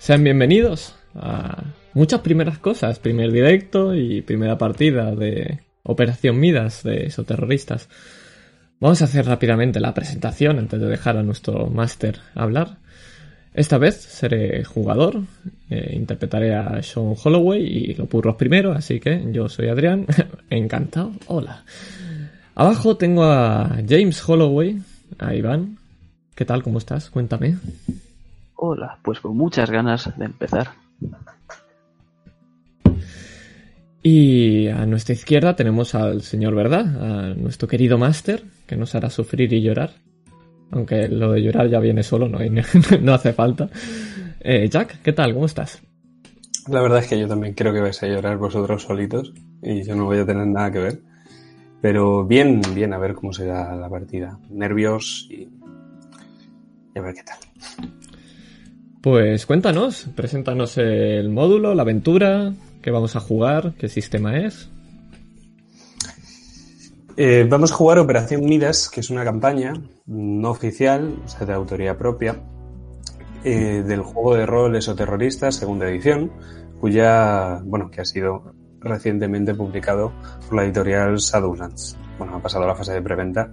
Sean bienvenidos a muchas primeras cosas. Primer directo y primera partida de Operación Midas de esos terroristas. Vamos a hacer rápidamente la presentación antes de dejar a nuestro máster hablar. Esta vez seré jugador, eh, interpretaré a Sean Holloway y lo purros primero, así que yo soy Adrián, encantado, hola. Abajo tengo a James Holloway, a Iván. ¿Qué tal? ¿Cómo estás? Cuéntame. Hola, pues con muchas ganas de empezar. Y a nuestra izquierda tenemos al señor Verdad, a nuestro querido máster, que nos hará sufrir y llorar. Aunque lo de llorar ya viene solo, no, no hace falta. Eh, Jack, ¿qué tal? ¿Cómo estás? La verdad es que yo también creo que vais a llorar vosotros solitos y yo no voy a tener nada que ver. Pero bien, bien, a ver cómo será la partida. Nervios y, y a ver qué tal. Pues cuéntanos, preséntanos el módulo, la aventura, qué vamos a jugar, qué sistema es. Eh, vamos a jugar Operación Midas, que es una campaña no oficial, o sea, de autoría propia, eh, del juego de rol Esoterroristas, segunda edición, cuya, bueno, que ha sido recientemente publicado por la editorial Shadowlands. Bueno, ha pasado la fase de preventa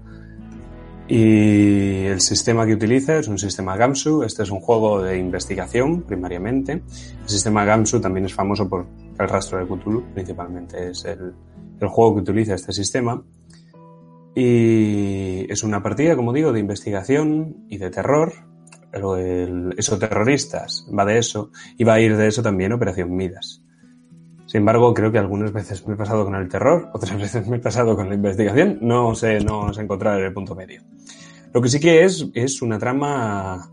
y el sistema que utiliza es un sistema Gamsu. Este es un juego de investigación, primariamente. El sistema Gamsu también es famoso por el rastro de Cthulhu, principalmente es el, el juego que utiliza este sistema. Y es una partida, como digo, de investigación y de terror. Pero el, eso terroristas va de eso y va a ir de eso también Operación Midas. Sin embargo, creo que algunas veces me he pasado con el terror, otras veces me he pasado con la investigación. No sé, no sé encontrar el punto medio. Lo que sí que es, es una trama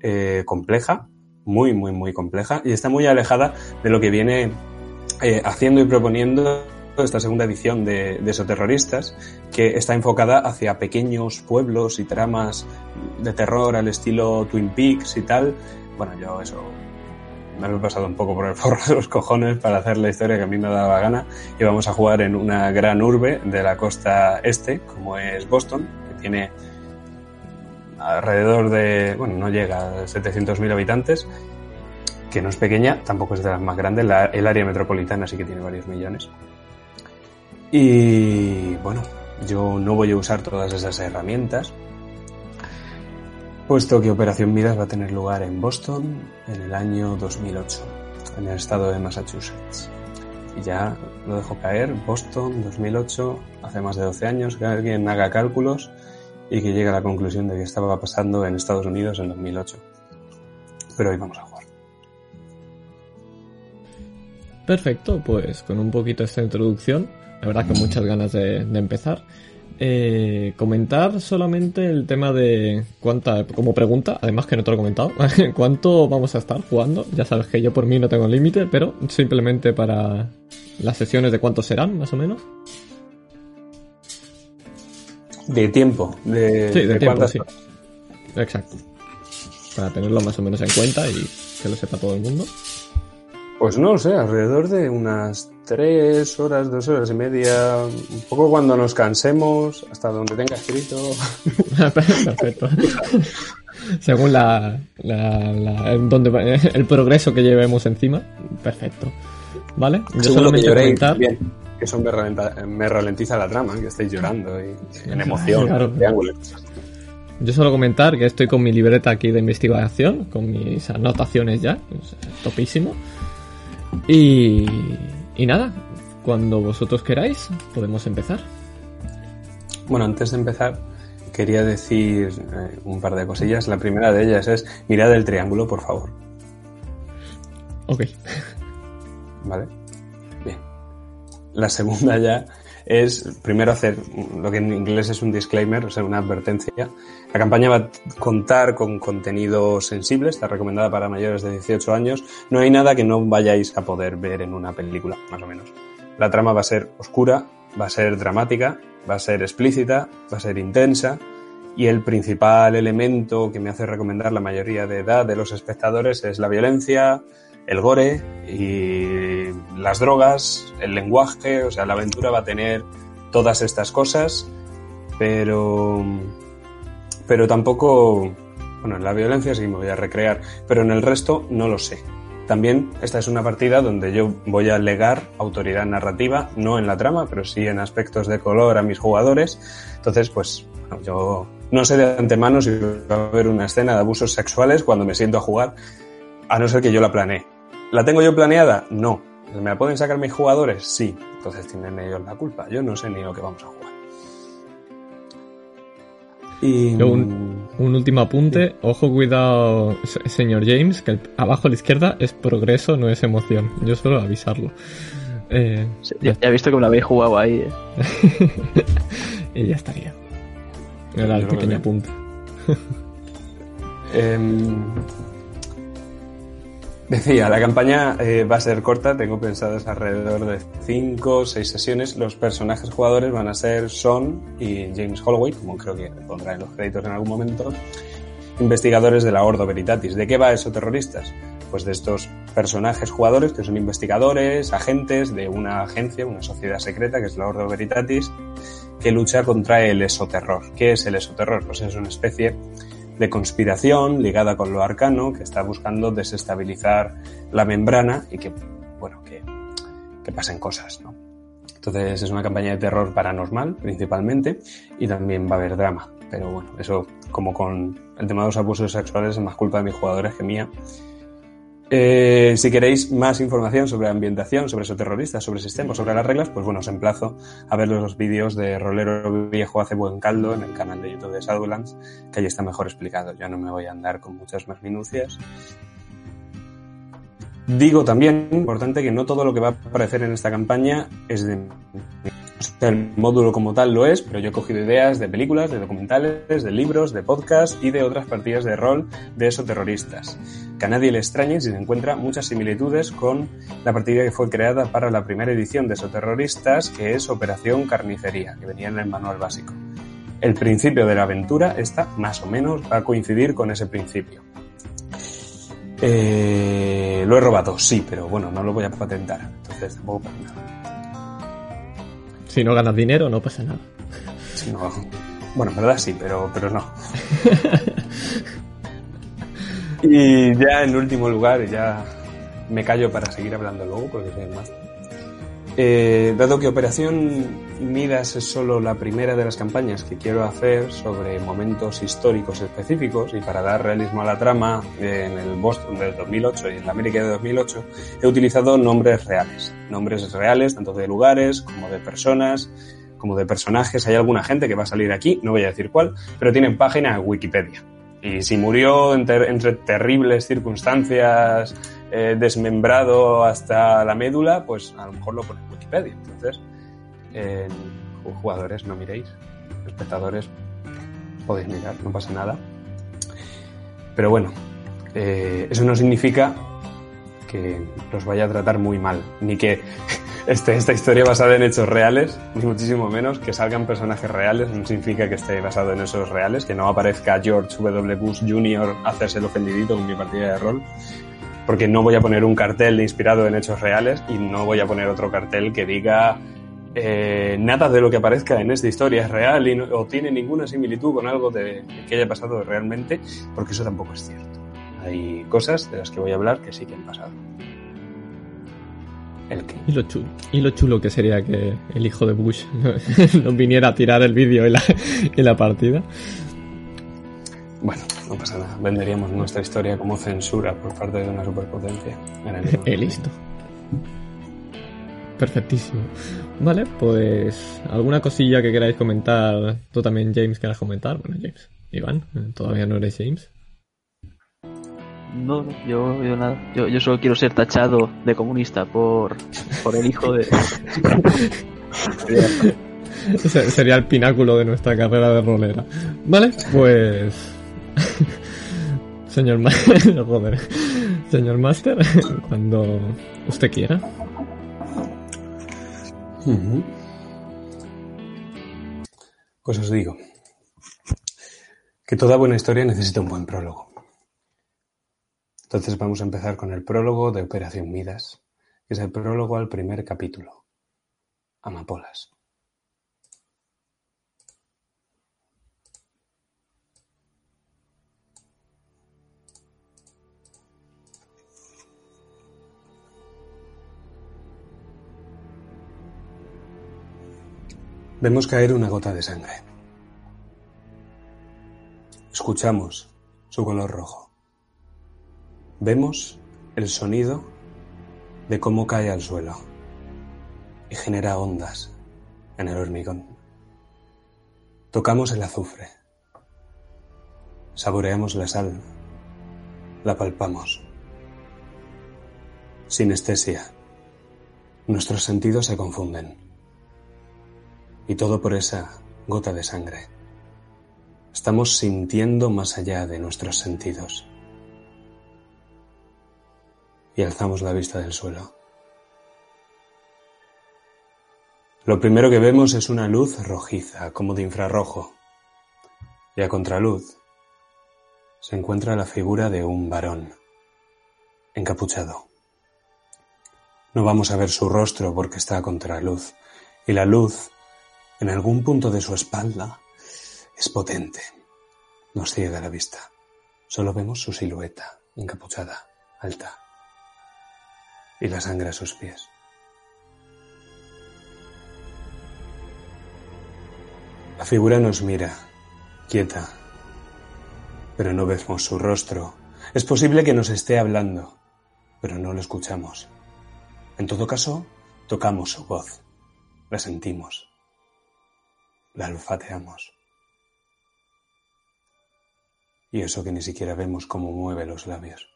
eh, compleja, muy, muy, muy compleja, y está muy alejada de lo que viene eh, haciendo y proponiendo esta segunda edición de, de Esoterroristas, que está enfocada hacia pequeños pueblos y tramas de terror al estilo Twin Peaks y tal. Bueno, yo eso me lo pasado un poco por el forro de los cojones para hacer la historia que a mí me daba gana y vamos a jugar en una gran urbe de la costa este, como es Boston, que tiene alrededor de, bueno, no llega a 700.000 habitantes, que no es pequeña, tampoco es de las más grandes, el área metropolitana sí que tiene varios millones. Y bueno, yo no voy a usar todas esas herramientas, puesto que Operación Midas va a tener lugar en Boston en el año 2008, en el estado de Massachusetts. Y ya lo dejo caer, Boston 2008, hace más de 12 años, que alguien haga cálculos y que llegue a la conclusión de que estaba pasando en Estados Unidos en 2008. Pero hoy vamos a jugar. Perfecto, pues con un poquito esta introducción, la verdad que muchas ganas de, de empezar. Eh, comentar solamente el tema de cuánta, como pregunta, además que no te lo he comentado, cuánto vamos a estar jugando. Ya sabes que yo por mí no tengo límite, pero simplemente para las sesiones de cuántos serán, más o menos. De tiempo, de, Sí, de, de tiempo, cuántas sí. Exacto. Para tenerlo más o menos en cuenta y que lo sepa todo el mundo. Pues no lo sé, alrededor de unas tres horas, dos horas y media, un poco cuando nos cansemos, hasta donde tenga escrito. Perfecto. Según la, la- la- el, donde, va- el progreso que llevemos encima, perfecto. ¿Vale? Yo que solamente lloréis comentar. también, que eso me, ralenta- me ralentiza la trama, que estéis llorando y en emoción. Claro. Yo solo comentar que estoy con mi libreta aquí de investigación, con mis anotaciones ya, es topísimo. Y, y nada, cuando vosotros queráis, podemos empezar. Bueno, antes de empezar, quería decir eh, un par de cosillas. La primera de ellas es, mirad el triángulo, por favor. Ok. ¿Vale? Bien. La segunda ya es primero hacer lo que en inglés es un disclaimer, o sea, una advertencia. La campaña va a contar con contenido sensible, está recomendada para mayores de 18 años. No hay nada que no vayáis a poder ver en una película, más o menos. La trama va a ser oscura, va a ser dramática, va a ser explícita, va a ser intensa. Y el principal elemento que me hace recomendar la mayoría de edad de los espectadores es la violencia, el gore y las drogas, el lenguaje, o sea, la aventura va a tener todas estas cosas, pero pero tampoco, bueno, en la violencia sí me voy a recrear, pero en el resto no lo sé. También esta es una partida donde yo voy a legar autoridad narrativa, no en la trama, pero sí en aspectos de color a mis jugadores. Entonces, pues, bueno, yo no sé de antemano si va a haber una escena de abusos sexuales cuando me siento a jugar, a no ser que yo la planee. ¿La tengo yo planeada? No. ¿Me la pueden sacar mis jugadores? Sí. Entonces tienen ellos la culpa. Yo no sé ni lo que vamos a jugar. Y... Yo un, un último apunte. Ojo, cuidado, se- señor James, que el- abajo a la izquierda es progreso, no es emoción. Yo suelo avisarlo. Eh, Sí, Ya, ya he visto que me lo habéis jugado ahí. eh. y ya estaría. Era el pequeño apunte. Em, decía, la campaña eh, va a ser corta, tengo pensadas alrededor de 5 o 6 sesiones. Los personajes jugadores van a ser Son y James Holloway, como creo que pondrá en los créditos en algún momento, investigadores de la Ordo Veritatis. ¿De qué va eso, terroristas? Pues de estos personajes jugadores que son investigadores, agentes de una agencia, una sociedad secreta que es la Ordo Veritatis, que lucha contra el esoterror. ¿Qué es el esoterror? Pues es una especie de conspiración ligada con lo arcano que está buscando desestabilizar la membrana y que, bueno, que, que pasen cosas, ¿no? Entonces es una campaña de terror paranormal principalmente y también va a haber drama. Pero bueno, eso como con el tema de los abusos sexuales es más culpa de mis jugadores que mía. Eh, si queréis más información sobre ambientación, sobre esos terroristas, sobre sistemas, sobre las reglas, pues bueno, os emplazo a ver los vídeos de Rolero Viejo hace buen caldo en el canal de YouTube de Shadowlands, que ahí está mejor explicado. Yo no me voy a andar con muchas más minucias. Digo también, importante, que no todo lo que va a aparecer en esta campaña es de el módulo como tal lo es, pero yo he cogido ideas de películas, de documentales, de libros, de podcasts y de otras partidas de rol de esos terroristas. Que a nadie le extrañe si se encuentra muchas similitudes con la partida que fue creada para la primera edición de esos terroristas, que es Operación Carnicería, que venía en el manual básico. El principio de la aventura, esta más o menos va a coincidir con ese principio. Eh, lo he robado, sí, pero bueno, no lo voy a patentar, entonces tampoco pasa nada. Si no ganas dinero, no pasa nada. Sí, no. Bueno, en verdad sí, pero, pero no. y ya en último lugar, ya me callo para seguir hablando luego porque soy el más. Eh, dado que Operación Midas es solo la primera de las campañas que quiero hacer sobre momentos históricos específicos y para dar realismo a la trama en el Boston del 2008 y en la América de 2008, he utilizado nombres reales. Nombres reales tanto de lugares como de personas, como de personajes. Hay alguna gente que va a salir aquí, no voy a decir cuál, pero tienen página en Wikipedia. Y si murió entre, entre terribles circunstancias, eh, desmembrado hasta la médula, pues a lo mejor lo pone en Wikipedia. Entonces, jugadores no miréis, espectadores podéis mirar, no pasa nada. Pero bueno, eh, eso no significa que los vaya a tratar muy mal, ni que este, esta historia basada en hechos reales, ni muchísimo menos que salgan personajes reales, no significa que esté basado en esos reales, que no aparezca George W. Bush Jr. hacerse el ofendidito con mi partida de rol, porque no voy a poner un cartel inspirado en hechos reales y no voy a poner otro cartel que diga eh, nada de lo que aparezca en esta historia es real y no, o tiene ninguna similitud con algo de, que haya pasado realmente, porque eso tampoco es cierto. Hay cosas de las que voy a hablar que sí que han pasado. ¿El qué? Y lo, chulo, y lo chulo que sería que el hijo de Bush no, viniera a tirar el vídeo y la, y la partida. Bueno, no pasa nada. Venderíamos nuestra historia como censura por parte de una superpotencia. Eh, listo. Perfectísimo. Vale, pues alguna cosilla que queráis comentar. Tú también, James, quieras comentar. Bueno, James. Iván, todavía no eres James. No, yo, yo nada. Yo, yo solo quiero ser tachado de comunista por, por el hijo de. Sería el pináculo de nuestra carrera de rolera. Vale, pues. Señor Master. Señor Master, cuando usted quiera. Pues os digo que toda buena historia necesita un buen prólogo. Entonces vamos a empezar con el prólogo de Operación Midas, que es el prólogo al primer capítulo. Amapolas. Vemos caer una gota de sangre. Escuchamos su color rojo. Vemos el sonido de cómo cae al suelo y genera ondas en el hormigón. Tocamos el azufre. Saboreamos la sal. La palpamos. Sinestesia. Nuestros sentidos se confunden. Y todo por esa gota de sangre. Estamos sintiendo más allá de nuestros sentidos. Y alzamos la vista del suelo. Lo primero que vemos es una luz rojiza, como de infrarrojo. Y a contraluz se encuentra la figura de un varón, encapuchado. No vamos a ver su rostro porque está a contraluz, y la luz en algún punto de su espalda, es potente. Nos ciega la vista. Solo vemos su silueta, encapuchada, alta, y la sangre a sus pies. La figura nos mira, quieta, pero no vemos su rostro. Es posible que nos esté hablando, pero no lo escuchamos. En todo caso, tocamos su voz, la sentimos la olfateamos. Y eso que ni siquiera vemos cómo mueve los labios.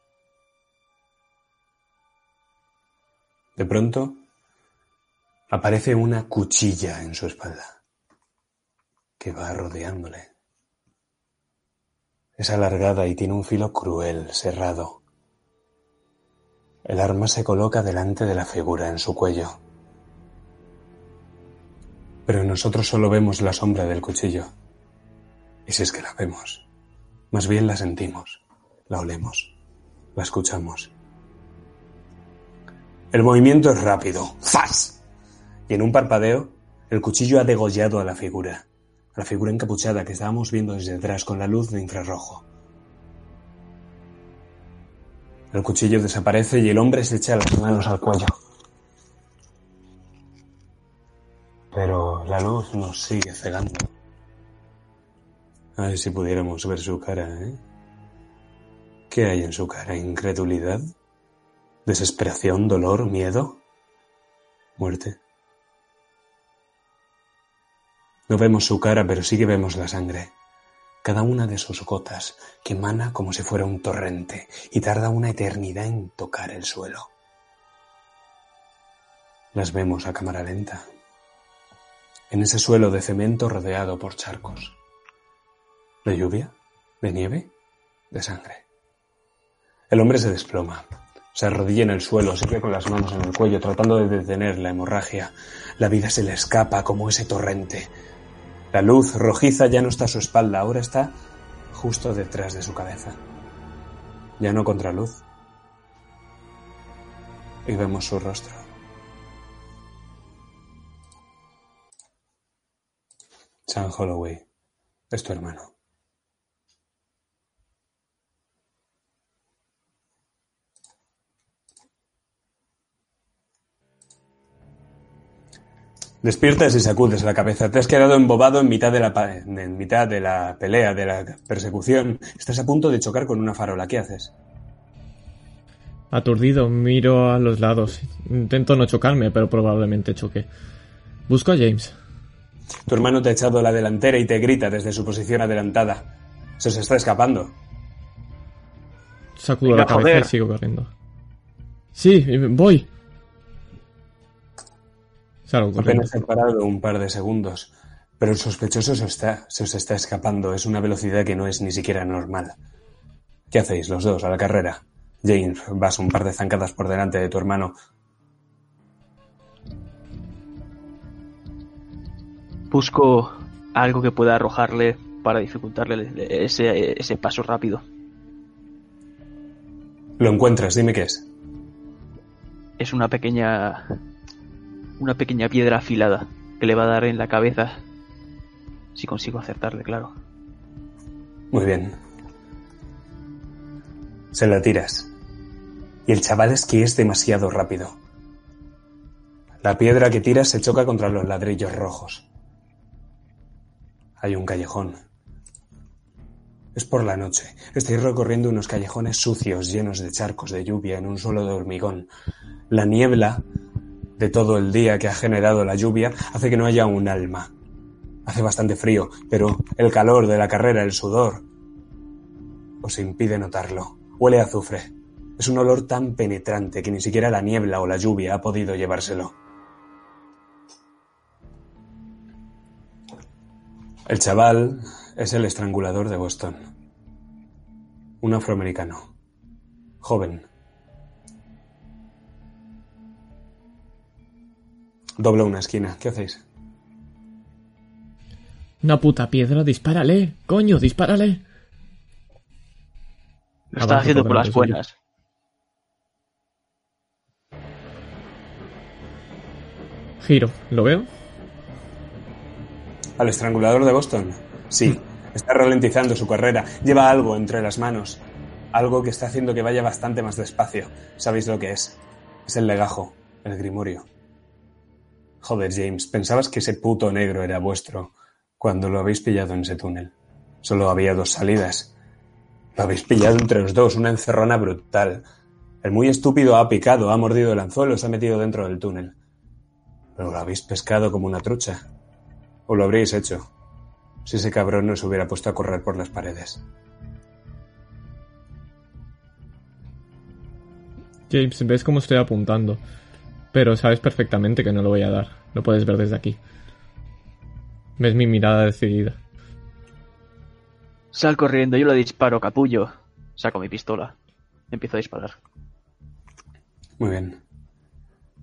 De pronto, aparece una cuchilla en su espalda, que va rodeándole. Es alargada y tiene un filo cruel, cerrado. El arma se coloca delante de la figura en su cuello pero nosotros solo vemos la sombra del cuchillo. Y si es que la vemos, más bien la sentimos, la olemos, la escuchamos. El movimiento es rápido, ¡zas! Y en un parpadeo, el cuchillo ha degollado a la figura, a la figura encapuchada que estábamos viendo desde atrás con la luz de infrarrojo. El cuchillo desaparece y el hombre se echa las manos al cuello. La luz nos sigue cegando. A ver si pudiéramos ver su cara, ¿eh? ¿Qué hay en su cara? ¿Incredulidad? ¿Desesperación? ¿Dolor? ¿Miedo? ¿Muerte? No vemos su cara, pero sí que vemos la sangre. Cada una de sus gotas que emana como si fuera un torrente y tarda una eternidad en tocar el suelo. Las vemos a cámara lenta. En ese suelo de cemento rodeado por charcos. ¿De lluvia? ¿De nieve? ¿De sangre? El hombre se desploma. Se arrodilla en el suelo, sigue con las manos en el cuello, tratando de detener la hemorragia. La vida se le escapa como ese torrente. La luz rojiza ya no está a su espalda, ahora está justo detrás de su cabeza. Ya no contra luz. Y vemos su rostro. Sam Holloway es tu hermano. Despiertas y sacudes la cabeza. Te has quedado embobado en mitad de la, en mitad de la pelea, de la persecución. Estás a punto de chocar con una farola. ¿Qué haces? Aturdido, miro a los lados. Intento no chocarme, pero probablemente choque. Busco a James. Tu hermano te ha echado la delantera y te grita desde su posición adelantada. Se os está escapando. Sacudo Venga, la cabeza joder. y sigo corriendo. Sí, voy. Salgo corriendo. Apenas he parado un par de segundos, pero el sospechoso se, está, se os está escapando. Es una velocidad que no es ni siquiera normal. ¿Qué hacéis los dos a la carrera? James, vas un par de zancadas por delante de tu hermano. Busco algo que pueda arrojarle para dificultarle ese, ese paso rápido. Lo encuentras, dime qué es. Es una pequeña. Una pequeña piedra afilada que le va a dar en la cabeza. Si consigo acertarle, claro. Muy bien. Se la tiras. Y el chaval es que es demasiado rápido. La piedra que tiras se choca contra los ladrillos rojos. Hay un callejón. Es por la noche. Estáis recorriendo unos callejones sucios llenos de charcos de lluvia en un suelo de hormigón. La niebla de todo el día que ha generado la lluvia hace que no haya un alma. Hace bastante frío, pero el calor de la carrera, el sudor, os impide notarlo. Huele a azufre. Es un olor tan penetrante que ni siquiera la niebla o la lluvia ha podido llevárselo. El chaval es el estrangulador de Boston. Un afroamericano. Joven. Dobla una esquina. ¿Qué hacéis? Una puta piedra, dispárale. Coño, dispárale. Lo está Avanzo haciendo por las buenas. Giro, ¿lo veo? ¿Al estrangulador de Boston? Sí. Está ralentizando su carrera. Lleva algo entre las manos. Algo que está haciendo que vaya bastante más despacio. ¿Sabéis lo que es? Es el legajo, el grimorio. Joder, James, pensabas que ese puto negro era vuestro cuando lo habéis pillado en ese túnel. Solo había dos salidas. Lo habéis pillado entre los dos, una encerrona brutal. El muy estúpido ha picado, ha mordido el anzuelo, se ha metido dentro del túnel. Pero lo habéis pescado como una trucha. O lo habríais hecho si ese cabrón no se hubiera puesto a correr por las paredes. James, ves cómo estoy apuntando. Pero sabes perfectamente que no lo voy a dar. Lo puedes ver desde aquí. Ves mi mirada decidida. Sal corriendo, yo le disparo, capullo. Saco mi pistola. Empiezo a disparar. Muy bien.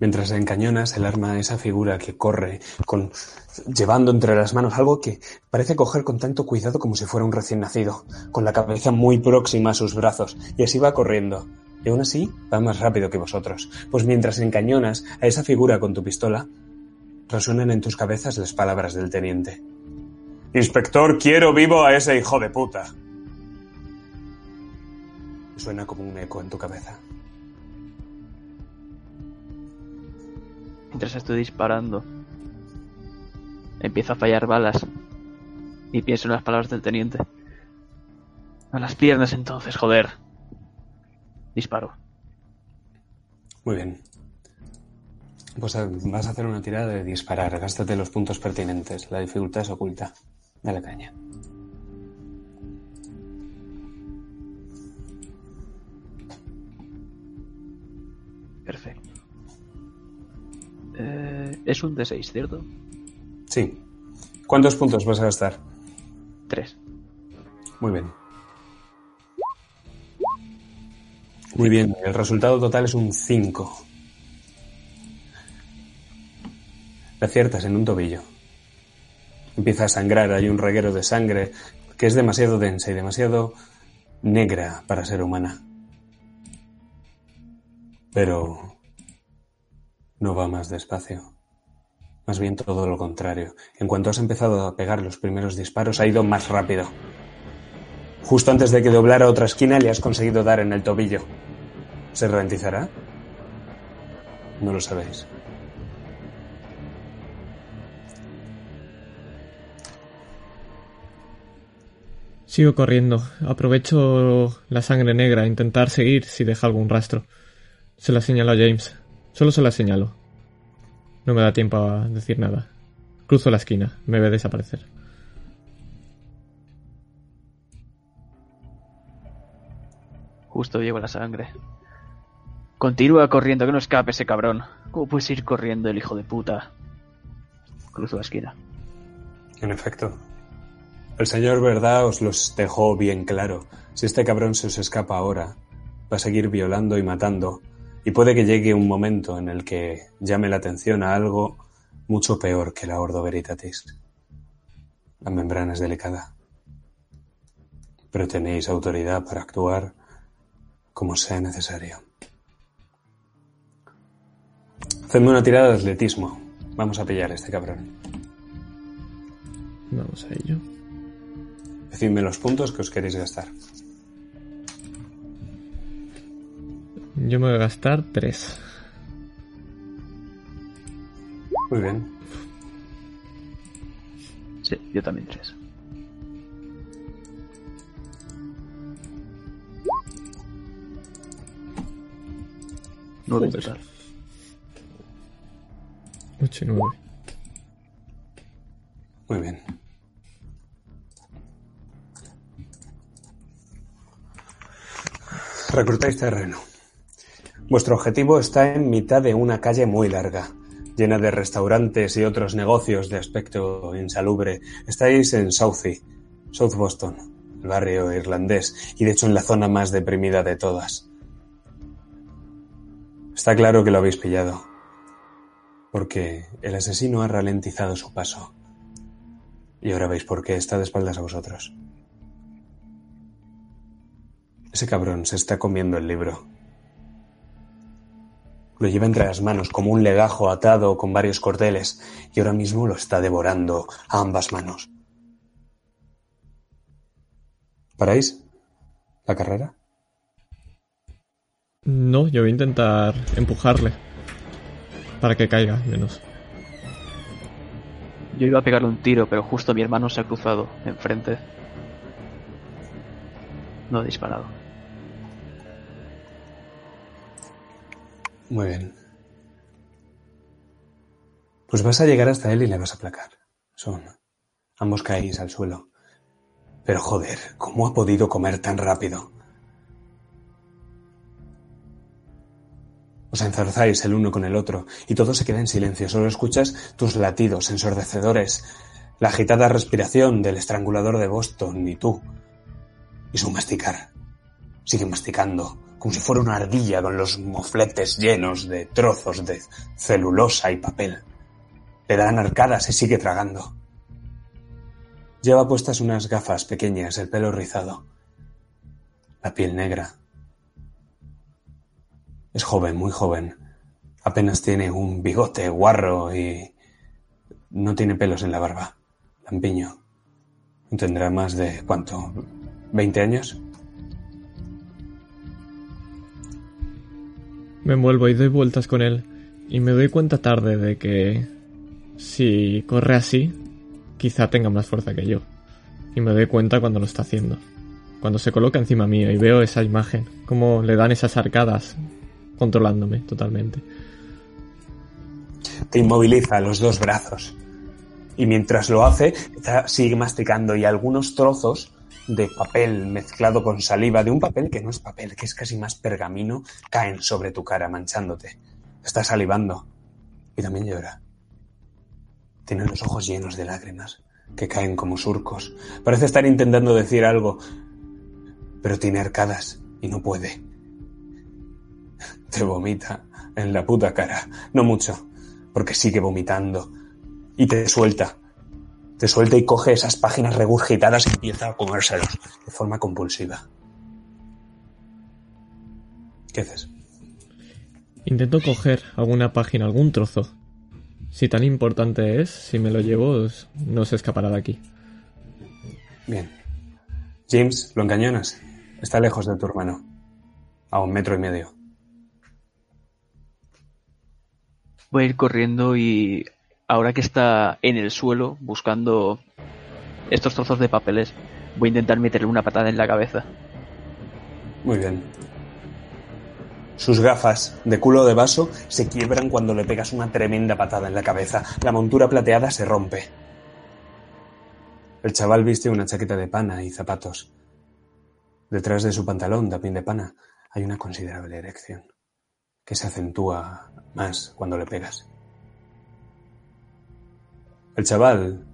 Mientras encañonas el arma a esa figura que corre con llevando entre las manos algo que parece coger con tanto cuidado como si fuera un recién nacido, con la cabeza muy próxima a sus brazos, y así va corriendo. Y aún así va más rápido que vosotros, pues mientras encañonas a esa figura con tu pistola, resuenan en tus cabezas las palabras del teniente. Inspector, quiero vivo a ese hijo de puta. Suena como un eco en tu cabeza. Mientras estoy disparando. Empieza a fallar balas. Y pienso en las palabras del teniente. A las piernas entonces, joder. Disparo. Muy bien. Pues eh, vas a hacer una tirada de disparar. Gástate los puntos pertinentes. La dificultad es oculta. Dale caña. Perfecto. Eh, es un D6, ¿cierto? Sí. ¿Cuántos puntos vas a gastar? Tres. Muy bien. Muy bien, el resultado total es un 5. Le aciertas en un tobillo. Empieza a sangrar, hay un reguero de sangre que es demasiado densa y demasiado negra para ser humana. Pero no va más despacio. Más bien todo lo contrario. En cuanto has empezado a pegar los primeros disparos, ha ido más rápido. Justo antes de que doblara otra esquina, le has conseguido dar en el tobillo. ¿Se ralentizará? No lo sabéis. Sigo corriendo. Aprovecho la sangre negra intentar seguir si deja algún rastro. Se la señalo James. Solo se la señalo. No me da tiempo a decir nada. Cruzo la esquina. Me ve desaparecer. Justo llego la sangre. Continúa corriendo, que no escape ese cabrón. ¿Cómo puedes ir corriendo el hijo de puta? Cruzo la esquina. En efecto. El señor Verdad os los dejó bien claro. Si este cabrón se os escapa ahora, va a seguir violando y matando. Y puede que llegue un momento en el que llame la atención a algo mucho peor que la Ordo Veritatis. La membrana es delicada. Pero tenéis autoridad para actuar como sea necesario. Hacedme una tirada de atletismo. Vamos a pillar a este cabrón. Vamos a ello. Decidme los puntos que os queréis gastar. Yo me voy a gastar tres. Muy bien. Sí, yo también tres. Nueve en Joder. total. 8 y 9. Muy bien. Reclutáis terreno. Vuestro objetivo está en mitad de una calle muy larga, llena de restaurantes y otros negocios de aspecto insalubre. Estáis en Southie, South Boston, el barrio irlandés, y de hecho en la zona más deprimida de todas. Está claro que lo habéis pillado, porque el asesino ha ralentizado su paso. Y ahora veis por qué está de espaldas a vosotros. Ese cabrón se está comiendo el libro. Lo lleva entre las manos como un legajo atado con varios cordeles y ahora mismo lo está devorando a ambas manos. ¿Paráis? ¿La carrera? No, yo voy a intentar empujarle. Para que caiga, al menos. Yo iba a pegarle un tiro, pero justo mi hermano se ha cruzado enfrente. No ha disparado. Muy bien. Pues vas a llegar hasta él y le vas a aplacar. Son. Ambos caéis al suelo. Pero joder, ¿cómo ha podido comer tan rápido? Os enzarzáis el uno con el otro y todo se queda en silencio. Solo escuchas tus latidos ensordecedores, la agitada respiración del estrangulador de Boston y tú. Y su masticar. Sigue masticando, como si fuera una ardilla con los mofletes llenos de trozos de celulosa y papel. Le dan arcadas y sigue tragando. Lleva puestas unas gafas pequeñas, el pelo rizado, la piel negra. Es joven, muy joven. Apenas tiene un bigote guarro y no tiene pelos en la barba. Lampiño. Tendrá más de cuánto? ¿20 años? Me envuelvo y doy vueltas con él. Y me doy cuenta tarde de que si corre así, quizá tenga más fuerza que yo. Y me doy cuenta cuando lo está haciendo. Cuando se coloca encima mío y veo esa imagen, cómo le dan esas arcadas, controlándome totalmente. Te inmoviliza los dos brazos. Y mientras lo hace, sigue masticando y algunos trozos de papel mezclado con saliva, de un papel que no es papel, que es casi más pergamino, caen sobre tu cara manchándote. Está salivando. Y también llora. Tiene los ojos llenos de lágrimas, que caen como surcos. Parece estar intentando decir algo, pero tiene arcadas y no puede. Te vomita en la puta cara. No mucho, porque sigue vomitando. Y te suelta. Te suelta y coge esas páginas regurgitadas y empieza a comérselos de forma compulsiva. ¿Qué haces? Intento coger alguna página, algún trozo. Si tan importante es, si me lo llevo, no se escapará de aquí. Bien. James, lo engañonas. Está lejos de tu hermano. A un metro y medio. Voy a ir corriendo y ahora que está en el suelo buscando estos trozos de papeles, voy a intentar meterle una patada en la cabeza. Muy bien. Sus gafas de culo de vaso se quiebran cuando le pegas una tremenda patada en la cabeza. La montura plateada se rompe. El chaval viste una chaqueta de pana y zapatos. Detrás de su pantalón de de pana hay una considerable erección, que se acentúa más cuando le pegas. El chaval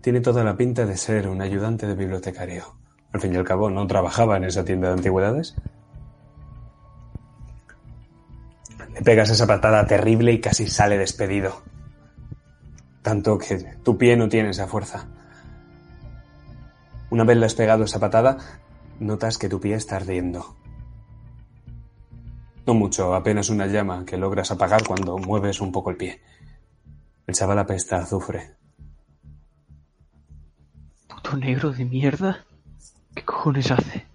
tiene toda la pinta de ser un ayudante de bibliotecario. Al fin y al cabo, ¿no trabajaba en esa tienda de antigüedades? Le pegas esa patada terrible y casi sale despedido. Tanto que tu pie no tiene esa fuerza. Una vez le has pegado esa patada, notas que tu pie está ardiendo. No mucho, apenas una llama que logras apagar cuando mueves un poco el pie. El chaval apesta azufre. ¿Puto negro de mierda? ¿Qué cojones hace?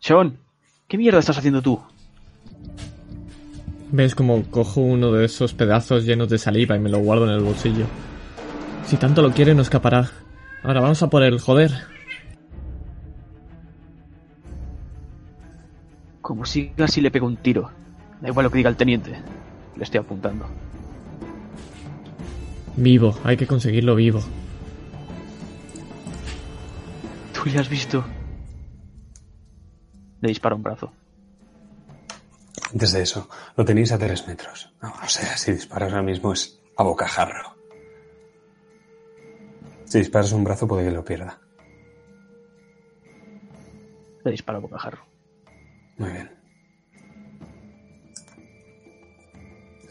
Sean, ¿qué mierda estás haciendo tú? Ves como cojo uno de esos pedazos llenos de saliva y me lo guardo en el bolsillo. Si tanto lo quiere, no escapará. Ahora vamos a por el joder. Como siga así le pego un tiro. Da igual lo que diga el teniente. Le estoy apuntando. Vivo, hay que conseguirlo vivo. ¿Tú le has visto? Le dispara un brazo. Antes de eso, lo tenéis a tres metros. No, o sea, si disparas ahora mismo es a bocajarro. Si disparas un brazo puede que lo pierda. Le dispara a bocajarro. Muy bien.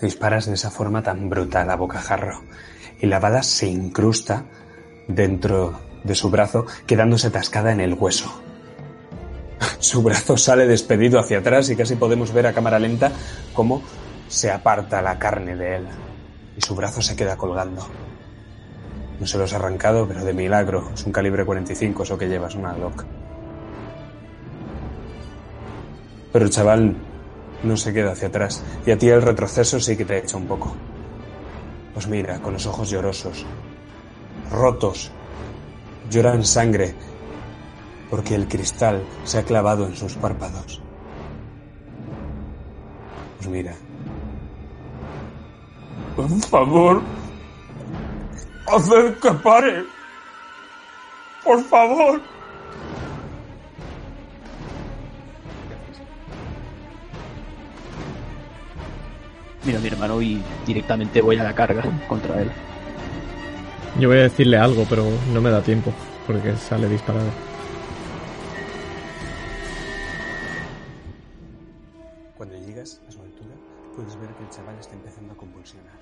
Disparas de esa forma tan brutal a bocajarro y la bala se incrusta dentro de su brazo, quedándose atascada en el hueso. Su brazo sale despedido hacia atrás y casi podemos ver a cámara lenta cómo se aparta la carne de él y su brazo se queda colgando. No se lo has arrancado, pero de milagro. Es un calibre 45 eso que llevas, una lock. Pero el chaval no se queda hacia atrás y a ti el retroceso sí que te echa un poco. Pues mira, con los ojos llorosos, rotos, lloran sangre porque el cristal se ha clavado en sus párpados. Pues mira. Por favor, haced que pare. Por favor. Mira a mi hermano y directamente voy a la carga contra él. Yo voy a decirle algo, pero no me da tiempo, porque sale disparado. Cuando llegas a su altura, puedes ver que el chaval está empezando a convulsionar.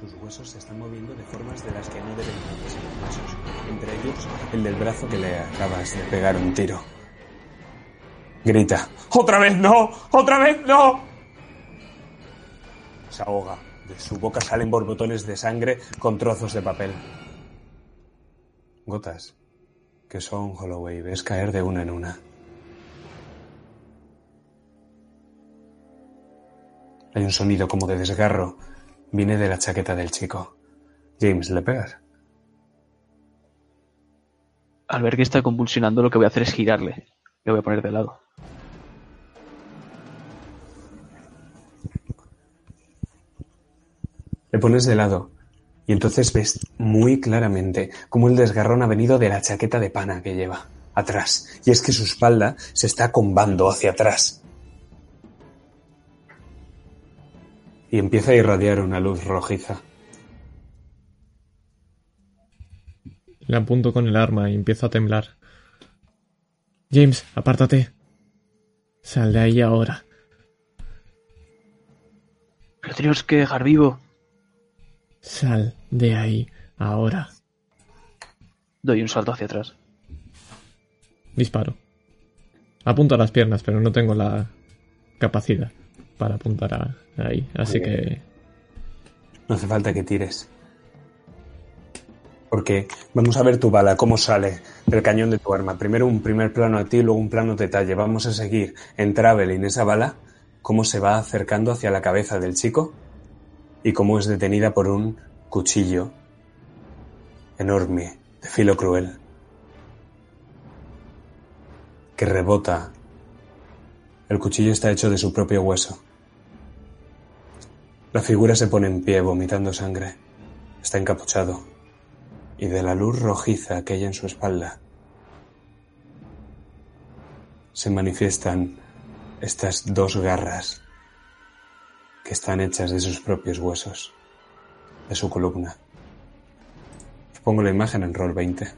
Sus huesos se están moviendo de formas de las que no deben moverse los huesos, entre ellos el del brazo que le acabas de pegar un tiro. Grita, ¡Otra vez no! ¡Otra vez no! Se ahoga. De su boca salen borbotones de sangre con trozos de papel. Gotas que son Holloway. Ves caer de una en una. Hay un sonido como de desgarro viene de la chaqueta del chico. James, ¿le pegas? Al ver que está convulsionando, lo que voy a hacer es girarle. Le voy a poner de lado. Le pones de lado y entonces ves muy claramente cómo el desgarrón ha venido de la chaqueta de pana que lleva atrás. Y es que su espalda se está combando hacia atrás. Y empieza a irradiar una luz rojiza. Le apunto con el arma y empiezo a temblar. James, apártate. Sal de ahí ahora. Lo tenemos que dejar vivo. Sal de ahí ahora. Doy un salto hacia atrás. Disparo. Apunto a las piernas, pero no tengo la capacidad para apuntar a ahí. Así bien. que No hace falta que tires. Porque vamos a ver tu bala, cómo sale del cañón de tu arma. Primero un primer plano a ti, luego un plano detalle. Vamos a seguir en traveling esa bala, cómo se va acercando hacia la cabeza del chico y cómo es detenida por un cuchillo enorme, de filo cruel, que rebota. El cuchillo está hecho de su propio hueso. La figura se pone en pie, vomitando sangre. Está encapuchado. Y de la luz rojiza que hay en su espalda se manifiestan estas dos garras que están hechas de sus propios huesos, de su columna. Pongo la imagen en rol 20.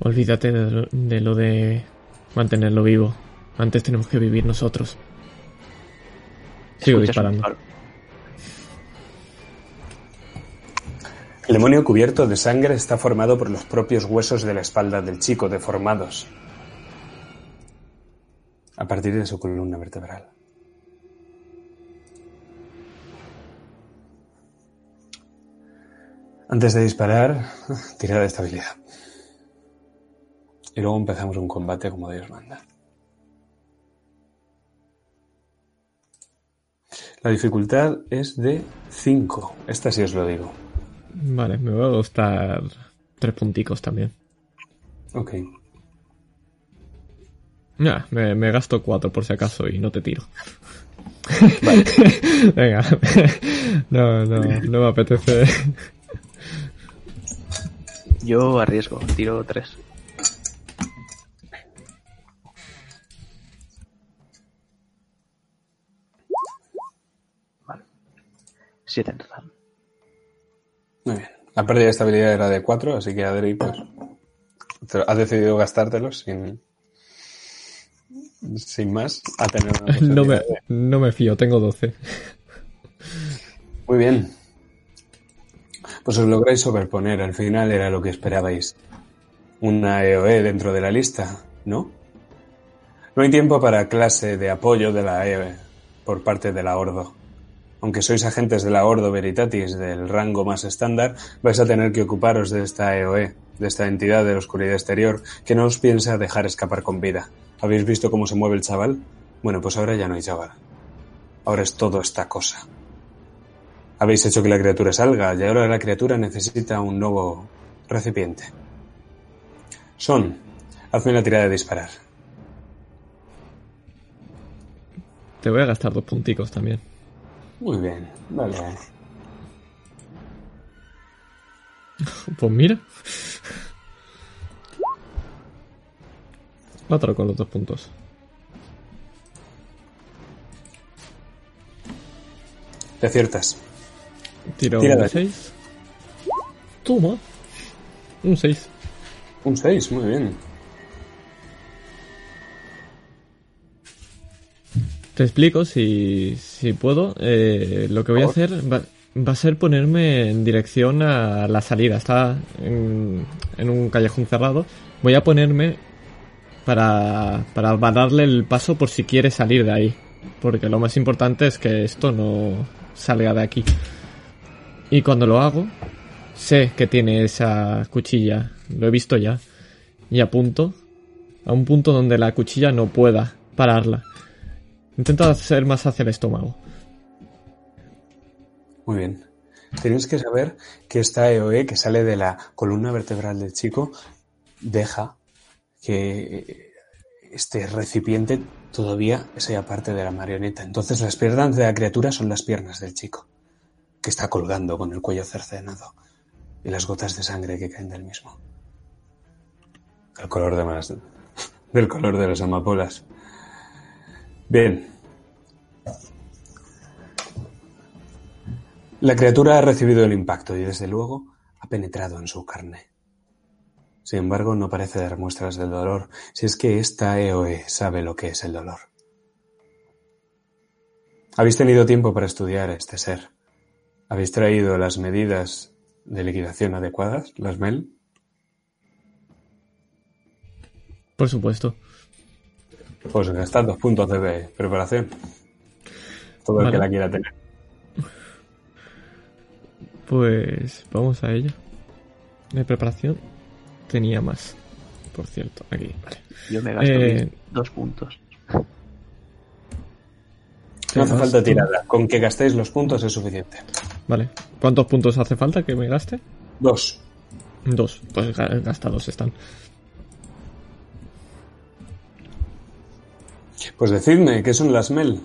olvídate de lo de mantenerlo vivo. Antes tenemos que vivir nosotros. Sigo disparando. El demonio cubierto de sangre está formado por los propios huesos de la espalda del chico deformados a partir de su columna vertebral. Antes de disparar, tirada de estabilidad. Y luego empezamos un combate como Dios manda. La dificultad es de 5. Esta sí os lo digo. Vale, me va a gustar tres punticos también. Ok. Ya, me, me gasto cuatro por si acaso y no te tiro. Vale. Venga. no, no, no me apetece. Yo arriesgo, tiro tres. Siete en total. Muy bien. La pérdida de estabilidad era de 4, así que Adri, pues. Has decidido gastártelos sin. Sin más. A tener una no, me, de- no me fío, tengo 12. Muy bien. Pues os lográis sobreponer. Al final era lo que esperabais. Una EOE dentro de la lista, ¿no? No hay tiempo para clase de apoyo de la EOE por parte de la Ordo. Aunque sois agentes de la Ordo Veritatis del rango más estándar, vais a tener que ocuparos de esta EOE, de esta entidad de la oscuridad exterior, que no os piensa dejar escapar con vida. ¿Habéis visto cómo se mueve el chaval? Bueno, pues ahora ya no hay chaval. Ahora es todo esta cosa. Habéis hecho que la criatura salga y ahora la criatura necesita un nuevo recipiente. Son, hazme la tirada de disparar. Te voy a gastar dos punticos también. Muy bien, vale. Pues mira. Cuatro con los dos puntos. Te aciertas. Tiro Tira un de- 6. Toma. Un 6. Un 6, muy bien. Te explico si, si puedo. Eh, lo que voy a hacer va, va a ser ponerme en dirección a la salida. Está en, en un callejón cerrado. Voy a ponerme para, para darle el paso por si quiere salir de ahí. Porque lo más importante es que esto no salga de aquí. Y cuando lo hago, sé que tiene esa cuchilla. Lo he visto ya. Y apunto a un punto donde la cuchilla no pueda pararla. Intento hacer más hacia el estómago. Muy bien. Tienes que saber que esta EOE que sale de la columna vertebral del chico deja que este recipiente todavía sea parte de la marioneta. Entonces las piernas de la criatura son las piernas del chico, que está colgando con el cuello cercenado y las gotas de sangre que caen del mismo. El color de del color de las amapolas. Bien. La criatura ha recibido el impacto y desde luego ha penetrado en su carne. Sin embargo, no parece dar muestras del dolor, si es que esta EOE sabe lo que es el dolor. Habéis tenido tiempo para estudiar este ser. ¿Habéis traído las medidas de liquidación adecuadas, las MEL? Por supuesto. Pues gastad dos puntos de preparación. Todo el que la quiera tener. Pues vamos a ello. De preparación tenía más. Por cierto, aquí, vale. Yo me gasto Eh, dos puntos. No hace falta tirada. Con que gastéis los puntos es suficiente. Vale. ¿Cuántos puntos hace falta que me gaste? Dos. Dos. Pues ga- gastados están. Pues decidme, ¿qué son las MEL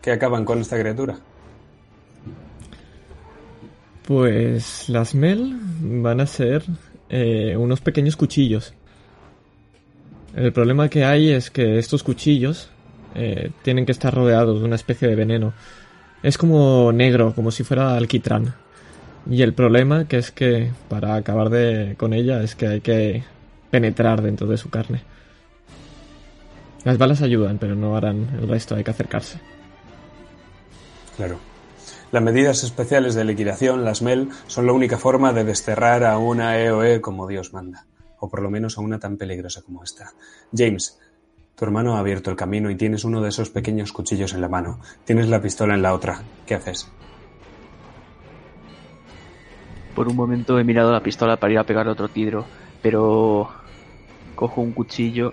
que acaban con esta criatura? Pues las Mel van a ser eh, unos pequeños cuchillos. El problema que hay es que estos cuchillos eh, tienen que estar rodeados de una especie de veneno. Es como negro, como si fuera alquitrán. Y el problema que es que para acabar de, con ella es que hay que penetrar dentro de su carne. Las balas ayudan, pero no harán el resto, hay que acercarse. Claro. Las medidas especiales de liquidación, las MEL, son la única forma de desterrar a una EOE como Dios manda. O por lo menos a una tan peligrosa como esta. James, tu hermano ha abierto el camino y tienes uno de esos pequeños cuchillos en la mano. Tienes la pistola en la otra. ¿Qué haces? Por un momento he mirado la pistola para ir a pegarle otro tidro, pero cojo un cuchillo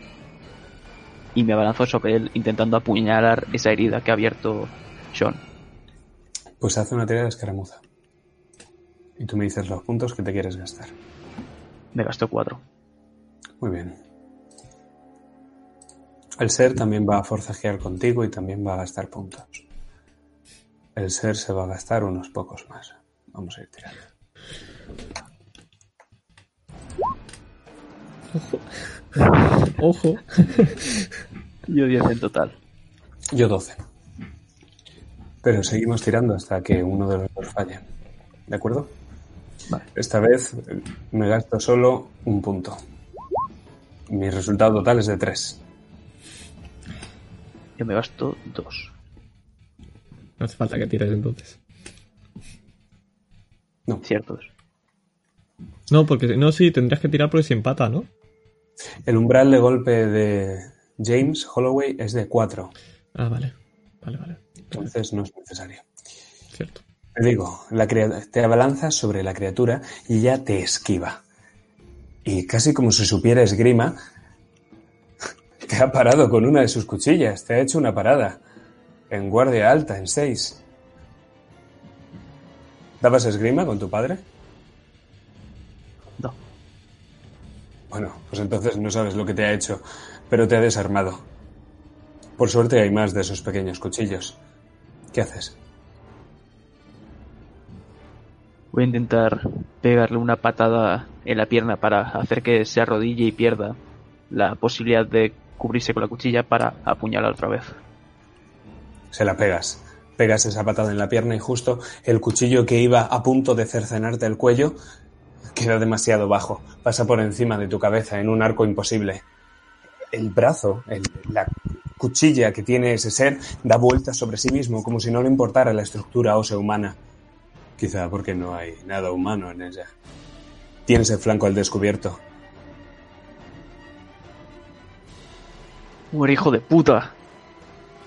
y me abalanzo sobre él intentando apuñalar esa herida que ha abierto Sean. Pues hace una tirada de escaramuza. Y tú me dices los puntos que te quieres gastar. Me gasto cuatro. Muy bien. El ser también va a forcejear contigo y también va a gastar puntos. El ser se va a gastar unos pocos más. Vamos a ir tirando. Ojo. Yo 10 en total. Yo 12. Pero seguimos tirando hasta que uno de los dos falle. ¿De acuerdo? Vale. Esta vez eh, me gasto solo un punto. Mi resultado total es de 3. Yo me gasto dos. No hace falta que tires entonces. No. Ciertos. No, porque no, sí, tendrías que tirar porque si empata, ¿no? El umbral de golpe de James Holloway es de 4. Ah, vale. Vale, vale. Entonces no es necesario. Cierto. Te digo, la te abalanzas sobre la criatura y ella te esquiva. Y casi como si supiera esgrima, te ha parado con una de sus cuchillas, te ha hecho una parada. En guardia alta, en 6. ¿Dabas esgrima con tu padre? No. Bueno, pues entonces no sabes lo que te ha hecho, pero te ha desarmado. Por suerte hay más de esos pequeños cuchillos. ¿Qué haces? Voy a intentar pegarle una patada en la pierna para hacer que se arrodille y pierda la posibilidad de cubrirse con la cuchilla para apuñalar otra vez. Se la pegas. Pegas esa patada en la pierna y justo el cuchillo que iba a punto de cercenarte el cuello queda demasiado bajo. Pasa por encima de tu cabeza en un arco imposible. El brazo, el- la cuchilla que tiene ese ser, da vueltas sobre sí mismo como si no le importara la estructura ósea humana. Quizá porque no hay nada humano en ella. Tienes el flanco al descubierto. Muere, hijo de puta.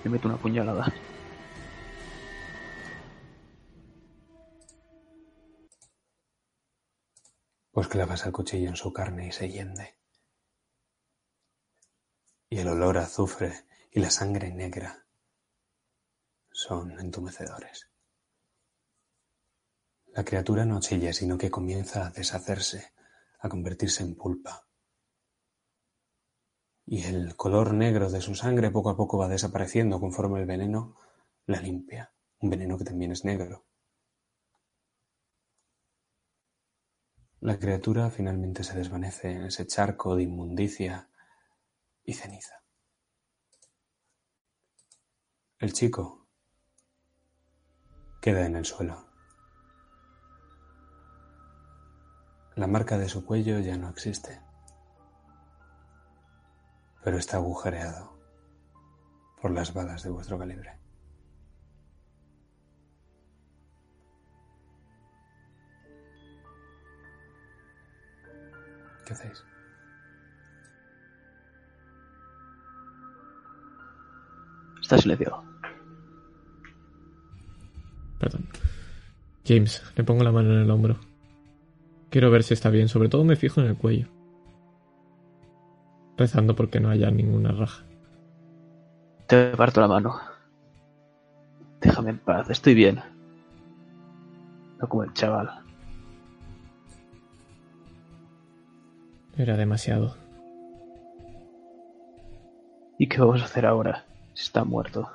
Le meto una puñalada. Pues clavas el cuchillo en su carne y se hiende. Y el olor a azufre y la sangre negra son entumecedores. La criatura no chilla, sino que comienza a deshacerse, a convertirse en pulpa. Y el color negro de su sangre poco a poco va desapareciendo conforme el veneno la limpia. Un veneno que también es negro. La criatura finalmente se desvanece en ese charco de inmundicia y ceniza. El chico queda en el suelo. La marca de su cuello ya no existe, pero está agujereado por las balas de vuestro calibre. ¿Qué hacéis? Está silenciado. Perdón. James, le pongo la mano en el hombro. Quiero ver si está bien, sobre todo me fijo en el cuello. Rezando porque no haya ninguna raja. Te parto la mano. Déjame en paz, estoy bien. No como el chaval. Era demasiado. ¿Y qué vamos a hacer ahora? Está muerto.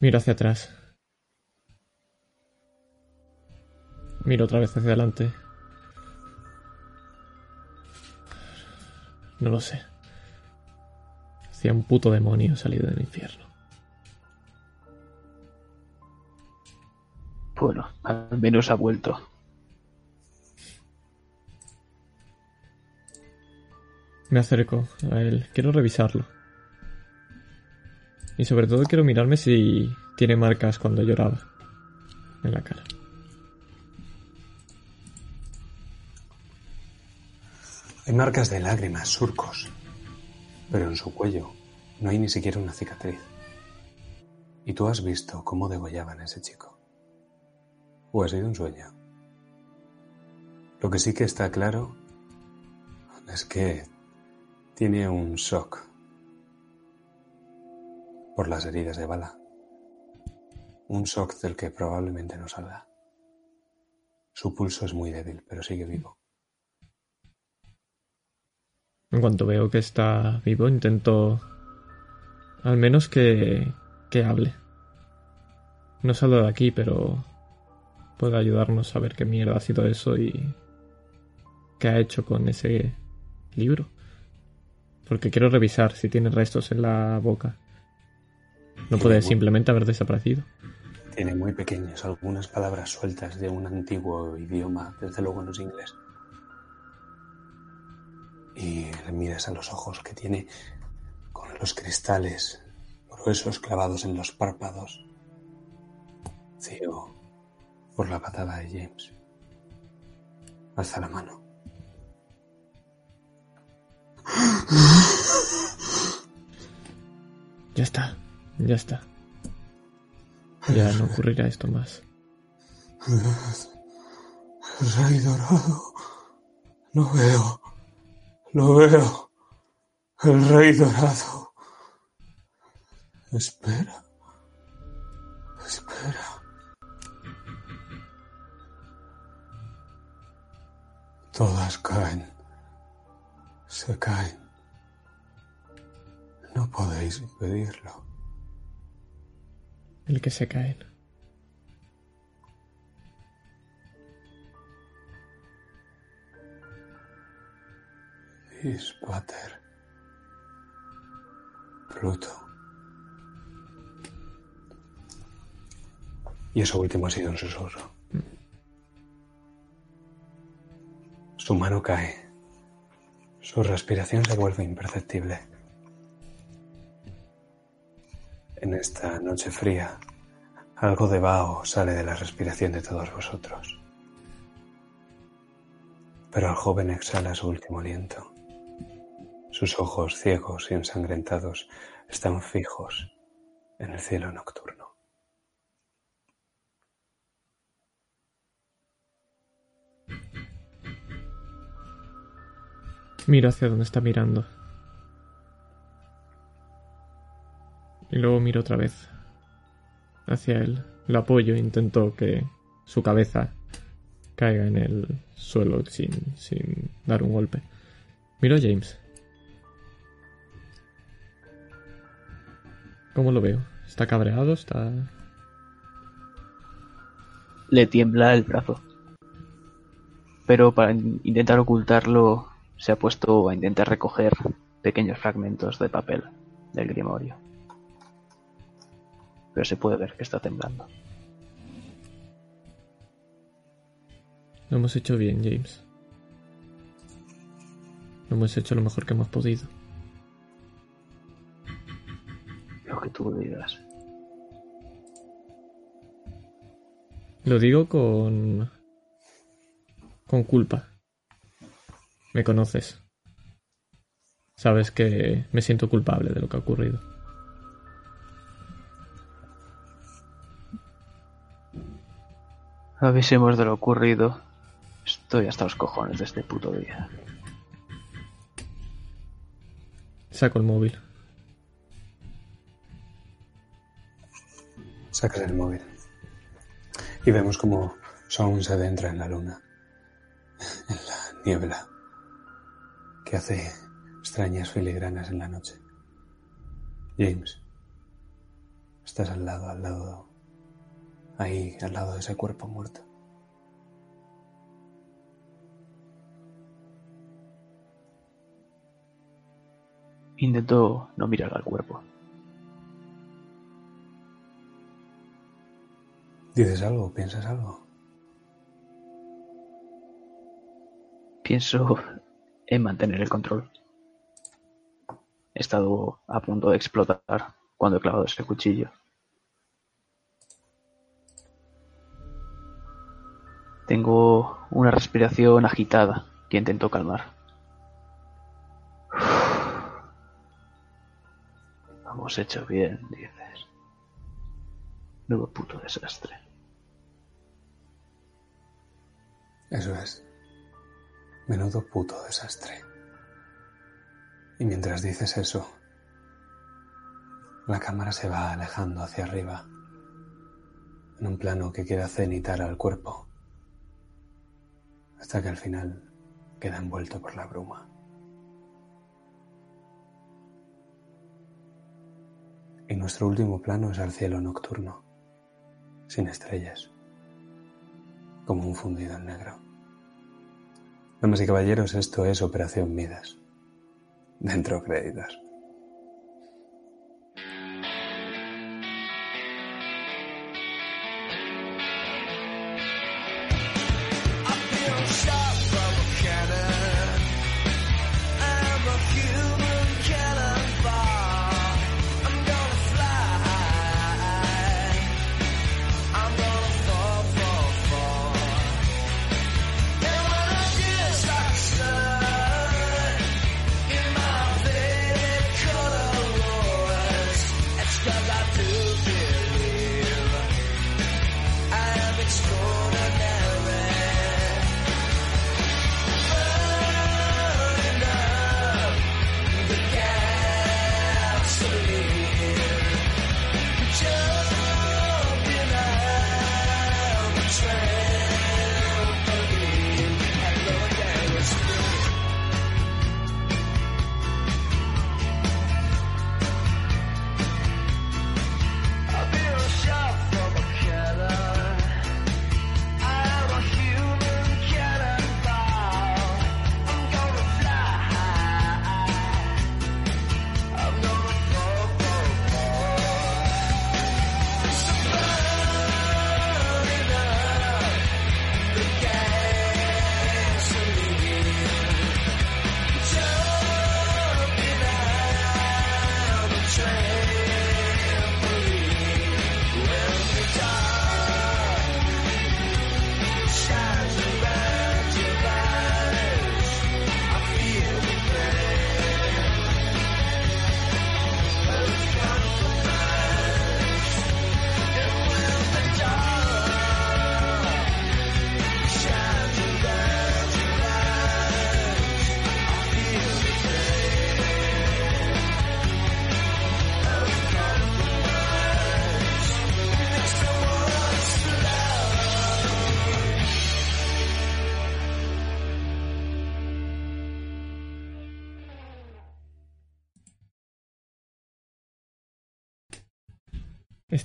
Miro hacia atrás. Miro otra vez hacia adelante. No lo sé. Hacía un puto demonio salido del infierno. Bueno, al menos ha vuelto. Me acerco a él. Quiero revisarlo. Y sobre todo quiero mirarme si tiene marcas cuando lloraba en la cara. Hay marcas de lágrimas, surcos, pero en su cuello no hay ni siquiera una cicatriz. ¿Y tú has visto cómo degollaban a ese chico? ¿O ha sido un sueño? Lo que sí que está claro es que tiene un shock por las heridas de bala. Un shock del que probablemente no salga. Su pulso es muy débil, pero sigue vivo. En cuanto veo que está vivo, intento al menos que, que hable. No salgo de aquí, pero puede ayudarnos a ver qué mierda ha sido eso y qué ha hecho con ese libro. Porque quiero revisar si tiene restos en la boca. No puede simplemente haber desaparecido. Tiene muy pequeños algunas palabras sueltas de un antiguo idioma, desde luego no es inglés. Y le miras a los ojos que tiene con los cristales gruesos clavados en los párpados. Ciego por la patada de James. Alza la mano. Ya está, ya está. Ya no ocurrirá esto más. Rey dorado. Lo veo. Lo veo. El rey dorado. Espera. Espera. Todas caen. Se caen. No podéis impedirlo. El que se caen. Ispater. Pluto. Y eso último ha sido un susurro. Su mano cae. Su respiración se vuelve imperceptible. En esta noche fría, algo de vaho sale de la respiración de todos vosotros. Pero el joven exhala su último aliento. Sus ojos ciegos y ensangrentados están fijos en el cielo nocturno. Miro hacia donde está mirando. Y luego miro otra vez hacia él. Lo apoyo e intento que su cabeza caiga en el suelo sin, sin dar un golpe. Miro a James. ¿Cómo lo veo? ¿Está cabreado? ¿Está...? Le tiembla el brazo. Pero para intentar ocultarlo se ha puesto a intentar recoger pequeños fragmentos de papel del grimorio. Pero se puede ver que está temblando. Lo hemos hecho bien, James. Lo hemos hecho lo mejor que hemos podido. Lo que tú digas. Lo digo con... con culpa. Me conoces. Sabes que me siento culpable de lo que ha ocurrido. Avisemos de lo ocurrido. Estoy hasta los cojones de este puto día. Saco el móvil. Sacas el móvil. Y vemos como Son se adentra en la luna. En la niebla. Que hace extrañas filigranas en la noche. James. Estás al lado, al lado. Ahí, al lado de ese cuerpo muerto. Intento no mirar al cuerpo. ¿Dices algo? ¿Piensas algo? Pienso en mantener el control. He estado a punto de explotar cuando he clavado ese cuchillo. Tengo una respiración agitada que intento calmar. Hemos hecho bien, dices. Nuevo puto desastre. Eso es. Menudo puto desastre. Y mientras dices eso, la cámara se va alejando hacia arriba, en un plano que queda cenitar al cuerpo, hasta que al final queda envuelto por la bruma. Y nuestro último plano es al cielo nocturno, sin estrellas, como un fundido en negro. Damas y caballeros, esto es Operación Midas. Dentro créditos.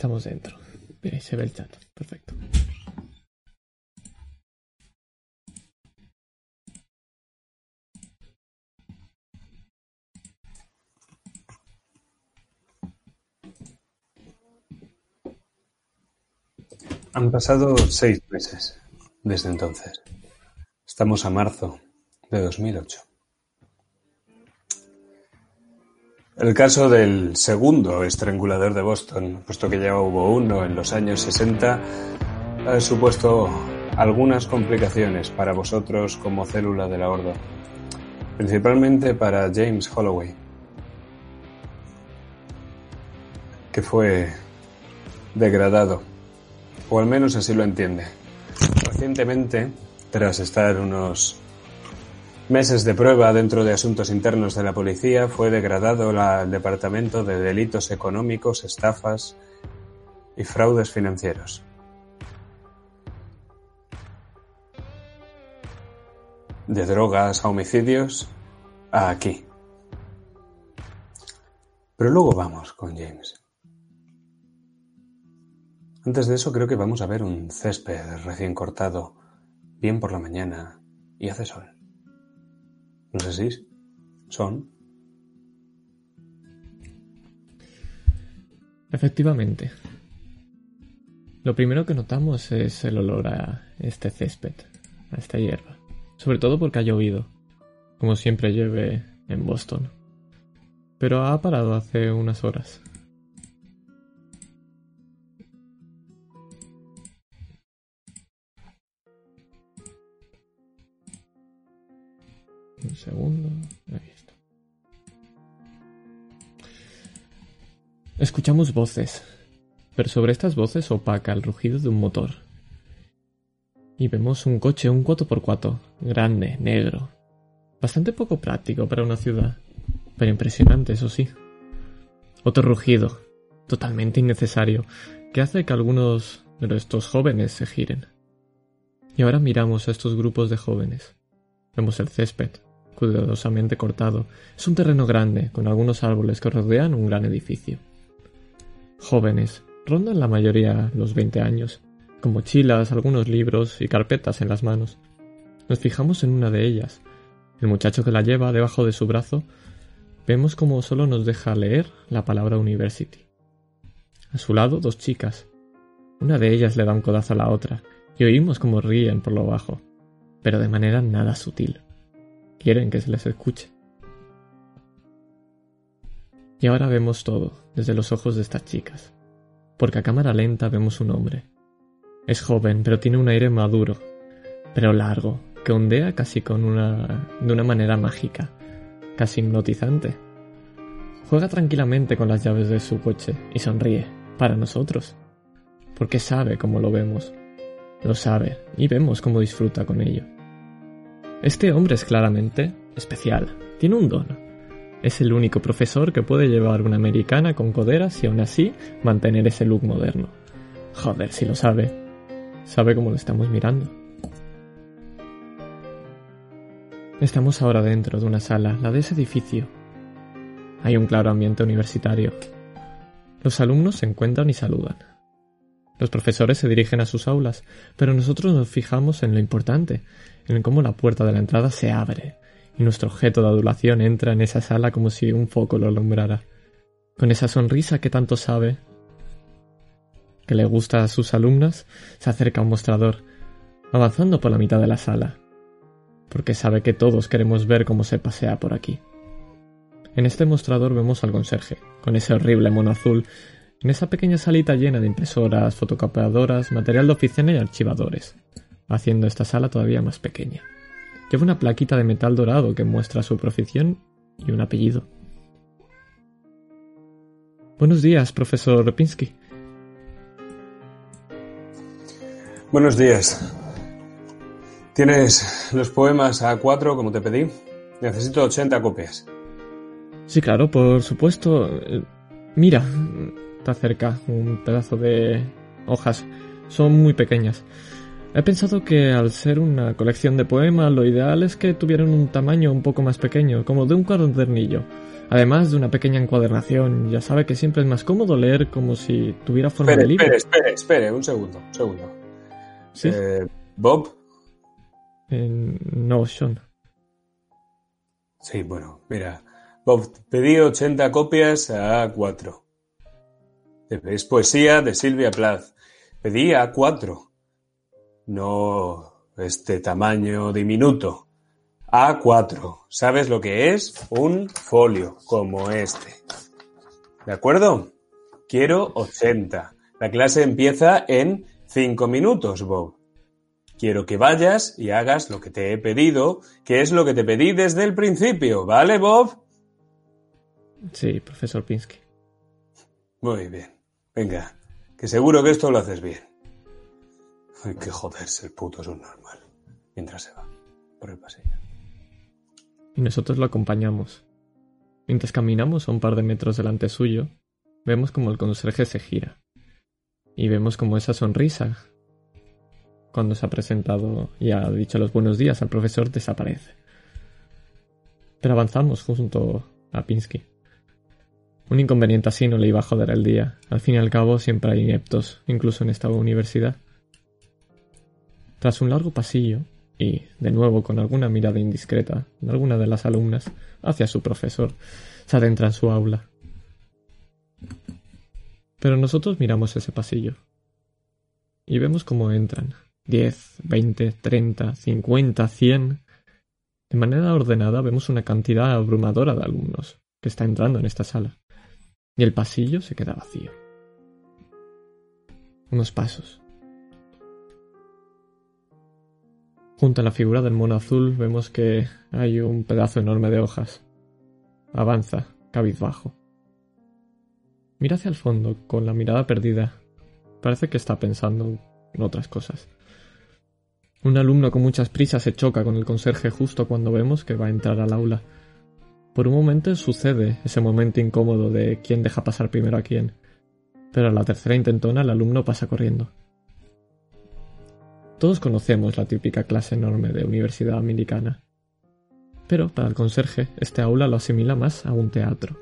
Estamos dentro. Ahí se ve el chat. Perfecto. Han pasado seis meses desde entonces. Estamos a marzo de 2008. El caso del segundo estrangulador de Boston, puesto que ya hubo uno en los años 60, ha supuesto algunas complicaciones para vosotros como célula de la Horda, principalmente para James Holloway, que fue degradado, o al menos así lo entiende. Recientemente, tras estar unos meses de prueba dentro de asuntos internos de la policía, fue degradado al Departamento de Delitos Económicos, Estafas y Fraudes Financieros. De drogas a homicidios a aquí. Pero luego vamos con James. Antes de eso creo que vamos a ver un césped recién cortado, bien por la mañana, y hace sol. No sé si son. Efectivamente. Lo primero que notamos es el olor a este césped, a esta hierba. Sobre todo porque ha llovido, como siempre llueve en Boston. Pero ha parado hace unas horas. Un segundo. Ahí está. Escuchamos voces, pero sobre estas voces opaca el rugido de un motor. Y vemos un coche, un 4x4, grande, negro. Bastante poco práctico para una ciudad, pero impresionante, eso sí. Otro rugido, totalmente innecesario, que hace que algunos de estos jóvenes se giren. Y ahora miramos a estos grupos de jóvenes. Vemos el césped, cuidadosamente cortado. Es un terreno grande, con algunos árboles que rodean un gran edificio. Jóvenes, rondan la mayoría los 20 años, con mochilas, algunos libros y carpetas en las manos. Nos fijamos en una de ellas. El muchacho que la lleva debajo de su brazo, vemos como solo nos deja leer la palabra university. A su lado, dos chicas. Una de ellas le da un codazo a la otra, y oímos como ríen por lo bajo, pero de manera nada sutil quieren que se les escuche. Y ahora vemos todo desde los ojos de estas chicas, porque a cámara lenta vemos un hombre. Es joven, pero tiene un aire maduro, pero largo, que ondea casi con una de una manera mágica, casi hipnotizante. Juega tranquilamente con las llaves de su coche y sonríe, para nosotros, porque sabe cómo lo vemos. Lo sabe y vemos cómo disfruta con ello. Este hombre es claramente especial, tiene un don. Es el único profesor que puede llevar una americana con coderas y aún así mantener ese look moderno. Joder, si lo sabe. Sabe cómo lo estamos mirando. Estamos ahora dentro de una sala, la de ese edificio. Hay un claro ambiente universitario. Los alumnos se encuentran y saludan. Los profesores se dirigen a sus aulas, pero nosotros nos fijamos en lo importante, en cómo la puerta de la entrada se abre y nuestro objeto de adulación entra en esa sala como si un foco lo alumbrara. Con esa sonrisa que tanto sabe, que le gusta a sus alumnas, se acerca a un mostrador, avanzando por la mitad de la sala, porque sabe que todos queremos ver cómo se pasea por aquí. En este mostrador vemos al conserje, con ese horrible mono azul, en esa pequeña salita llena de impresoras, fotocopiadoras, material de oficina y archivadores haciendo esta sala todavía más pequeña. Lleva una plaquita de metal dorado que muestra su profesión y un apellido. Buenos días, profesor Repinski. Buenos días. ¿Tienes los poemas A4 como te pedí? Necesito 80 copias. Sí, claro, por supuesto. Mira, está cerca un pedazo de hojas. Son muy pequeñas. He pensado que al ser una colección de poemas, lo ideal es que tuvieran un tamaño un poco más pequeño, como de un cuadernillo. Además de una pequeña encuadernación, ya sabe que siempre es más cómodo leer como si tuviera forma Espere, de libro. espere, espere, espere, un segundo, un segundo. ¿Sí? Eh, Bob. Eh, no, Sean. Sí, bueno, mira. Bob, pedí 80 copias a 4. Es poesía de Silvia Plath. Pedí a 4. No este tamaño diminuto. A4. ¿Sabes lo que es? Un folio como este. ¿De acuerdo? Quiero 80. La clase empieza en 5 minutos, Bob. Quiero que vayas y hagas lo que te he pedido, que es lo que te pedí desde el principio, ¿vale, Bob? Sí, profesor Pinsky. Muy bien. Venga, que seguro que esto lo haces bien. Hay que joderse el puto subnormal. Mientras se va por el pasillo. Y nosotros lo acompañamos. Mientras caminamos a un par de metros delante suyo, vemos como el conserje se gira. Y vemos como esa sonrisa, cuando se ha presentado y ha dicho los buenos días al profesor, desaparece. Pero avanzamos junto a Pinsky. Un inconveniente así no le iba a joder el día. Al fin y al cabo siempre hay ineptos, incluso en esta universidad. Tras un largo pasillo, y, de nuevo con alguna mirada indiscreta de alguna de las alumnas hacia su profesor, se adentra en su aula. Pero nosotros miramos ese pasillo y vemos cómo entran 10, 20, 30, 50, 100. De manera ordenada vemos una cantidad abrumadora de alumnos que está entrando en esta sala y el pasillo se queda vacío. Unos pasos. Junto a la figura del mono azul vemos que hay un pedazo enorme de hojas. Avanza, cabizbajo. Mira hacia el fondo, con la mirada perdida. Parece que está pensando en otras cosas. Un alumno con muchas prisas se choca con el conserje justo cuando vemos que va a entrar al aula. Por un momento sucede ese momento incómodo de quién deja pasar primero a quién, pero a la tercera intentona el alumno pasa corriendo. Todos conocemos la típica clase enorme de universidad americana, pero para el conserje este aula lo asimila más a un teatro.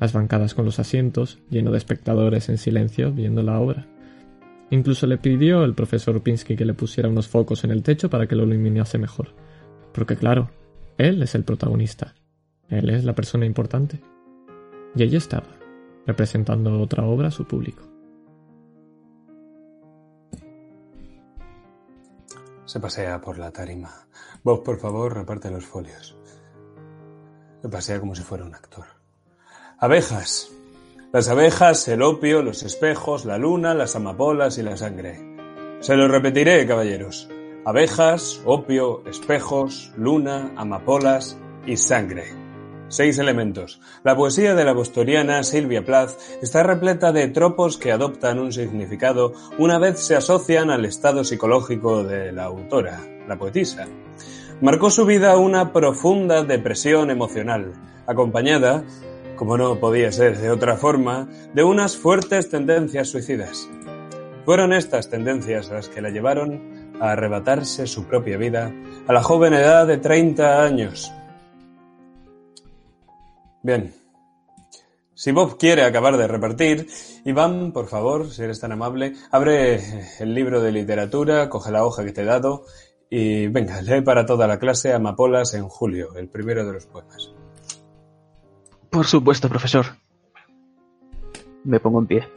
Las bancadas con los asientos, lleno de espectadores en silencio viendo la obra. Incluso le pidió el profesor Pinsky que le pusiera unos focos en el techo para que lo iluminase mejor. Porque claro, él es el protagonista. Él es la persona importante. Y ella estaba, representando otra obra a su público. Se pasea por la tarima. Bob, por favor, reparte los folios. Se pasea como si fuera un actor. Abejas. Las abejas, el opio, los espejos, la luna, las amapolas y la sangre. Se lo repetiré, caballeros. Abejas, opio, espejos, luna, amapolas y sangre. Seis elementos. La poesía de la bostoriana Silvia Plath está repleta de tropos que adoptan un significado una vez se asocian al estado psicológico de la autora, la poetisa. Marcó su vida una profunda depresión emocional, acompañada, como no podía ser de otra forma, de unas fuertes tendencias suicidas. Fueron estas tendencias las que la llevaron a arrebatarse su propia vida a la joven edad de 30 años. Bien. Si Bob quiere acabar de repartir, Iván, por favor, si eres tan amable, abre el libro de literatura, coge la hoja que te he dado y venga, lee para toda la clase Amapolas en julio, el primero de los poemas. Por supuesto, profesor. Me pongo en pie.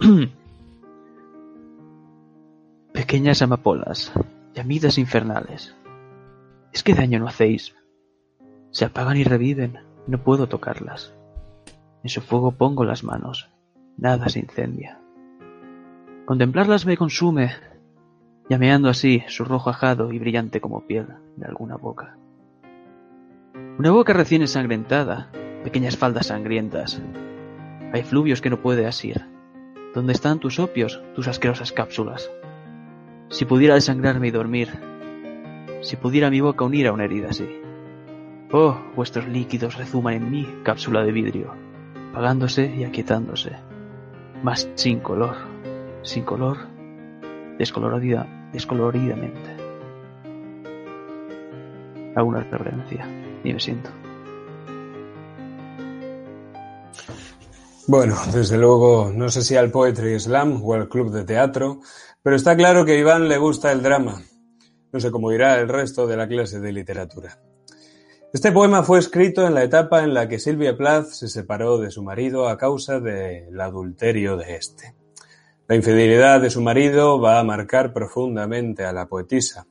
Pequeñas amapolas, llamidas infernales. ¿Es que daño no hacéis? Se apagan y reviven, no puedo tocarlas. En su fuego pongo las manos, nada se incendia. Contemplarlas me consume, llameando así su rojo ajado y brillante como piel de alguna boca. Una boca recién ensangrentada, pequeñas faldas sangrientas. Hay fluvios que no puede asir. ¿Dónde están tus opios, tus asquerosas cápsulas? Si pudiera desangrarme y dormir, si pudiera mi boca unir a una herida así. Oh, vuestros líquidos rezuman en mí, cápsula de vidrio, apagándose y aquietándose. Mas sin color, sin color, descolorida, descoloridamente. Hago una reverencia y me siento. Bueno, desde luego, no sé si al Poetry Slam o al club de teatro, pero está claro que a Iván le gusta el drama. No sé cómo irá el resto de la clase de literatura. Este poema fue escrito en la etapa en la que Silvia Plath se separó de su marido a causa del adulterio de este. La infidelidad de su marido va a marcar profundamente a la poetisa.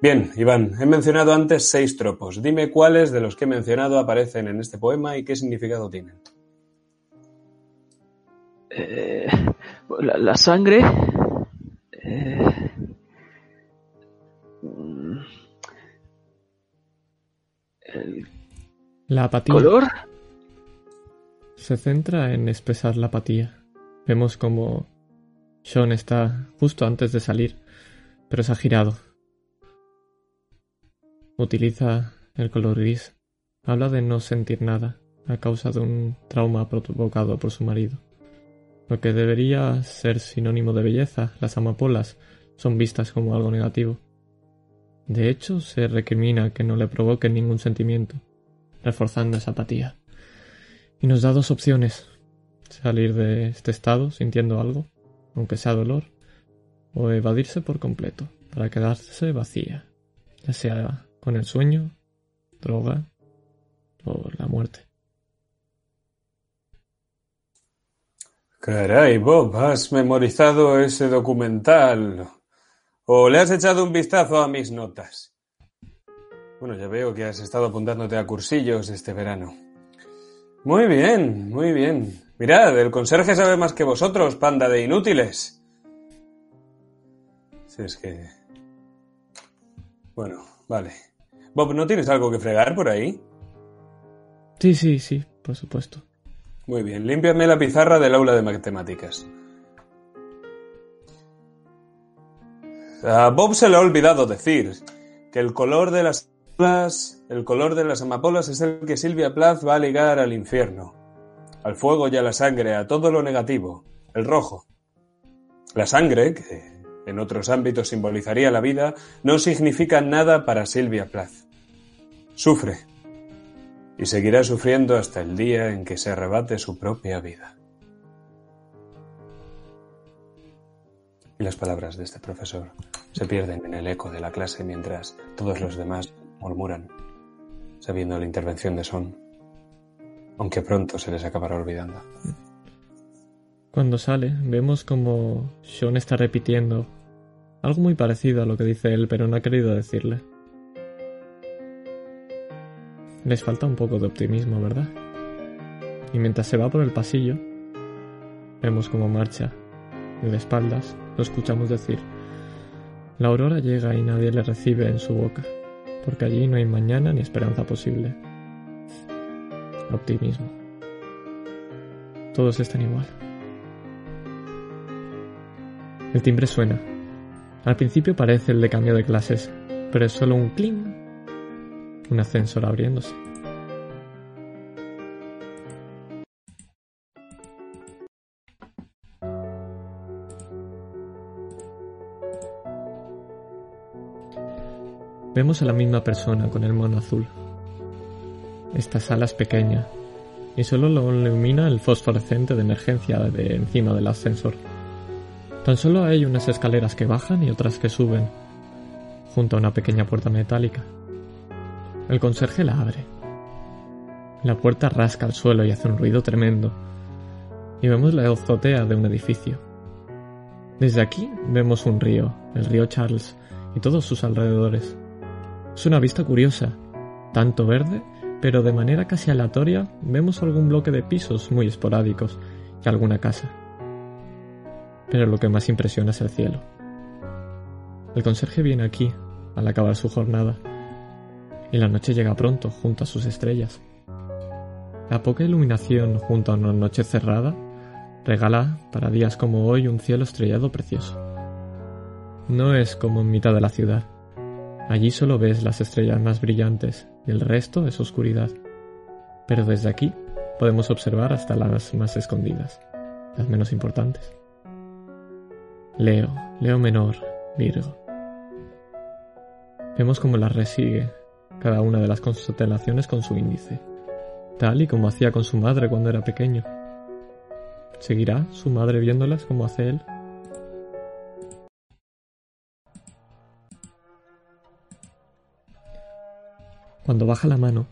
Bien, Iván, he mencionado antes seis tropos. Dime cuáles de los que he mencionado aparecen en este poema y qué significado tienen. Eh, la, sangre. Eh, el La apatía color. se centra en expresar la apatía. Vemos como Sean está justo antes de salir, pero se ha girado. Utiliza el color gris. Habla de no sentir nada a causa de un trauma provocado por su marido. Lo que debería ser sinónimo de belleza, las amapolas, son vistas como algo negativo. De hecho, se recrimina que no le provoque ningún sentimiento, reforzando esa apatía. Y nos da dos opciones. Salir de este estado sintiendo algo, aunque sea dolor, o evadirse por completo, para quedarse vacía, ya sea con el sueño, droga o la muerte. Caray, Bob, has memorizado ese documental. ¿O le has echado un vistazo a mis notas? Bueno, ya veo que has estado apuntándote a cursillos este verano. Muy bien, muy bien. Mirad, el conserje sabe más que vosotros, panda de inútiles. Si es que... Bueno, vale. Bob, ¿no tienes algo que fregar por ahí? Sí, sí, sí, por supuesto. Muy bien, límpiame la pizarra del aula de matemáticas. A Bob se le ha olvidado decir que el color de las amapolas, el color de las amapolas es el que Silvia Plath va a ligar al infierno, al fuego y a la sangre, a todo lo negativo, el rojo. La sangre, que en otros ámbitos simbolizaría la vida, no significa nada para Silvia Plath. Sufre, y seguirá sufriendo hasta el día en que se arrebate su propia vida. Y las palabras de este profesor se pierden en el eco de la clase mientras todos los demás murmuran, sabiendo la intervención de Son, aunque pronto se les acabará olvidando. Cuando sale, vemos como Sean está repitiendo algo muy parecido a lo que dice él, pero no ha querido decirle. Les falta un poco de optimismo, ¿verdad? Y mientras se va por el pasillo, vemos cómo marcha. De espaldas lo escuchamos decir, la aurora llega y nadie le recibe en su boca, porque allí no hay mañana ni esperanza posible. Optimismo. Todos están igual. El timbre suena. Al principio parece el de cambio de clases, pero es solo un cling un ascensor abriéndose. Vemos a la misma persona con el mono azul. Esta sala es pequeña y solo lo ilumina el fosforescente de emergencia de encima del ascensor. Tan solo hay unas escaleras que bajan y otras que suben, junto a una pequeña puerta metálica. El conserje la abre. La puerta rasca el suelo y hace un ruido tremendo. Y vemos la azotea de un edificio. Desde aquí vemos un río, el río Charles, y todos sus alrededores. Es una vista curiosa, tanto verde, pero de manera casi aleatoria vemos algún bloque de pisos muy esporádicos y alguna casa. Pero lo que más impresiona es el cielo. El conserje viene aquí, al acabar su jornada, y la noche llega pronto junto a sus estrellas. La poca iluminación junto a una noche cerrada regala para días como hoy un cielo estrellado precioso. No es como en mitad de la ciudad. Allí solo ves las estrellas más brillantes y el resto es oscuridad. Pero desde aquí podemos observar hasta las más escondidas, las menos importantes. Leo, Leo menor, Virgo. Vemos cómo la resigue cada una de las constelaciones con su índice, tal y como hacía con su madre cuando era pequeño. ¿Seguirá su madre viéndolas como hace él? Cuando baja la mano,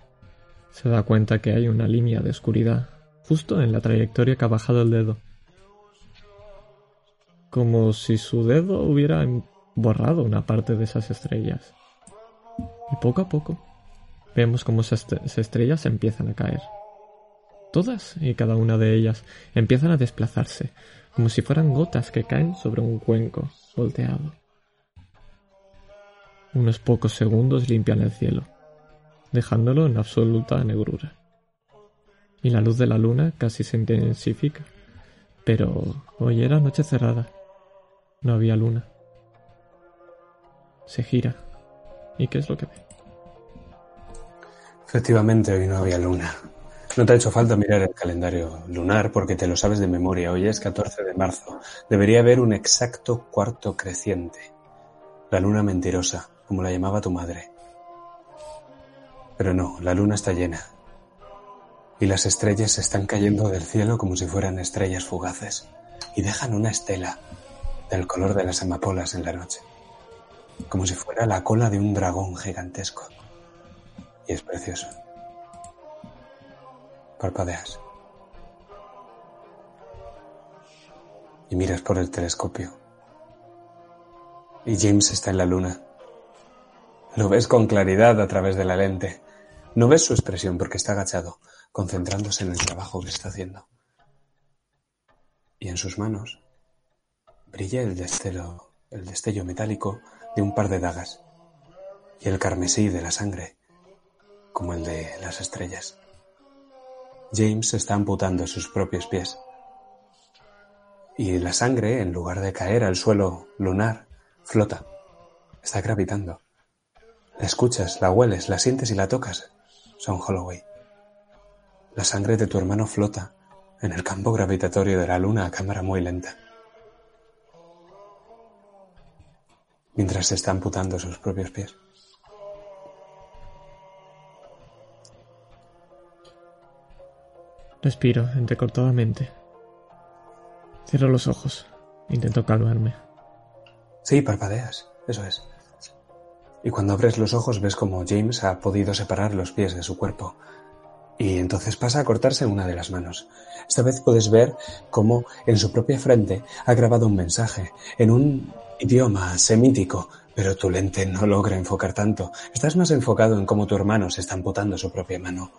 se da cuenta que hay una línea de oscuridad justo en la trayectoria que ha bajado el dedo. Como si su dedo hubiera borrado una parte de esas estrellas. Y poco a poco vemos cómo esas estrellas empiezan a caer. Todas y cada una de ellas empiezan a desplazarse, como si fueran gotas que caen sobre un cuenco volteado. Unos pocos segundos limpian el cielo dejándolo en absoluta negrura. Y la luz de la luna casi se intensifica. Pero hoy era noche cerrada. No había luna. Se gira. ¿Y qué es lo que ve? Efectivamente, hoy no había luna. No te ha hecho falta mirar el calendario lunar porque te lo sabes de memoria. Hoy es 14 de marzo. Debería haber un exacto cuarto creciente. La luna mentirosa, como la llamaba tu madre. Pero no, la luna está llena. Y las estrellas están cayendo del cielo como si fueran estrellas fugaces. Y dejan una estela del color de las amapolas en la noche. Como si fuera la cola de un dragón gigantesco. Y es precioso. Parpadeas. Y miras por el telescopio. Y James está en la luna. Lo ves con claridad a través de la lente. No ves su expresión porque está agachado, concentrándose en el trabajo que está haciendo. Y en sus manos brilla el destello, el destello metálico de un par de dagas y el carmesí de la sangre, como el de las estrellas. James está amputando sus propios pies. Y la sangre, en lugar de caer al suelo lunar, flota. Está gravitando. La escuchas, la hueles, la sientes y la tocas. Son Holloway. La sangre de tu hermano flota en el campo gravitatorio de la luna a cámara muy lenta. Mientras se está amputando sus propios pies. Respiro entrecortadamente. Cierro los ojos. Intento calmarme. Sí, parpadeas. Eso es y cuando abres los ojos ves como James ha podido separar los pies de su cuerpo. Y entonces pasa a cortarse una de las manos. Esta vez puedes ver cómo en su propia frente ha grabado un mensaje en un idioma semítico, pero tu lente no logra enfocar tanto. Estás más enfocado en cómo tu hermano se está amputando su propia mano.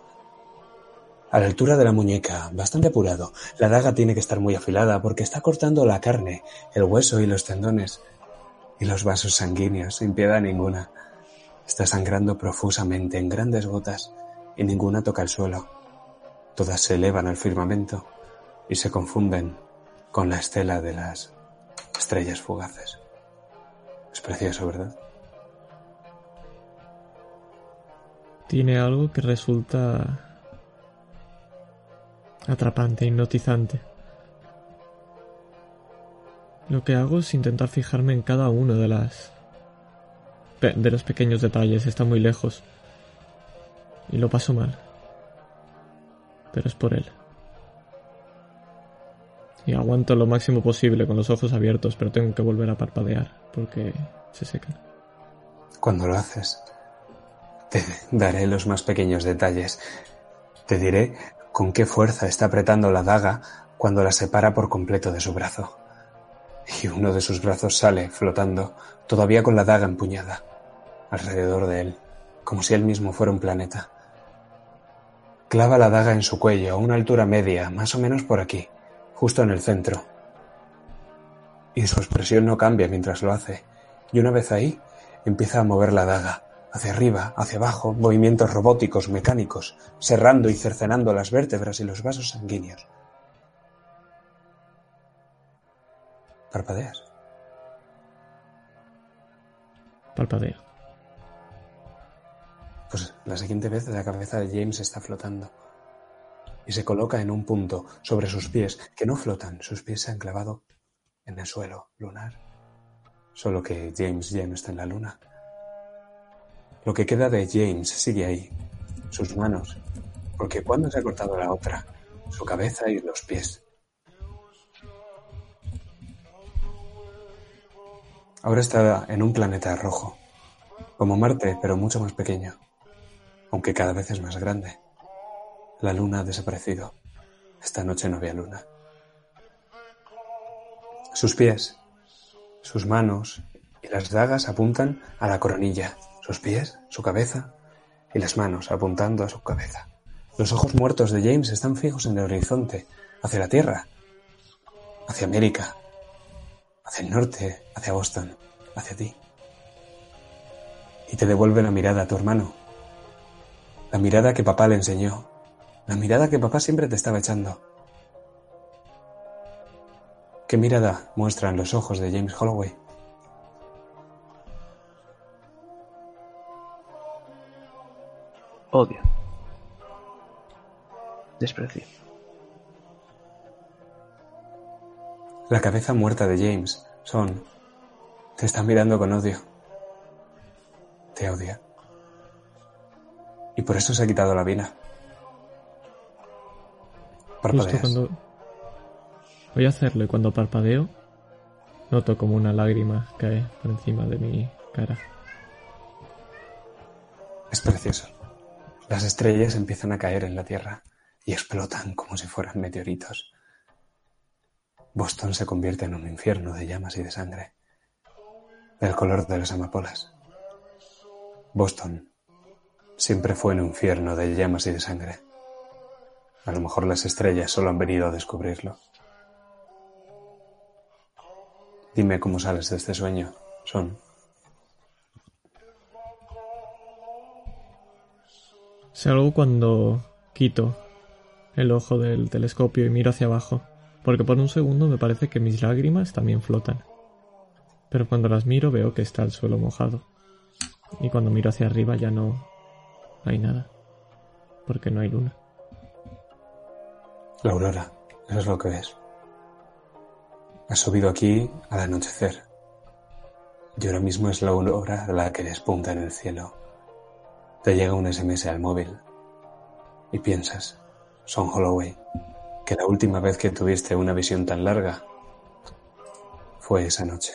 A la altura de la muñeca, bastante apurado, la daga tiene que estar muy afilada porque está cortando la carne, el hueso y los tendones y los vasos sanguíneos sin piedad ninguna. Está sangrando profusamente en grandes gotas y ninguna toca el suelo. Todas se elevan al firmamento y se confunden con la estela de las estrellas fugaces. Es precioso, ¿verdad? Tiene algo que resulta atrapante, hipnotizante. Lo que hago es intentar fijarme en cada uno de las de los pequeños detalles. Está muy lejos. Y lo paso mal. Pero es por él. Y aguanto lo máximo posible con los ojos abiertos, pero tengo que volver a parpadear porque se secan. Cuando lo haces, te daré los más pequeños detalles. Te diré con qué fuerza está apretando la daga cuando la separa por completo de su brazo y uno de sus brazos sale flotando, todavía con la daga empuñada, alrededor de él, como si él mismo fuera un planeta. Clava la daga en su cuello a una altura media, más o menos por aquí, justo en el centro. Y su expresión no cambia mientras lo hace, y una vez ahí, empieza a mover la daga, hacia arriba, hacia abajo, movimientos robóticos, mecánicos, serrando y cercenando las vértebras y los vasos sanguíneos. ¿Parpadeas? Parpadeo. Pues la siguiente vez la cabeza de James está flotando y se coloca en un punto sobre sus pies, que no flotan, sus pies se han clavado en el suelo lunar. Solo que James ya no está en la luna. Lo que queda de James sigue ahí, sus manos, porque cuando se ha cortado la otra, su cabeza y los pies. Ahora está en un planeta rojo, como Marte, pero mucho más pequeño, aunque cada vez es más grande. La luna ha desaparecido. Esta noche no había luna. Sus pies, sus manos y las dagas apuntan a la coronilla, sus pies, su cabeza y las manos apuntando a su cabeza. Los ojos muertos de James están fijos en el horizonte, hacia la Tierra, hacia América, hacia el norte, hacia Boston, hacia ti. Y te devuelve la mirada a tu hermano, la mirada que papá le enseñó, la mirada que papá siempre te estaba echando. ¿Qué mirada muestran los ojos de James Holloway? Odio. Desprecio. La cabeza muerta de James, Son, te está mirando con odio. Te odia. Y por eso se ha quitado la vida. Justo cuando voy a hacerlo y cuando parpadeo, noto como una lágrima cae por encima de mi cara. Es precioso. Las estrellas empiezan a caer en la Tierra y explotan como si fueran meteoritos. Boston se convierte en un infierno de llamas y de sangre, del color de las amapolas. Boston siempre fue un infierno de llamas y de sangre. A lo mejor las estrellas solo han venido a descubrirlo. Dime cómo sales de este sueño, Son. Salgo cuando quito el ojo del telescopio y miro hacia abajo, porque por un segundo me parece que mis lágrimas también flotan. Pero cuando las miro veo que está el suelo mojado. Y cuando miro hacia arriba ya no hay nada, porque no hay luna. La aurora, eso es lo que ves. Has subido aquí al anochecer. Y ahora mismo es la aurora la que despunta en el cielo. Te llega un SMS al móvil y piensas, Son Holloway, que la última vez que tuviste una visión tan larga fue esa noche.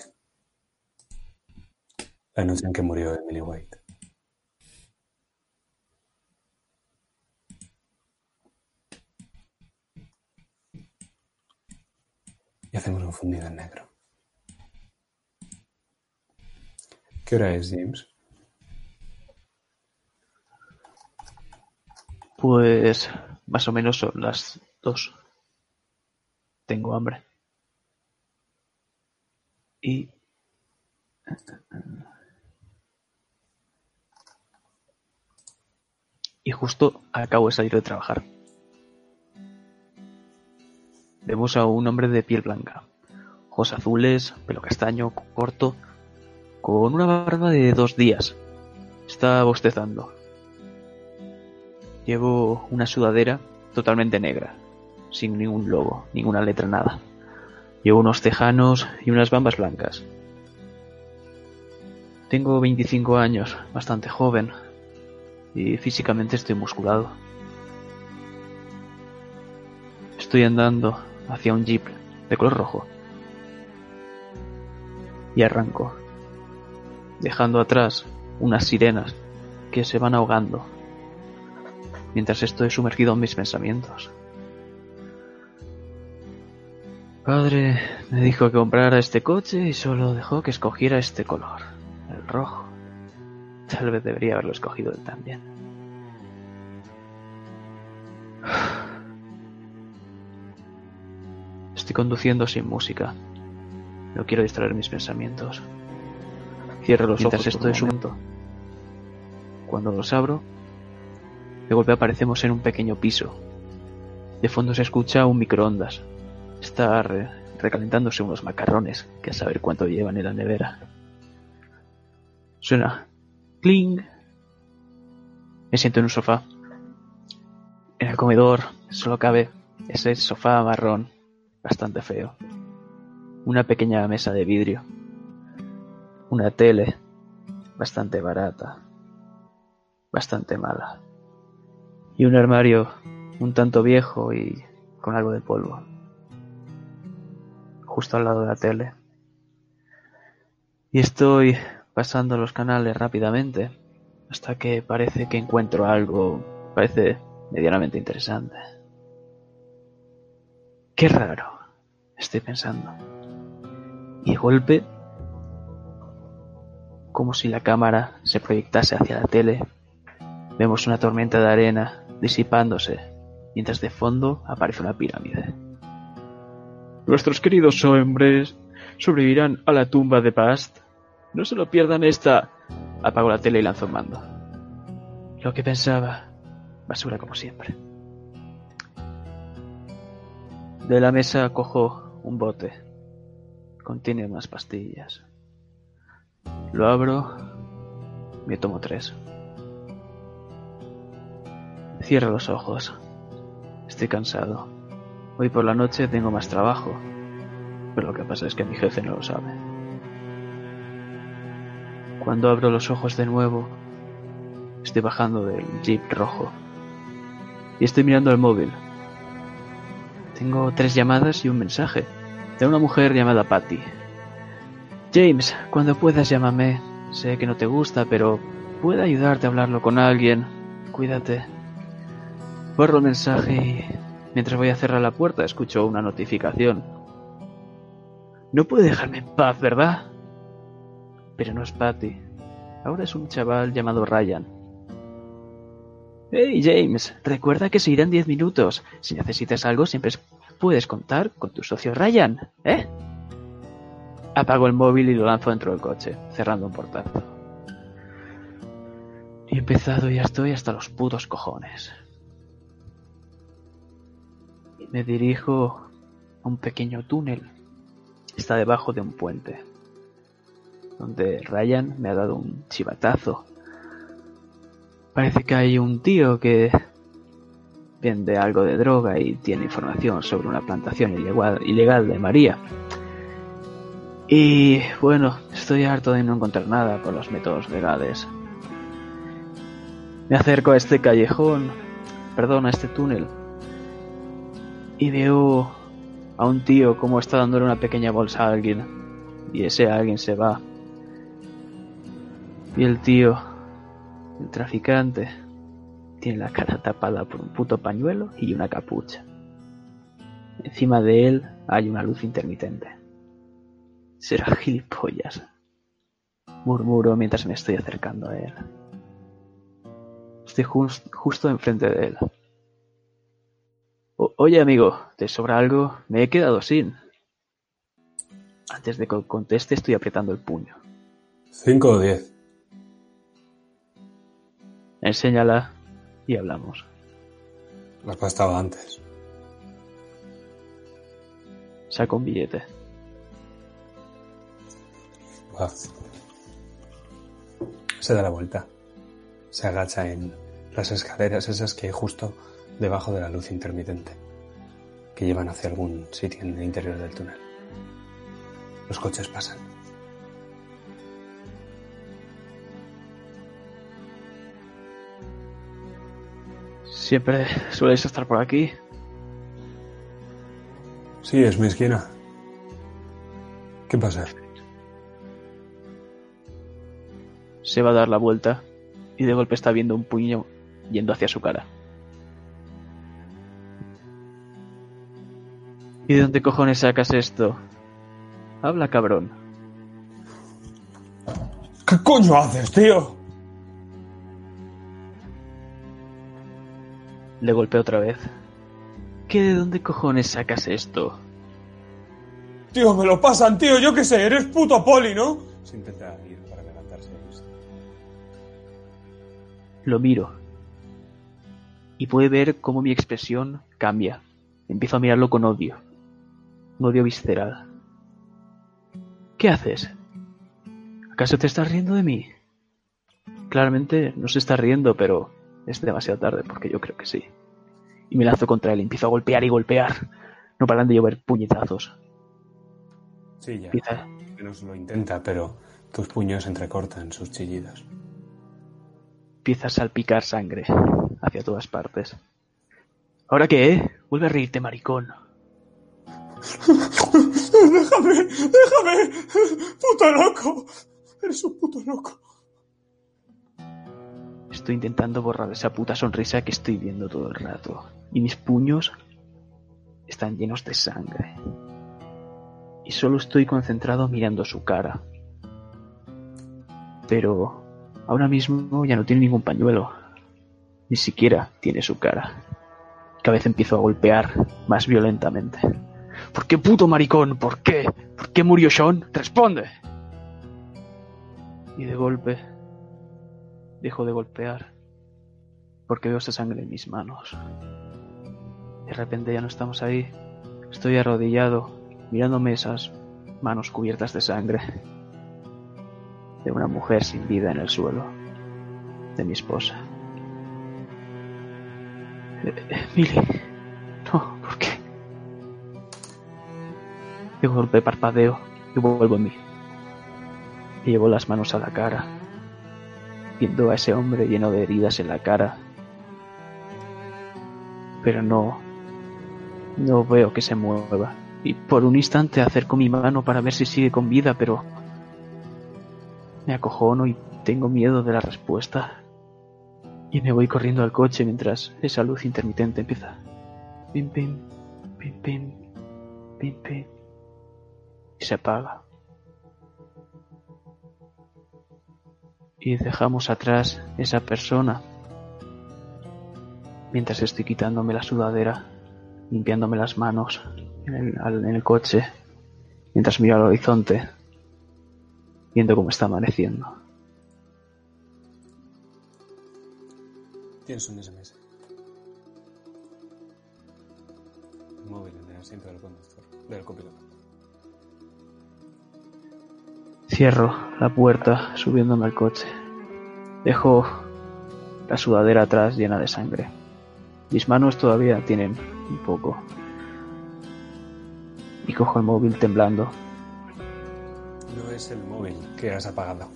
La noche en que murió Emily White. Y hacemos un fundido en negro. ¿Qué hora es, James? Pues más o menos son las dos. Tengo hambre. Y... Y justo acabo de salir de trabajar. Vemos a un hombre de piel blanca, ojos azules, pelo castaño, corto, con una barba de dos días. Está bostezando. Llevo una sudadera totalmente negra, sin ningún logo, ninguna letra, nada. Llevo unos tejanos y unas bambas blancas. Tengo 25 años, bastante joven, y físicamente estoy musculado. Estoy andando hacia un jeep de color rojo. Y arranco, dejando atrás unas sirenas que se van ahogando mientras estoy sumergido en mis pensamientos. Padre me dijo que comprara este coche y solo dejó que escogiera este color, el rojo. Tal vez debería haberlo escogido él también. Estoy conduciendo sin música. No quiero distraer mis pensamientos. Cierro los ojos estoy suelto. Cuando los abro, de golpe aparecemos en un pequeño piso. De fondo se escucha un microondas. Está recalentándose unos macarrones, que a saber cuánto llevan en la nevera. Suena cling. Me siento en un sofá. En el comedor solo cabe ese sofá marrón, bastante feo. una pequeña mesa de vidrio, una tele bastante barata, bastante mala, y un armario un tanto viejo y con algo de polvo, justo al lado de la tele. Y estoy pasando los canales rápidamente hasta que parece que encuentro algo, parece medianamente interesante. Qué raro, estoy pensando. Y de golpe, como si la cámara se proyectase hacia la tele, vemos una tormenta de arena disipándose, mientras de fondo aparece una pirámide. Nuestros queridos hombres sobrevivirán a la tumba de Past. No se lo pierdan esta. Apago la tele y lanzo un mando. Lo que pensaba. Basura como siempre. De la mesa cojo un bote. Contiene unas pastillas. Lo abro. Me tomo tres. Cierro los ojos. Estoy cansado. Hoy por la noche tengo más trabajo. Pero lo que pasa es que mi jefe no lo sabe. Cuando abro los ojos de nuevo, estoy bajando del jeep rojo. Y estoy mirando el móvil. Tengo tres llamadas y un mensaje. De una mujer llamada Patty. James, cuando puedas llámame. Sé que no te gusta, pero puedo ayudarte a hablarlo con alguien. Cuídate. Borro el mensaje y mientras voy a cerrar la puerta escucho una notificación. No puede dejarme en paz, ¿verdad? Pero no es Patty. Ahora es un chaval llamado Ryan. Hey James, recuerda que se irán 10 minutos. Si necesitas algo siempre puedes contar con tu socio Ryan, ¿eh? Apago el móvil y lo lanzo dentro del coche, cerrando un portazo. He empezado y ya estoy hasta los putos cojones. Me dirijo a un pequeño túnel. Está debajo de un puente. Donde Ryan me ha dado un chivatazo. Parece que hay un tío que vende algo de droga y tiene información sobre una plantación ilegal, de María. Y bueno, estoy harto de no encontrar nada por los métodos legales. Me acerco a este callejón, perdón, a este túnel, y veo a un tío como está dándole una pequeña bolsa a alguien y ese alguien se va. Y el tío, el traficante, tiene la cara tapada por un puto pañuelo y una capucha. Encima de él hay una luz intermitente. Será gilipollas. Murmuro mientras me estoy acercando a él. Estoy justo enfrente de él oye, amigo, ¿te sobra algo? Me he quedado sin. Antes de que conteste, estoy apretando el puño. ¿Cinco o diez? Enséñala y hablamos. La que estaba antes. Saco un billete. Se da la vuelta. Se agacha en las escaleras esas que hay justo debajo de la luz intermitente, que llevan hacia algún sitio en el interior del túnel. Los coches pasan. ¿Siempre sueles estar por aquí? Sí, es mi esquina. ¿Qué pasa? Se va a dar la vuelta y de golpe está viendo un puño yendo hacia su cara. ¿Y de dónde cojones sacas esto? Habla, cabrón. ¿Qué coño haces, tío? Le golpeé otra vez. ¿Qué de dónde cojones sacas esto? Tío, me lo pasan, tío, yo qué sé, eres puto poli, ¿no? Se intenta ir para levantarse. Lo miro. Y puede ver cómo mi expresión cambia. Empiezo a mirarlo con odio un odio visceral. ¿Qué haces? ¿Acaso te estás riendo de mí? Claramente no se está riendo, pero es demasiado tarde porque yo creo que sí. Y me lanzo contra él, empiezo a golpear y golpear. No paran de llover puñetazos. Sí, ya. Empieza- Menos lo intenta, pero tus puños entrecortan sus chillidos. empieza a salpicar sangre hacia todas partes. ¿Ahora qué? Vuelve a reírte, maricón. ¡Déjame! ¡Déjame! ¡Puto loco! Eres un puto loco. Estoy intentando borrar esa puta sonrisa que estoy viendo todo el rato. Y mis puños están llenos de sangre. Y solo estoy concentrado mirando su cara. Pero ahora mismo ya no tiene ningún pañuelo. Ni siquiera tiene su cara. Cada vez empiezo a golpear más violentamente. ¿Por qué puto maricón? ¿Por qué? ¿Por qué murió Sean? ¡Responde! Y de golpe dejo de golpear porque veo esa sangre en mis manos. De repente ya no estamos ahí. Estoy arrodillado, mirándome esas manos cubiertas de sangre de una mujer sin vida en el suelo, de mi esposa. Eh, no, ¿por qué? De golpe parpadeo y vuelvo en mí. Le llevo las manos a la cara, viendo a ese hombre lleno de heridas en la cara. Pero no, no veo que se mueva. Y por un instante acerco mi mano para ver si sigue con vida, pero me acojono y tengo miedo de la respuesta. Y me voy corriendo al coche mientras esa luz intermitente empieza. Pim, pim, pim, pim, pim, pim. Se apaga. y dejamos atrás esa persona mientras estoy quitándome la sudadera, limpiándome las manos en el, en el coche, mientras miro al horizonte, viendo cómo está amaneciendo. Tienes un SMS. Móvil en el asiento del conductor, del copiloto. Cierro la puerta subiéndome al coche. Dejo la sudadera atrás llena de sangre. Mis manos todavía tienen un poco. Y cojo el móvil temblando. No es el móvil que has apagado.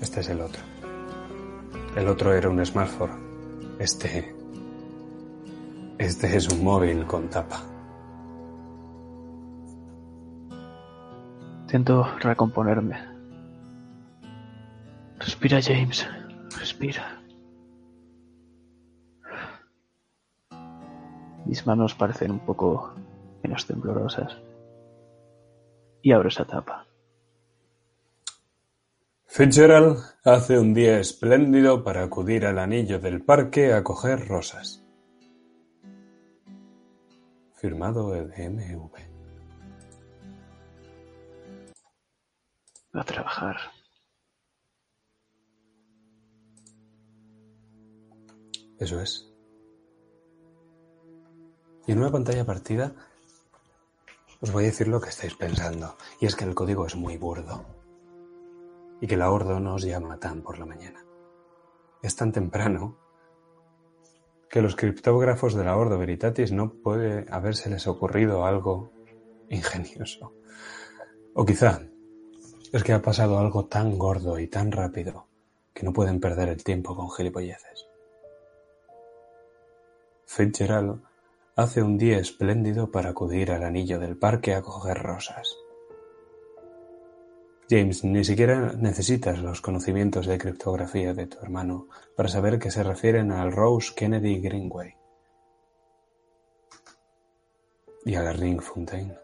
Este es el otro. El otro era un smartphone. Este. Este es un móvil con tapa. Intento recomponerme. Respira, James. Respira. Mis manos parecen un poco menos temblorosas. Y abro esa tapa. Fitzgerald hace un día espléndido para acudir al anillo del parque a coger rosas. Firmado el MV. A trabajar. Eso es. Y en una pantalla partida os voy a decir lo que estáis pensando. Y es que el código es muy burdo. Y que la Ordo no os llama tan por la mañana. Es tan temprano que los criptógrafos de la Ordo Veritatis no puede habérseles ocurrido algo ingenioso. O quizá es que ha pasado algo tan gordo y tan rápido que no pueden perder el tiempo con gilipolleces. Fitzgerald hace un día espléndido para acudir al anillo del parque a coger rosas. James, ni siquiera necesitas los conocimientos de criptografía de tu hermano para saber que se refieren al Rose Kennedy Greenway y a la Ring Fontaine.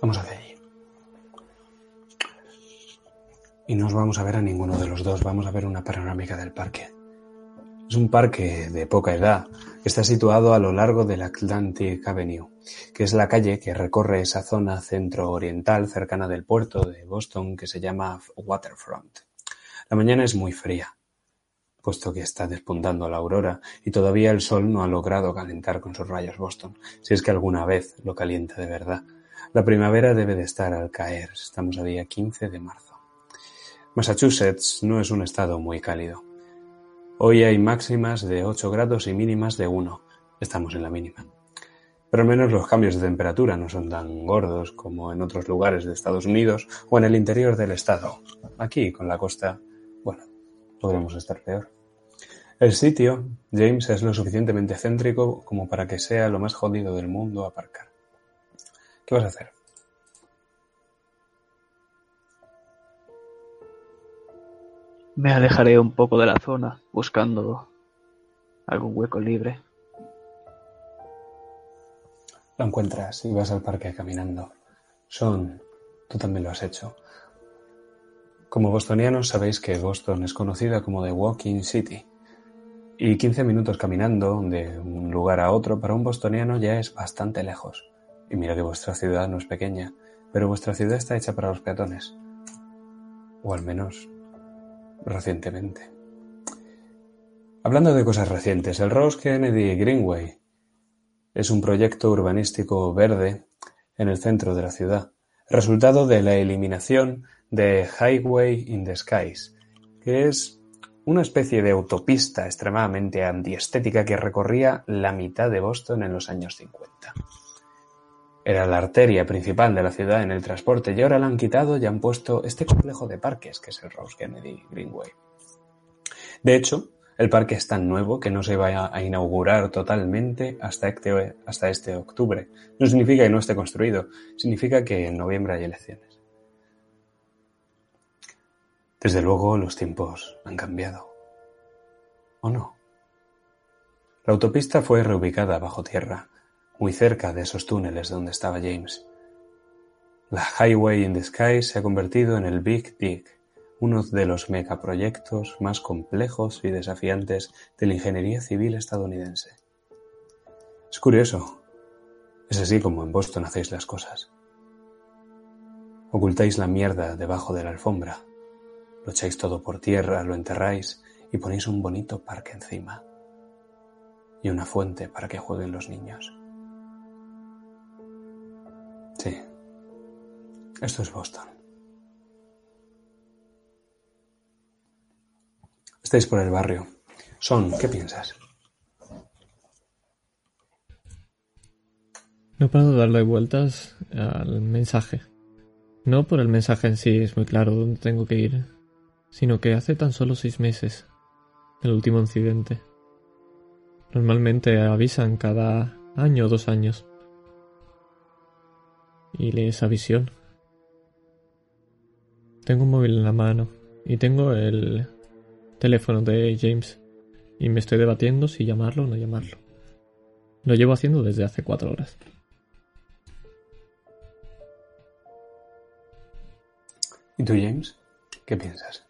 Vamos hacia allí. Y no os vamos a ver a ninguno de los dos, vamos a ver una panorámica del parque. Es un parque de poca edad que está situado a lo largo del Atlantic Avenue, que es la calle que recorre esa zona centro-oriental cercana del puerto de Boston que se llama Waterfront. La mañana es muy fría, puesto que está despuntando la aurora y todavía el sol no ha logrado calentar con sus rayos Boston, si es que alguna vez lo calienta de verdad. La primavera debe de estar al caer, estamos a día 15 de marzo. Massachusetts no es un estado muy cálido. Hoy hay máximas de 8 grados y mínimas de 1. Estamos en la mínima. Pero al menos los cambios de temperatura no son tan gordos como en otros lugares de Estados Unidos o en el interior del estado. Aquí, con la costa, bueno, podremos estar peor. El sitio, James, es lo suficientemente céntrico como para que sea lo más jodido del mundo aparcar. ¿Qué vas a hacer? Me alejaré un poco de la zona, buscando algún hueco libre. Lo encuentras y vas al parque caminando. Son, tú también lo has hecho. Como bostonianos sabéis que Boston es conocida como The Walking City. Y 15 minutos caminando de un lugar a otro para un bostoniano ya es bastante lejos. Y mira que vuestra ciudad no es pequeña, pero vuestra ciudad está hecha para los peatones. O al menos recientemente. Hablando de cosas recientes, el Rose Kennedy Greenway es un proyecto urbanístico verde en el centro de la ciudad, resultado de la eliminación de Highway in the Skies, que es una especie de autopista extremadamente antiestética que recorría la mitad de Boston en los años 50. Era la arteria principal de la ciudad en el transporte y ahora la han quitado y han puesto este complejo de parques que es el Rose Kennedy Greenway. De hecho, el parque es tan nuevo que no se va a inaugurar totalmente hasta este, hasta este octubre. No significa que no esté construido, significa que en noviembre hay elecciones. Desde luego los tiempos han cambiado. ¿O no? La autopista fue reubicada bajo tierra, muy cerca de esos túneles donde estaba James. La Highway in the Sky se ha convertido en el Big Dig, uno de los megaproyectos más complejos y desafiantes de la ingeniería civil estadounidense. Es curioso. Es así como en Boston hacéis las cosas. Ocultáis la mierda debajo de la alfombra, lo echáis todo por tierra, lo enterráis y ponéis un bonito parque encima. Y una fuente para que jueguen los niños. Esto es Boston. Estáis por el barrio. Son, ¿qué piensas? No de darle vueltas al mensaje. No por el mensaje en sí, es muy claro dónde tengo que ir, sino que hace tan solo seis meses del último incidente. Normalmente avisan cada año o dos años. Y lee esa visión. Tengo un móvil en la mano y tengo el teléfono de James y me estoy debatiendo si llamarlo o no llamarlo. Lo llevo haciendo desde hace cuatro horas. ¿Y tú, James? ¿Qué piensas?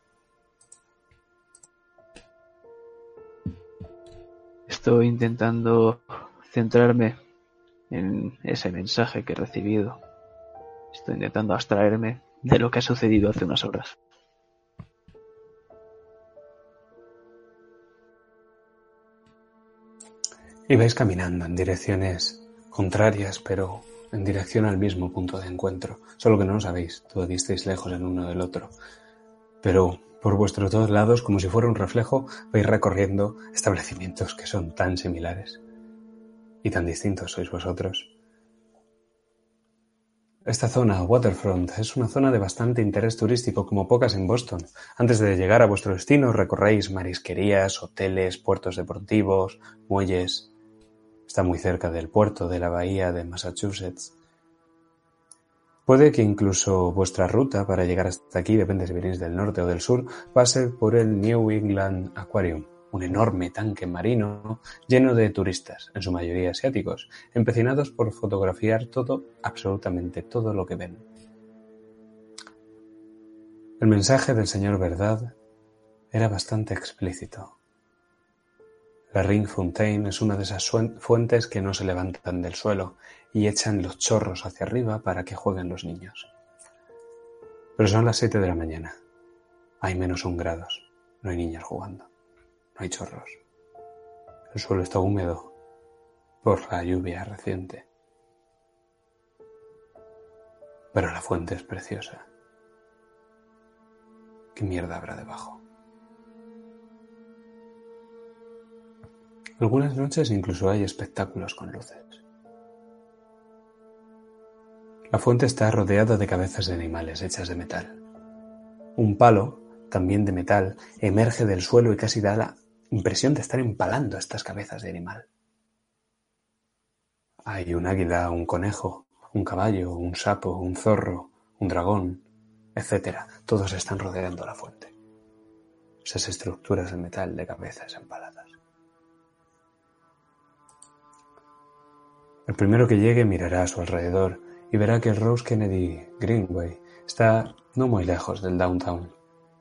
Estoy intentando centrarme en ese mensaje que he recibido. Estoy intentando abstraerme de lo que ha sucedido hace unas horas. Ibais caminando en direcciones contrarias, pero en dirección al mismo punto de encuentro, solo que no lo sabéis, todavía estáis lejos el uno del otro. Pero por vuestros dos lados, como si fuera un reflejo, vais recorriendo establecimientos que son tan similares y tan distintos sois vosotros. Esta zona, Waterfront, es una zona de bastante interés turístico, como pocas en Boston. Antes de llegar a vuestro destino, recorréis marisquerías, hoteles, puertos deportivos, muelles. Está muy cerca del puerto de la bahía de Massachusetts. Puede que incluso vuestra ruta para llegar hasta aquí, depende si venís del norte o del sur, pase por el New England Aquarium, un enorme tanque marino lleno de turistas, en su mayoría asiáticos, empecinados por fotografiar todo, absolutamente todo lo que ven. El mensaje del señor Verdad era bastante explícito. La Ring Fontaine es una de esas fuentes que no se levantan del suelo y echan los chorros hacia arriba para que jueguen los niños. Pero son las siete de la mañana. Hay menos un grados. No hay niños jugando. No hay chorros. El suelo está húmedo por la lluvia reciente. Pero la fuente es preciosa. ¿Qué mierda habrá debajo? Algunas noches incluso hay espectáculos con luces. La fuente está rodeada de cabezas de animales hechas de metal. Un palo, también de metal, emerge del suelo y casi da la impresión de estar empalando estas cabezas de animal. Hay un águila, un conejo, un caballo, un sapo, un zorro, un dragón, etc. Todos están rodeando la fuente. Esas estructuras de metal de cabezas empaladas. El primero que llegue mirará a su alrededor y verá que el Rose Kennedy Greenway está no muy lejos del downtown,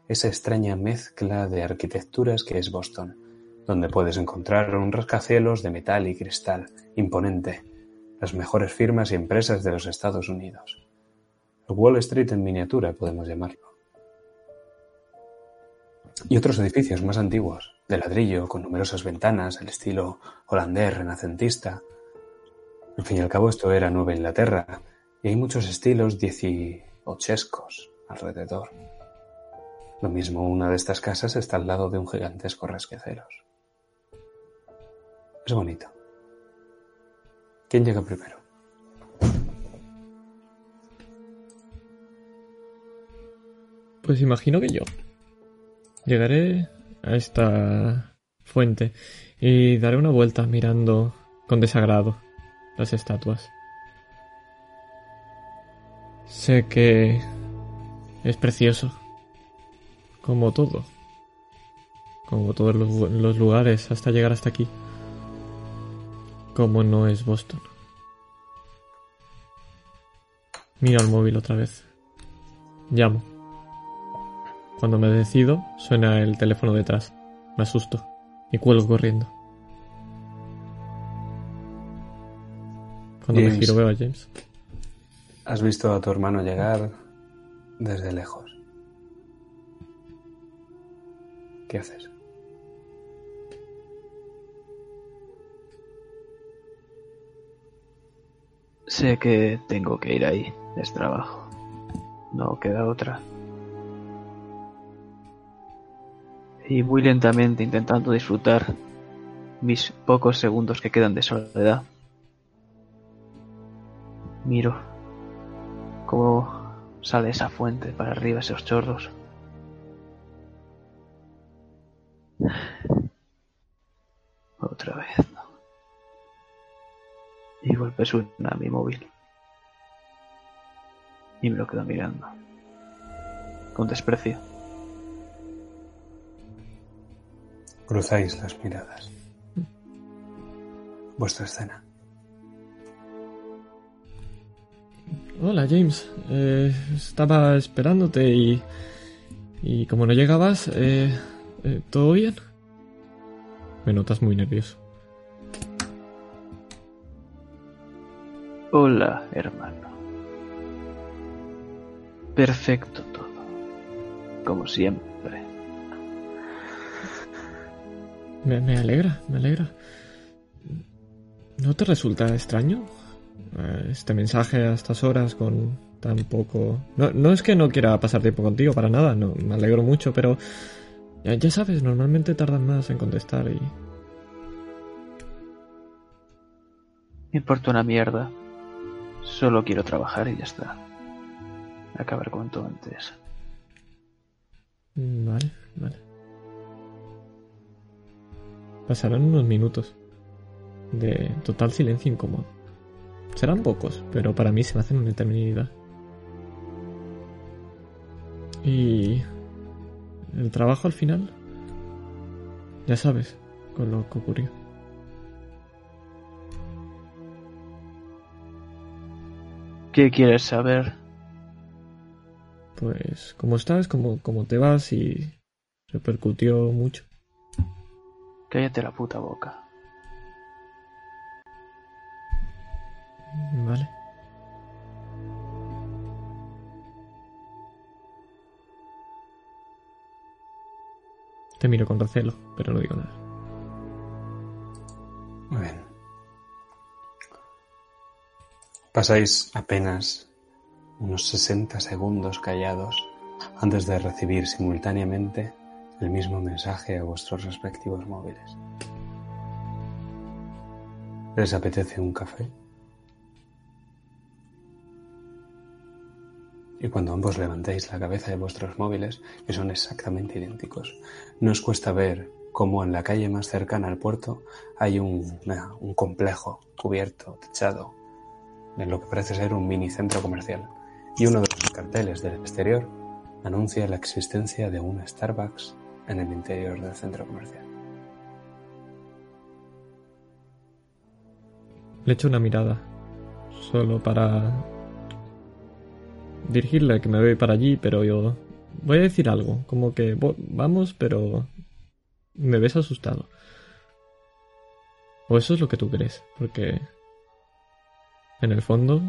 esa extraña mezcla de arquitecturas que es Boston, donde puedes encontrar un rascacielos de metal y cristal imponente, las mejores firmas y empresas de los Estados Unidos. Wall Street en miniatura, podemos llamarlo. Y otros edificios más antiguos, de ladrillo, con numerosas ventanas, el estilo holandés renacentista, al fin y al cabo esto era Nueva Inglaterra y hay muchos estilos dieciochescos alrededor. Lo mismo, una de estas casas está al lado de un gigantesco rasqueceros. Es bonito. ¿Quién llega primero? Pues imagino que yo. Llegaré a esta fuente y daré una vuelta mirando con desagrado las estatuas. Sé que es precioso, como todo, como todos los, lugares hasta llegar hasta aquí, como no es Boston. Miro al móvil otra vez. Llamo. Cuando me decido, suena el teléfono detrás. Me asusto y cuelgo corriendo. Cuando me giro veo a James. Has visto a tu hermano llegar desde lejos. ¿Qué haces? Sé que tengo que ir ahí, es trabajo. No queda otra. Y muy lentamente intentando disfrutar mis pocos segundos que quedan de soledad Miro cómo sale esa fuente para arriba, esos chorros. Otra vez, ¿no? Y golpe suena mi móvil. Y me lo quedo mirando. Con desprecio. Cruzáis las miradas. Vuestra escena. Hola James, eh, estaba esperándote y... Y como no llegabas, eh, eh, ¿todo bien? Me notas muy nervioso. Hola, hermano. Perfecto todo. Como siempre. Me, me alegra, me alegra. ¿No te resulta extraño eh, este mensaje a estas horas con tan poco... No, no es que no quiera pasar tiempo contigo, para nada, no, me alegro mucho, pero ya, ya sabes, normalmente tardan más en contestar y... Me importa una mierda. Solo quiero trabajar y ya está. Acabar cuanto antes. Mm, vale, vale. Pasarán unos minutos de total silencio incómodo. Serán pocos, pero para mí se me hacen una eternidad. Y el trabajo al final, ya sabes, con lo que ocurrió. ¿Qué quieres saber? Pues cómo estás, cómo, cómo te vas y repercutió mucho. Cállate la puta boca. Vale. Te miro con recelo, pero no digo nada. Muy bien. Pasáis apenas unos 60 segundos callados antes de recibir simultáneamente el mismo mensaje a vuestros respectivos móviles. ¿Les apetece un café? Y cuando ambos levantéis la cabeza de vuestros móviles, que son exactamente idénticos, no os cuesta ver cómo en la calle más cercana al puerto hay un, un complejo cubierto, techado, en lo que parece ser un mini centro comercial. Y uno de los carteles del exterior anuncia la existencia de un Starbucks en el interior del centro comercial. Le echo una mirada, solo para dirigirle que me voy para allí, pero yo voy a decir algo, como que vamos, pero me ves asustado. O eso es lo que tú crees, porque en el fondo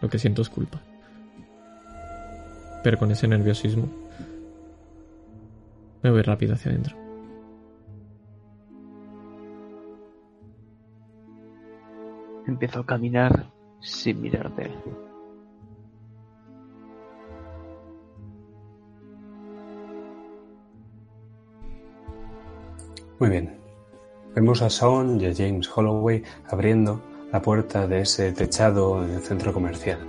lo que siento es culpa. Pero con ese nerviosismo me voy rápido hacia adentro. Empiezo a caminar sin mirarte. Muy bien. Vemos a Sean y a James Holloway abriendo la puerta de ese techado en el centro comercial.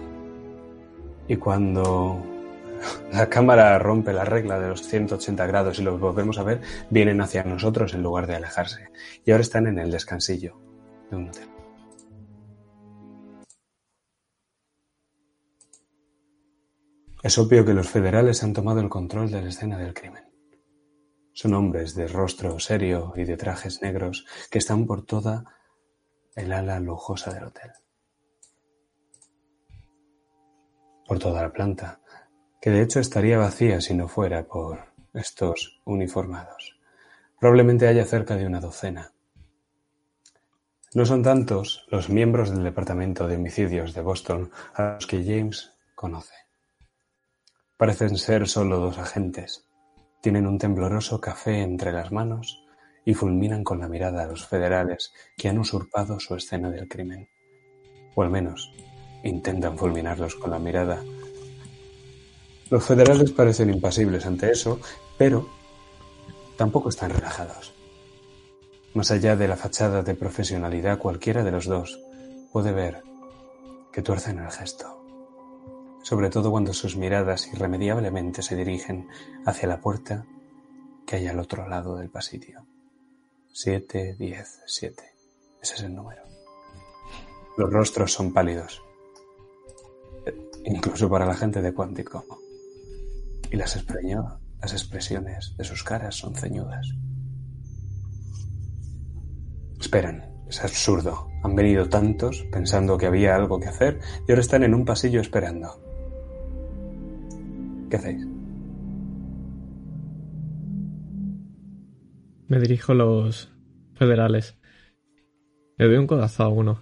Y cuando la cámara rompe la regla de los 180 grados y los volvemos a ver, vienen hacia nosotros en lugar de alejarse. Y ahora están en el descansillo de un hotel. Es obvio que los federales han tomado el control de la escena del crimen. Son hombres de rostro serio y de trajes negros que están por toda el ala lujosa del hotel. Por toda la planta, que de hecho estaría vacía si no fuera por estos uniformados. Probablemente haya cerca de una docena. No son tantos los miembros del Departamento de Homicidios de Boston a los que James conoce. Parecen ser solo dos agentes. Tienen un tembloroso café entre las manos y fulminan con la mirada a los federales que han usurpado su escena del crimen. O al menos intentan fulminarlos con la mirada. Los federales parecen impasibles ante eso, pero tampoco están relajados. Más allá de la fachada de profesionalidad, cualquiera de los dos puede ver que tuercen el gesto. Sobre todo cuando sus miradas irremediablemente se dirigen hacia la puerta que hay al otro lado del pasillo. Siete, diez, siete. Ese es el número. Los rostros son pálidos. Incluso para la gente de Cuántico. Y las, las expresiones de sus caras son ceñudas. Esperan. Es absurdo. Han venido tantos pensando que había algo que hacer y ahora están en un pasillo esperando. ¿Qué hacéis? Me dirijo a los federales. Le doy un codazo a uno.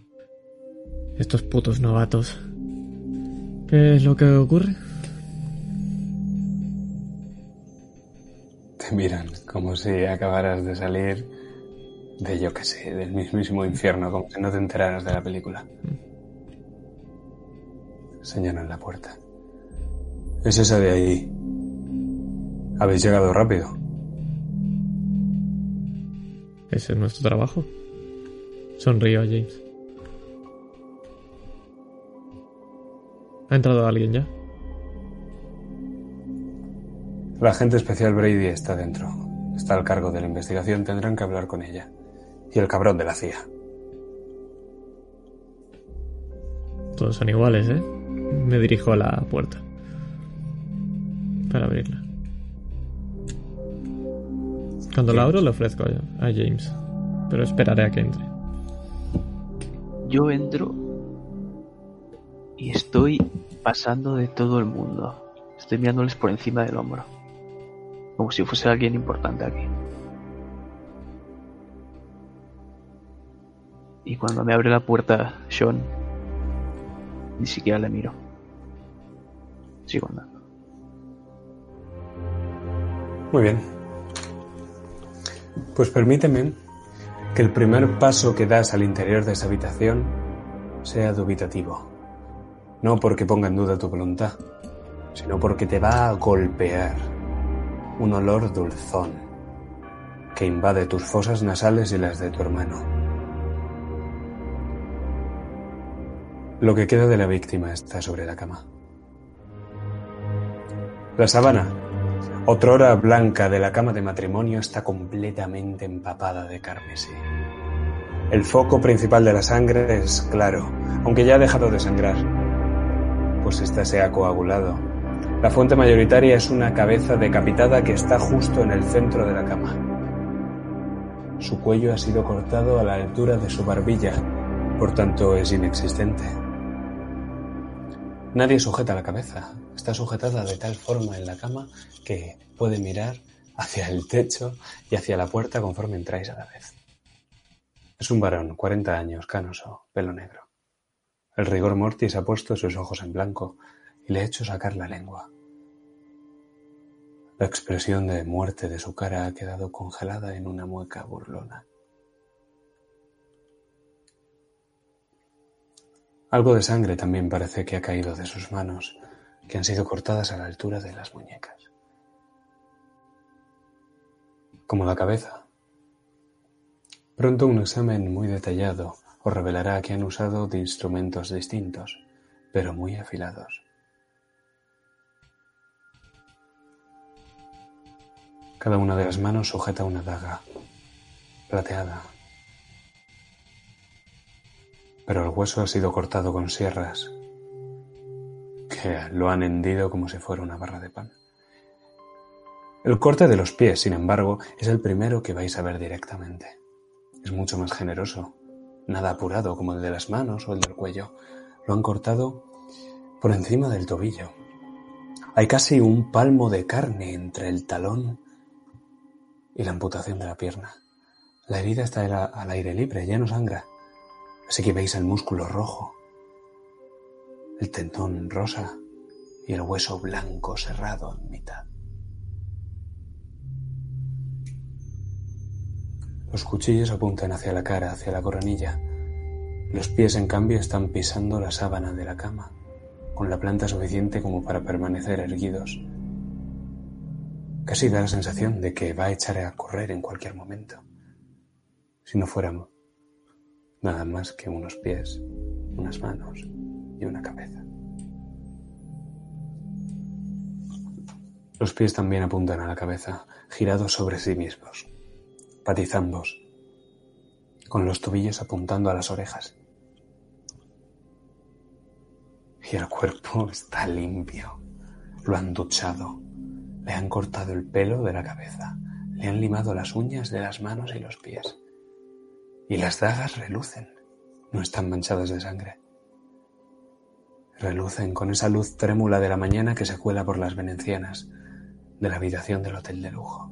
Estos putos novatos. ¿Qué es lo que ocurre? Te miran como si acabaras de salir de yo que sé, del mismísimo infierno, como si no te enteraras de la película. Señalan la puerta. Es esa de ahí. Habéis llegado rápido. Ese es nuestro trabajo. Sonrío a James. ¿Ha entrado alguien ya? La agente especial Brady está dentro. Está al cargo de la investigación. Tendrán que hablar con ella. Y el cabrón de la CIA. Todos son iguales, ¿eh? Me dirijo a la puerta. Para abrirla. Cuando la abro le ofrezco a James, pero esperaré a que entre. Yo entro y estoy pasando de todo el mundo. Estoy mirándoles por encima del hombro. Como si fuese alguien importante aquí. Y cuando me abre la puerta Sean, ni siquiera le miro. Sigo andando. Muy bien. Pues permíteme que el primer paso que das al interior de esa habitación sea dubitativo. No porque ponga en duda tu voluntad, sino porque te va a golpear un olor dulzón que invade tus fosas nasales y las de tu hermano. Lo que queda de la víctima está sobre la cama. La sábana, otrora blanca de la cama de matrimonio, está completamente empapada de carmesí. El foco principal de la sangre es claro, aunque ya ha dejado de sangrar, pues ésta se ha coagulado. La fuente mayoritaria es una cabeza decapitada que está justo en el centro de la cama. Su cuello ha sido cortado a la altura de su barbilla, por tanto es inexistente. Nadie sujeta la cabeza. Está sujetada de tal forma en la cama que puede mirar hacia el techo y hacia la puerta conforme entráis a la vez. Es un varón, 40 años, canoso, pelo negro. El rigor mortis ha puesto sus ojos en blanco y le ha hecho sacar la lengua. La expresión de muerte de su cara ha quedado congelada en una mueca burlona. Algo de sangre también parece que ha caído de sus manos, que han sido cortadas a la altura de las muñecas. Como la cabeza. Pronto un examen muy detallado os revelará que han usado de instrumentos distintos, pero muy afilados. Cada una de las manos sujeta una daga, plateada, pero el hueso ha sido cortado con sierras lo han hendido como si fuera una barra de pan. El corte de los pies, sin embargo, es el primero que vais a ver directamente. Es mucho más generoso, nada apurado como el de las manos o el del cuello. Lo han cortado por encima del tobillo. Hay casi un palmo de carne entre el talón y la amputación de la pierna. La herida está al aire libre, ya no sangra. Así que veis el músculo rojo, el tendón rosa y el hueso blanco cerrado en mitad. Los cuchillos apuntan hacia la cara, hacia la coronilla. Los pies, en cambio, están pisando la sábana de la cama, con la planta suficiente como para permanecer erguidos. Casi da la sensación de que va a echar a correr en cualquier momento. Si no fuéramos nada más que unos pies, unas manos y una cabeza. Los pies también apuntan a la cabeza, girados sobre sí mismos, patizambos, con los tobillos apuntando a las orejas. Y el cuerpo está limpio. Lo han duchado, le han cortado el pelo de la cabeza, le han limado las uñas de las manos y los pies y las dagas relucen, no están manchadas de sangre. Relucen con esa luz trémula de la mañana que se cuela por las venecianas de la habitación del hotel de lujo.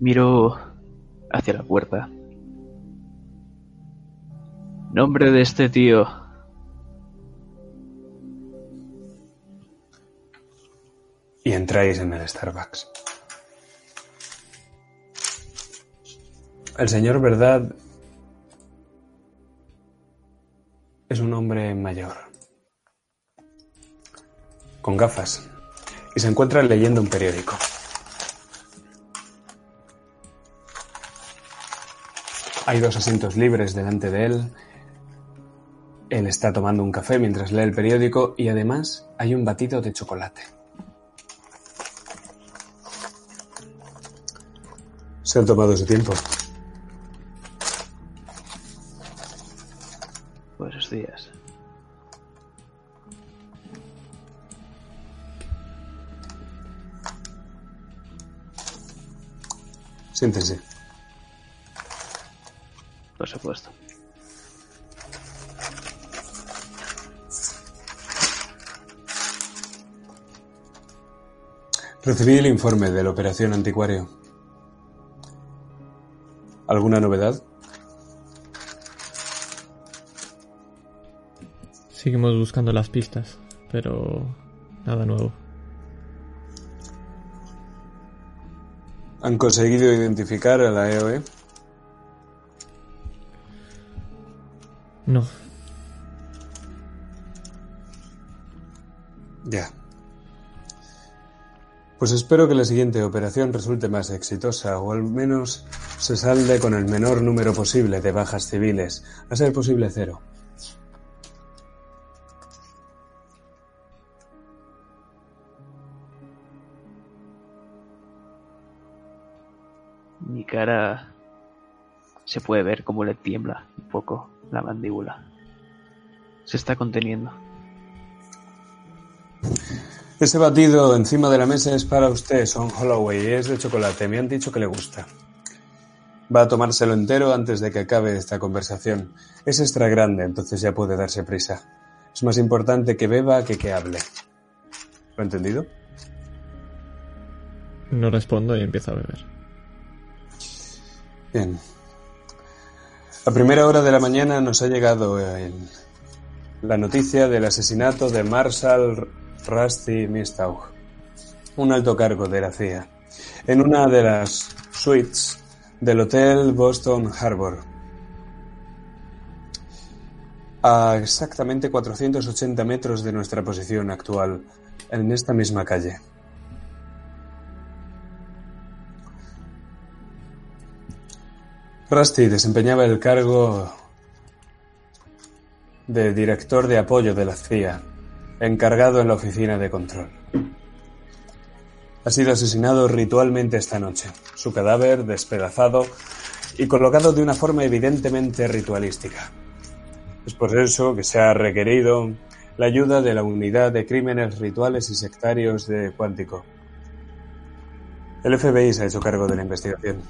Miro hacia la puerta. Nombre de este tío. Y entráis en el Starbucks. El señor Verdad es un hombre mayor, con gafas, y se encuentra leyendo un periódico. Hay dos asientos libres delante de él. Él está tomando un café mientras lee el periódico y además hay un batido de chocolate. Se han tomado su tiempo. Buenos días. Siéntese. Por supuesto. Recibí el informe de la operación anticuario. ¿Alguna novedad? Seguimos buscando las pistas, pero nada nuevo. ¿Han conseguido identificar a la EOE? No, Ya. Pues espero que la siguiente operación resulte más exitosa o al menos se salde con el menor número posible de bajas civiles, a ser posible cero. Mi cara se puede ver como le tiembla un poco la mandíbula. Se está conteniendo. Ese batido encima de la mesa es para usted, Son Holloway, es de chocolate. Me han dicho que le gusta. Va a tomárselo entero antes de que acabe esta conversación. Es extra grande, entonces ya puede darse prisa. Es más importante que beba que que hable. ¿Lo ha entendido? No respondo y empiezo a beber. Bien. A primera hora de la mañana nos ha llegado el- la noticia del asesinato de Marshall Rusty Mistaug, un alto cargo de la CIA, en una de las suites del Hotel Boston Harbor, a exactamente 480 metros de nuestra posición actual, en esta misma calle. Rusty desempeñaba el cargo de director de apoyo de la CIA, encargado en la oficina de control. Ha sido asesinado ritualmente esta noche, su cadáver despedazado y colocado de una forma evidentemente ritualística. Es por eso que se ha requerido la ayuda de la Unidad de Crímenes Rituales y Sectarios de Cuántico. El FBI se ha hecho cargo de la investigación.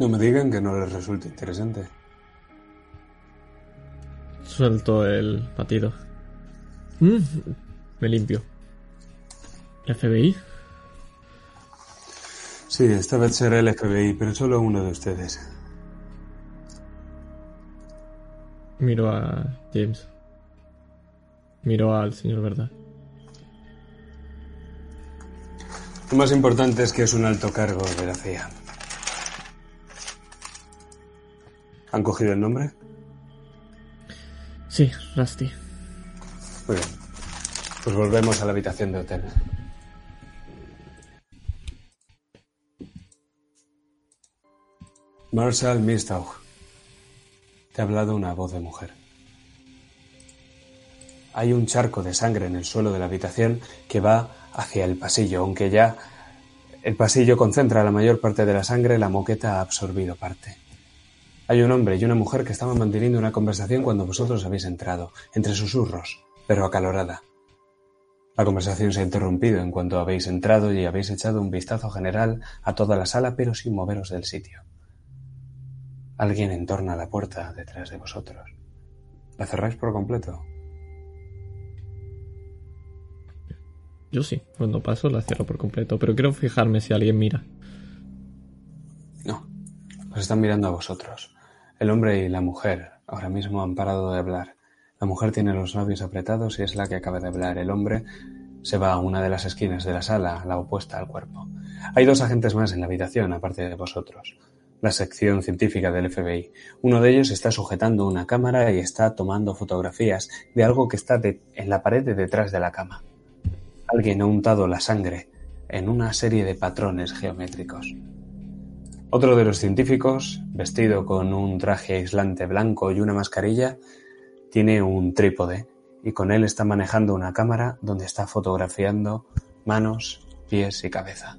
No me digan que no les resulte interesante. Suelto el batido. Mm, me limpio. ¿El FBI? Sí, esta vez será el FBI, pero solo uno de ustedes. Miro a James. Miro al señor Verdad. Lo más importante es que es un alto cargo de la CIA. ¿Han cogido el nombre? Sí, Rusty. Muy bien. Pues volvemos a la habitación de hotel. Marshall Mistaug. Te ha hablado una voz de mujer. Hay un charco de sangre en el suelo de la habitación que va hacia el pasillo, aunque ya el pasillo concentra la mayor parte de la sangre, la moqueta ha absorbido parte. Hay un hombre y una mujer que estaban manteniendo una conversación cuando vosotros habéis entrado, entre susurros, pero acalorada. La conversación se ha interrumpido en cuanto habéis entrado y habéis echado un vistazo general a toda la sala, pero sin moveros del sitio. Alguien entorna la puerta detrás de vosotros. ¿La cerráis por completo? Yo sí, cuando paso la cierro por completo, pero quiero fijarme si alguien mira. No. Os están mirando a vosotros. El hombre y la mujer ahora mismo han parado de hablar. La mujer tiene los labios apretados y es la que acaba de hablar. El hombre se va a una de las esquinas de la sala, la opuesta al cuerpo. Hay dos agentes más en la habitación, aparte de vosotros. La sección científica del FBI. Uno de ellos está sujetando una cámara y está tomando fotografías de algo que está en la pared de detrás de la cama. Alguien ha untado la sangre en una serie de patrones geométricos. Otro de los científicos, vestido con un traje aislante blanco y una mascarilla, tiene un trípode y con él está manejando una cámara donde está fotografiando manos, pies y cabeza.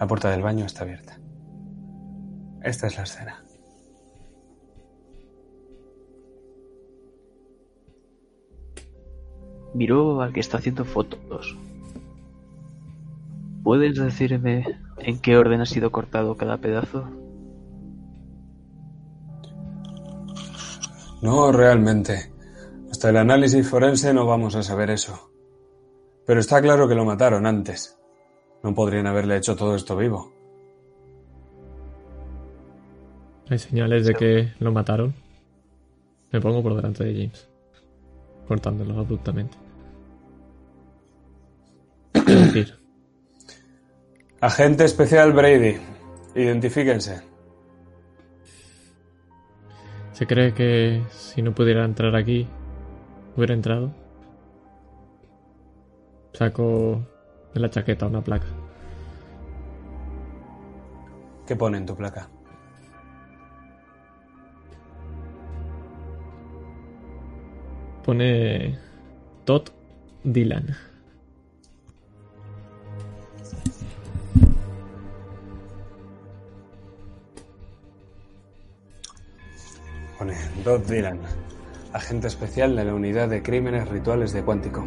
La puerta del baño está abierta. Esta es la escena. Miró al que está haciendo fotos. ¿Puedes decirme en qué orden ha sido cortado cada pedazo? No, realmente. Hasta el análisis forense no vamos a saber eso. Pero está claro que lo mataron antes. No podrían haberle hecho todo esto vivo. Hay señales de que lo mataron. Me pongo por delante de James, cortándolo abruptamente. Agente especial Brady, identifíquense. ¿Se cree que si no pudiera entrar aquí, hubiera entrado? Saco de la chaqueta una placa. ¿Qué pone en tu placa? Pone Todd Dylan. Pone Dylan, agente especial de la unidad de crímenes rituales de Cuántico.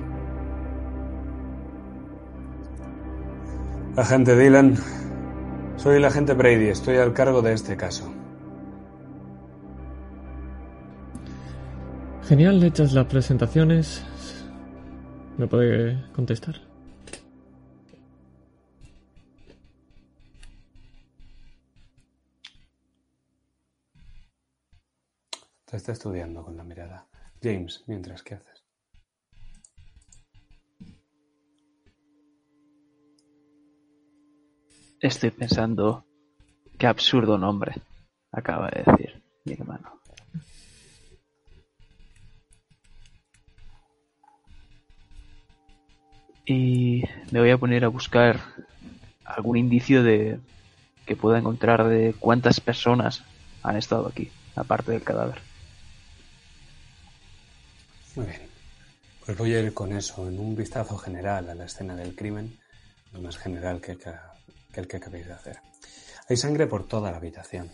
Agente Dylan, soy el agente Brady, estoy al cargo de este caso. Genial, hechas las presentaciones. ¿Me puede contestar? Está estudiando con la mirada. James, mientras, ¿qué haces? Estoy pensando qué absurdo nombre acaba de decir mi hermano. Y me voy a poner a buscar algún indicio de que pueda encontrar de cuántas personas han estado aquí, aparte del cadáver. Muy bien. Pues voy a ir con eso, en un vistazo general a la escena del crimen, lo más general que, ca- que el que acabéis de hacer. Hay sangre por toda la habitación.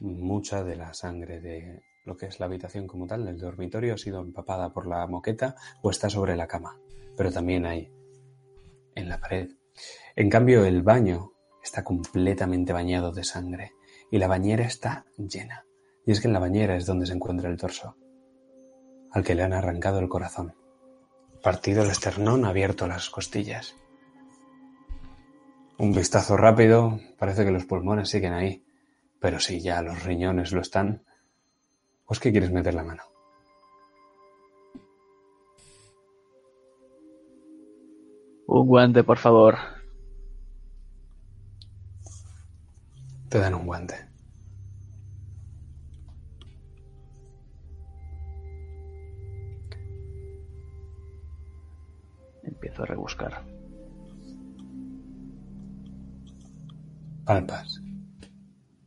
Mucha de la sangre de lo que es la habitación como tal, del dormitorio, ha sido empapada por la moqueta o está sobre la cama. Pero también hay en la pared. En cambio, el baño está completamente bañado de sangre y la bañera está llena. Y es que en la bañera es donde se encuentra el torso al que le han arrancado el corazón, partido el esternón, abierto las costillas. Un vistazo rápido, parece que los pulmones siguen ahí, pero si ya los riñones lo están, pues ¿qué quieres meter la mano? Un guante, por favor. Te dan un guante. Empiezo a rebuscar. Palpas.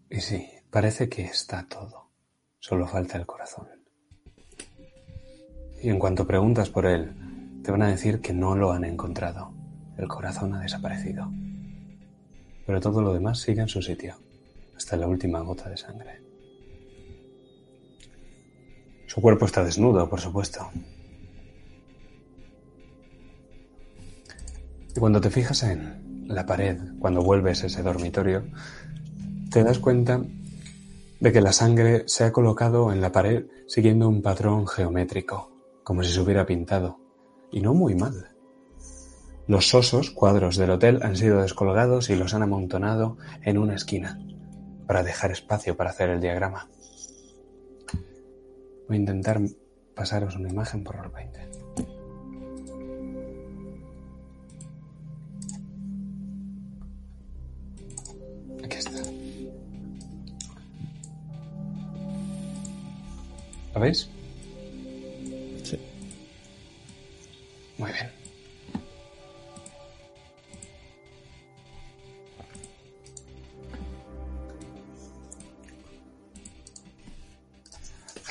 Y sí, parece que está todo. Solo falta el corazón. Y en cuanto preguntas por él, te van a decir que no lo han encontrado. El corazón ha desaparecido. Pero todo lo demás sigue en su sitio, hasta la última gota de sangre. Su cuerpo está desnudo, por supuesto. Cuando te fijas en la pared, cuando vuelves a ese dormitorio, te das cuenta de que la sangre se ha colocado en la pared siguiendo un patrón geométrico, como si se hubiera pintado, y no muy mal. Los sosos, cuadros del hotel, han sido descolgados y los han amontonado en una esquina, para dejar espacio para hacer el diagrama. Voy a intentar pasaros una imagen por los 20. ¿Lo veis? Sí. Muy bien.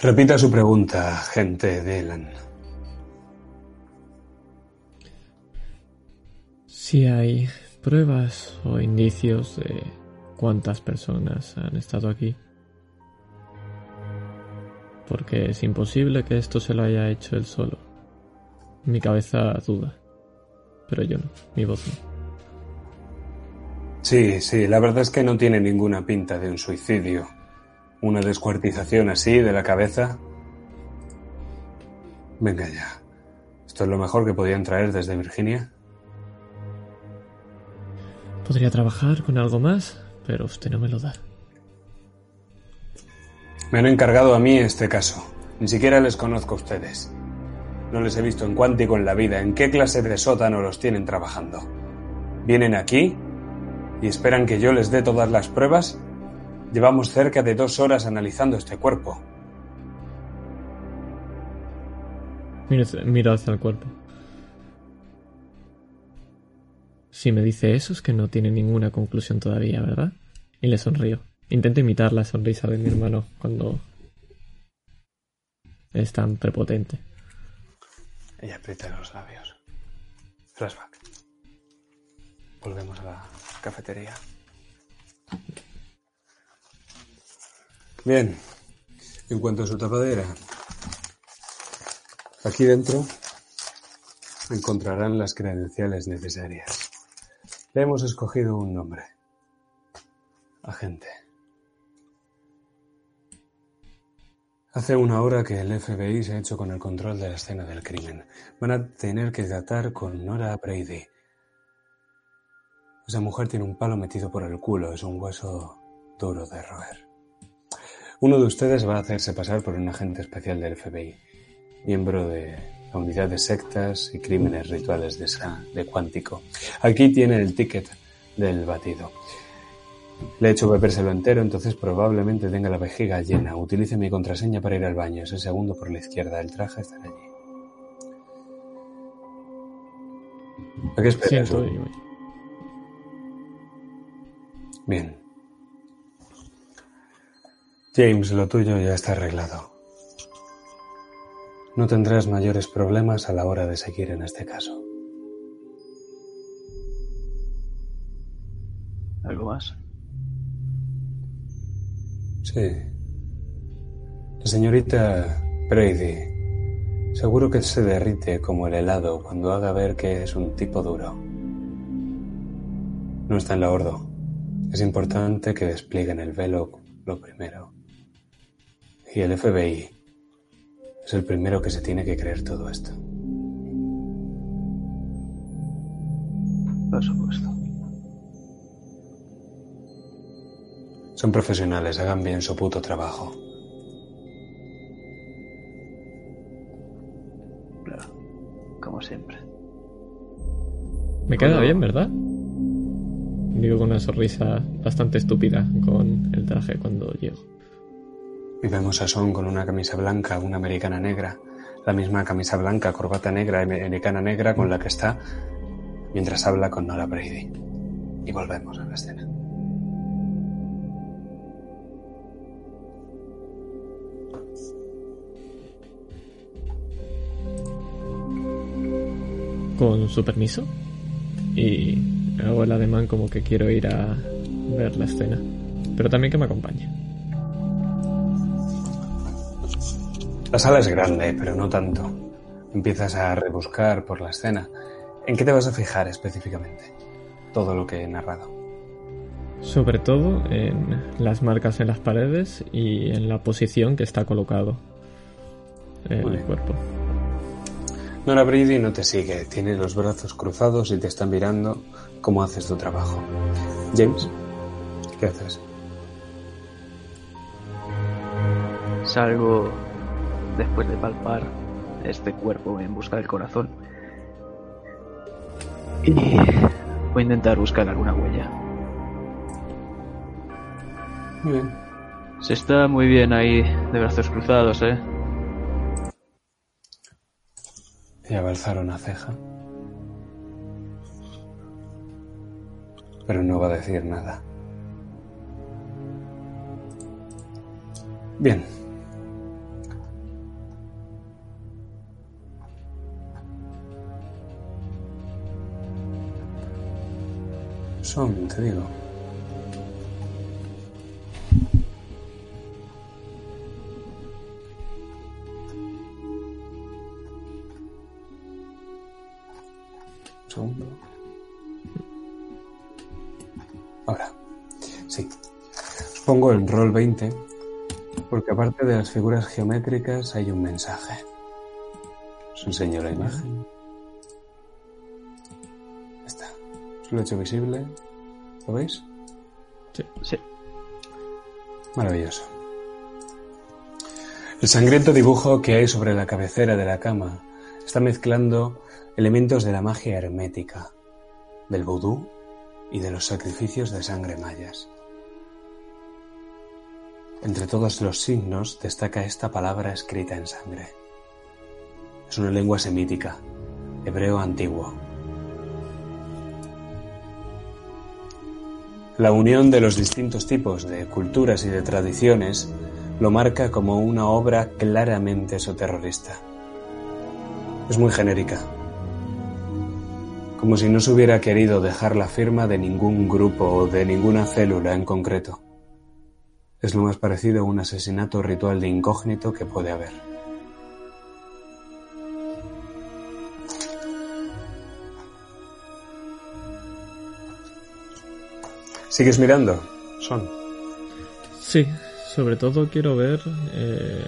Repita su pregunta, gente de Elan. Si hay pruebas o indicios de cuántas personas han estado aquí. Porque es imposible que esto se lo haya hecho él solo. Mi cabeza duda. Pero yo no, mi voz no. Sí, sí, la verdad es que no tiene ninguna pinta de un suicidio. Una descuartización así de la cabeza. Venga ya. ¿Esto es lo mejor que podían traer desde Virginia? Podría trabajar con algo más, pero usted no me lo da. Me han encargado a mí este caso. Ni siquiera les conozco a ustedes. No les he visto en cuántico en la vida. ¿En qué clase de sótano los tienen trabajando? ¿Vienen aquí y esperan que yo les dé todas las pruebas? Llevamos cerca de dos horas analizando este cuerpo. Miro hacia el cuerpo. Si me dice eso es que no tiene ninguna conclusión todavía, ¿verdad? Y le sonrío. Intento imitar la sonrisa de mi hermano cuando es tan prepotente. Ella aprieta los labios. Flashback. Volvemos a la cafetería. Bien. En cuanto a su tapadera, aquí dentro encontrarán las credenciales necesarias. Le hemos escogido un nombre. Agente. Hace una hora que el FBI se ha hecho con el control de la escena del crimen. Van a tener que tratar con Nora Brady. Esa mujer tiene un palo metido por el culo, es un hueso duro de roer. Uno de ustedes va a hacerse pasar por un agente especial del FBI, miembro de la unidad de sectas y crímenes rituales de, de Cuántico. Aquí tiene el ticket del batido. Le he hecho bebérselo entero, entonces probablemente tenga la vejiga llena. Utilice mi contraseña para ir al baño. Es el segundo por la izquierda. El traje estará allí. ¿A qué esperas? Bien. James, lo tuyo ya está arreglado. No tendrás mayores problemas a la hora de seguir en este caso. ¿Algo más? Sí. La señorita Brady seguro que se derrite como el helado cuando haga ver que es un tipo duro. No está en la ordo. Es importante que desplieguen el velo lo primero. Y el FBI es el primero que se tiene que creer todo esto. Por supuesto. Son profesionales, hagan bien su puto trabajo. Claro, como siempre. Me queda bien, ¿verdad? Digo con una sonrisa bastante estúpida con el traje cuando llego. Y vemos a Son con una camisa blanca, una americana negra, la misma camisa blanca, corbata negra, americana negra con la que está mientras habla con Nora Brady. Y volvemos a la escena. Con su permiso y hago el ademán como que quiero ir a ver la escena, pero también que me acompañe. La sala es grande, pero no tanto. Empiezas a rebuscar por la escena. ¿En qué te vas a fijar específicamente? Todo lo que he narrado. Sobre todo en las marcas en las paredes y en la posición que está colocado el cuerpo. Nora Brady no te sigue, tiene los brazos cruzados y te está mirando cómo haces tu trabajo. James, ¿qué haces? Salgo después de palpar este cuerpo en busca del corazón. Y voy a intentar buscar alguna huella. Muy bien. Se está muy bien ahí de brazos cruzados, ¿eh? Y a una ceja. Pero no va a decir nada. Bien. Son, te digo. Segundo. Ahora, sí. Os pongo el rol 20 porque aparte de las figuras geométricas hay un mensaje. Os enseño la imagen. Está. Os lo he hecho visible. ¿Lo veis? Sí. Sí. Maravilloso. El sangriento dibujo que hay sobre la cabecera de la cama está mezclando elementos de la magia hermética, del vudú y de los sacrificios de sangre mayas. Entre todos los signos destaca esta palabra escrita en sangre. Es una lengua semítica, hebreo antiguo. La unión de los distintos tipos de culturas y de tradiciones lo marca como una obra claramente esoterrorista. Es muy genérica, como si no se hubiera querido dejar la firma de ningún grupo o de ninguna célula en concreto. Es lo más parecido a un asesinato ritual de incógnito que puede haber. ¿Sigues mirando? Son. Sí, sobre todo quiero ver eh,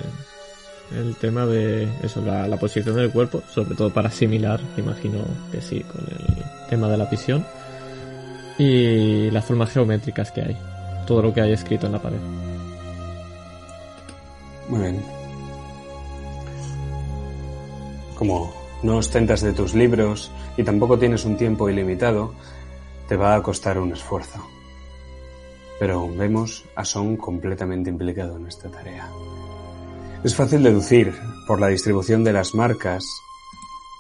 el tema de eso, la, la, posición del cuerpo, sobre todo para asimilar, imagino que sí, con el tema de la visión. Y las formas geométricas que hay, todo lo que hay escrito en la pared. Muy bien. Como no ostentas de tus libros y tampoco tienes un tiempo ilimitado, te va a costar un esfuerzo. Pero vemos a Son completamente implicado en esta tarea. Es fácil deducir, por la distribución de las marcas,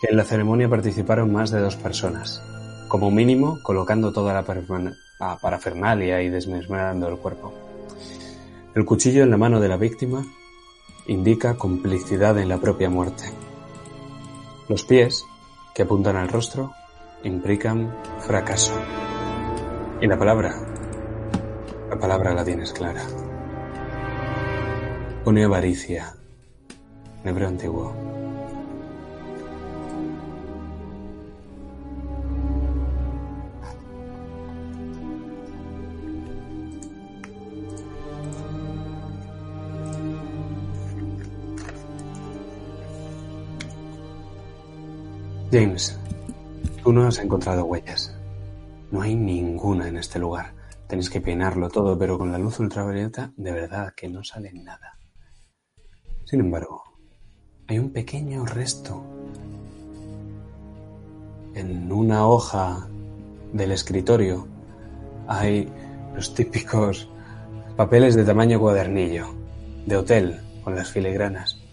que en la ceremonia participaron más de dos personas, como mínimo colocando toda la parafernalia y desmesmerando el cuerpo. El cuchillo en la mano de la víctima indica complicidad en la propia muerte. Los pies, que apuntan al rostro, implican fracaso. Y la palabra, la palabra la tienes clara. Pone avaricia, hebreo antiguo. James, tú no has encontrado huellas. No hay ninguna en este lugar. Tenéis que peinarlo todo, pero con la luz ultravioleta de verdad que no sale nada. Sin embargo, hay un pequeño resto en una hoja del escritorio. Hay los típicos papeles de tamaño cuadernillo, de hotel, con las filigranas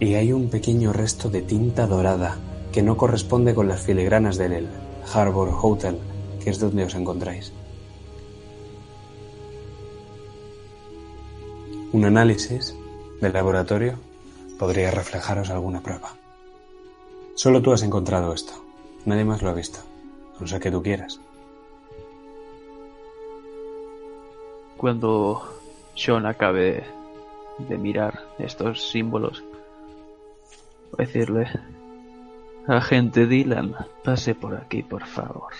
y hay un pequeño resto de tinta dorada que no corresponde con las filigranas del Harbour Hotel, que es donde os encontráis. Un análisis del laboratorio podría reflejaros alguna prueba. Solo tú has encontrado esto. Nadie más lo ha visto. No sé que tú quieras. Cuando Sean acabe de mirar estos símbolos, decirle, agente Dylan, pase por aquí, por favor.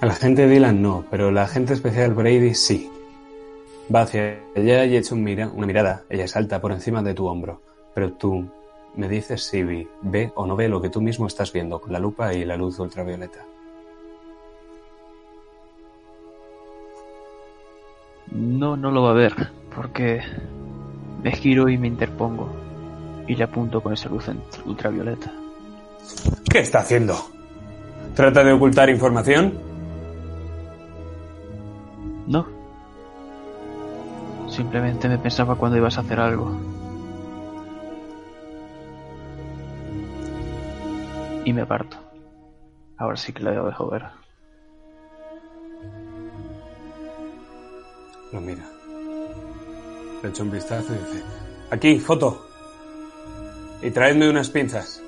Al agente Dylan no, pero la agente especial Brady sí. Va hacia ella y echa un mira, una mirada. Ella salta por encima de tu hombro. Pero tú me dices si ve o no ve lo que tú mismo estás viendo con la lupa y la luz ultravioleta. No, no lo va a ver, porque me giro y me interpongo y le apunto con esa luz ultravioleta. ¿Qué está haciendo? ¿Trata de ocultar información? No. Simplemente me pensaba cuando ibas a hacer algo. Y me parto. Ahora sí que la dejo ver. Lo mira. Le echo un vistazo y dice, aquí, foto. Y traedme unas pinzas.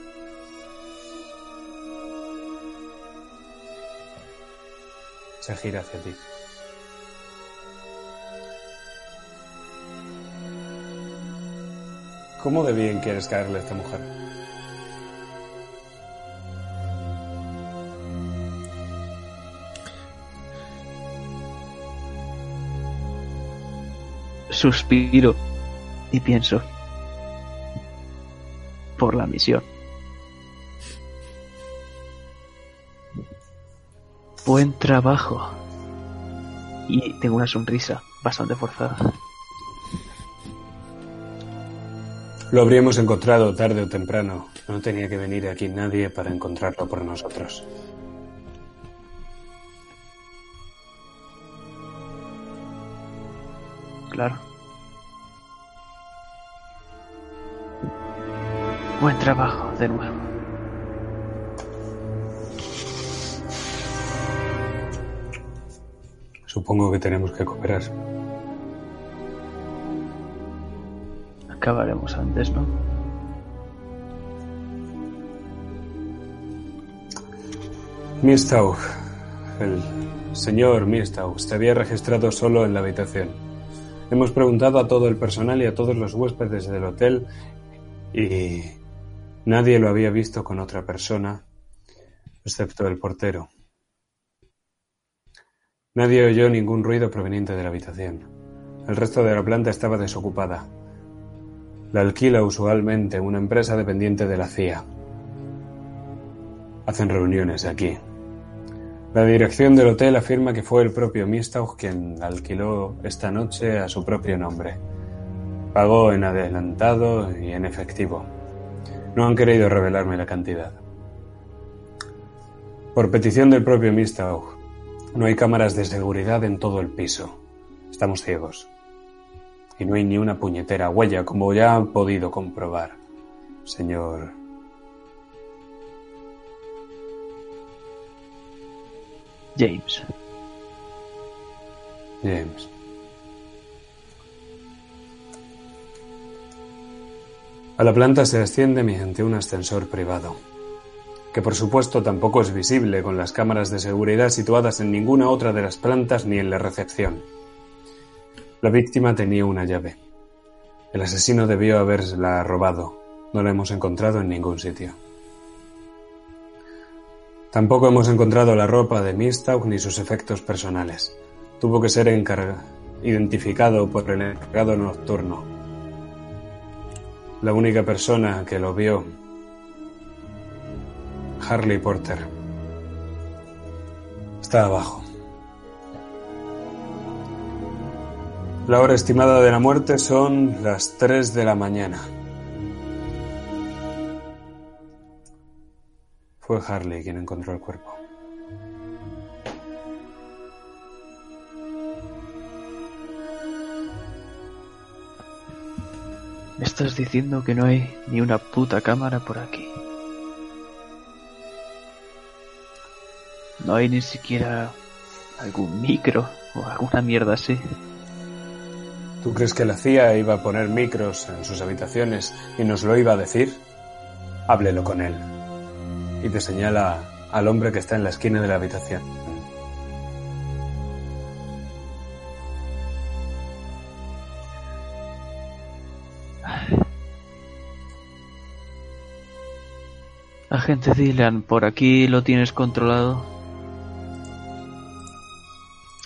Se gira hacia ti. ¿Cómo de bien quieres caerle a esta mujer? suspiro y pienso por la misión. Buen trabajo. Y tengo una sonrisa bastante forzada. Lo habríamos encontrado tarde o temprano. No tenía que venir aquí nadie para encontrarlo por nosotros. Claro. Buen trabajo, de nuevo. Supongo que tenemos que cooperar. Acabaremos antes, ¿no? Mistaug, el señor Mistaug, se había registrado solo en la habitación. Hemos preguntado a todo el personal y a todos los huéspedes del hotel y nadie lo había visto con otra persona, excepto el portero. Nadie oyó ningún ruido proveniente de la habitación. El resto de la planta estaba desocupada. La alquila usualmente una empresa dependiente de la CIA. Hacen reuniones aquí. La dirección del hotel afirma que fue el propio Mistaug quien alquiló esta noche a su propio nombre. Pagó en adelantado y en efectivo. No han querido revelarme la cantidad. Por petición del propio Mistaug, no hay cámaras de seguridad en todo el piso. Estamos ciegos. Y no hay ni una puñetera huella, como ya han podido comprobar, señor. James. James. A la planta se asciende mediante un ascensor privado que por supuesto tampoco es visible con las cámaras de seguridad situadas en ninguna otra de las plantas ni en la recepción. La víctima tenía una llave. El asesino debió haberla robado. No la hemos encontrado en ningún sitio. Tampoco hemos encontrado la ropa de Mistaug ni sus efectos personales. Tuvo que ser identificado por el encargado nocturno. La única persona que lo vio Harley Porter. Está abajo. La hora estimada de la muerte son las 3 de la mañana. Fue Harley quien encontró el cuerpo. Me estás diciendo que no hay ni una puta cámara por aquí. No hay ni siquiera algún micro o alguna mierda así. ¿Tú crees que la CIA iba a poner micros en sus habitaciones y nos lo iba a decir? Háblelo con él. Y te señala al hombre que está en la esquina de la habitación. Agente Dylan, ¿por aquí lo tienes controlado?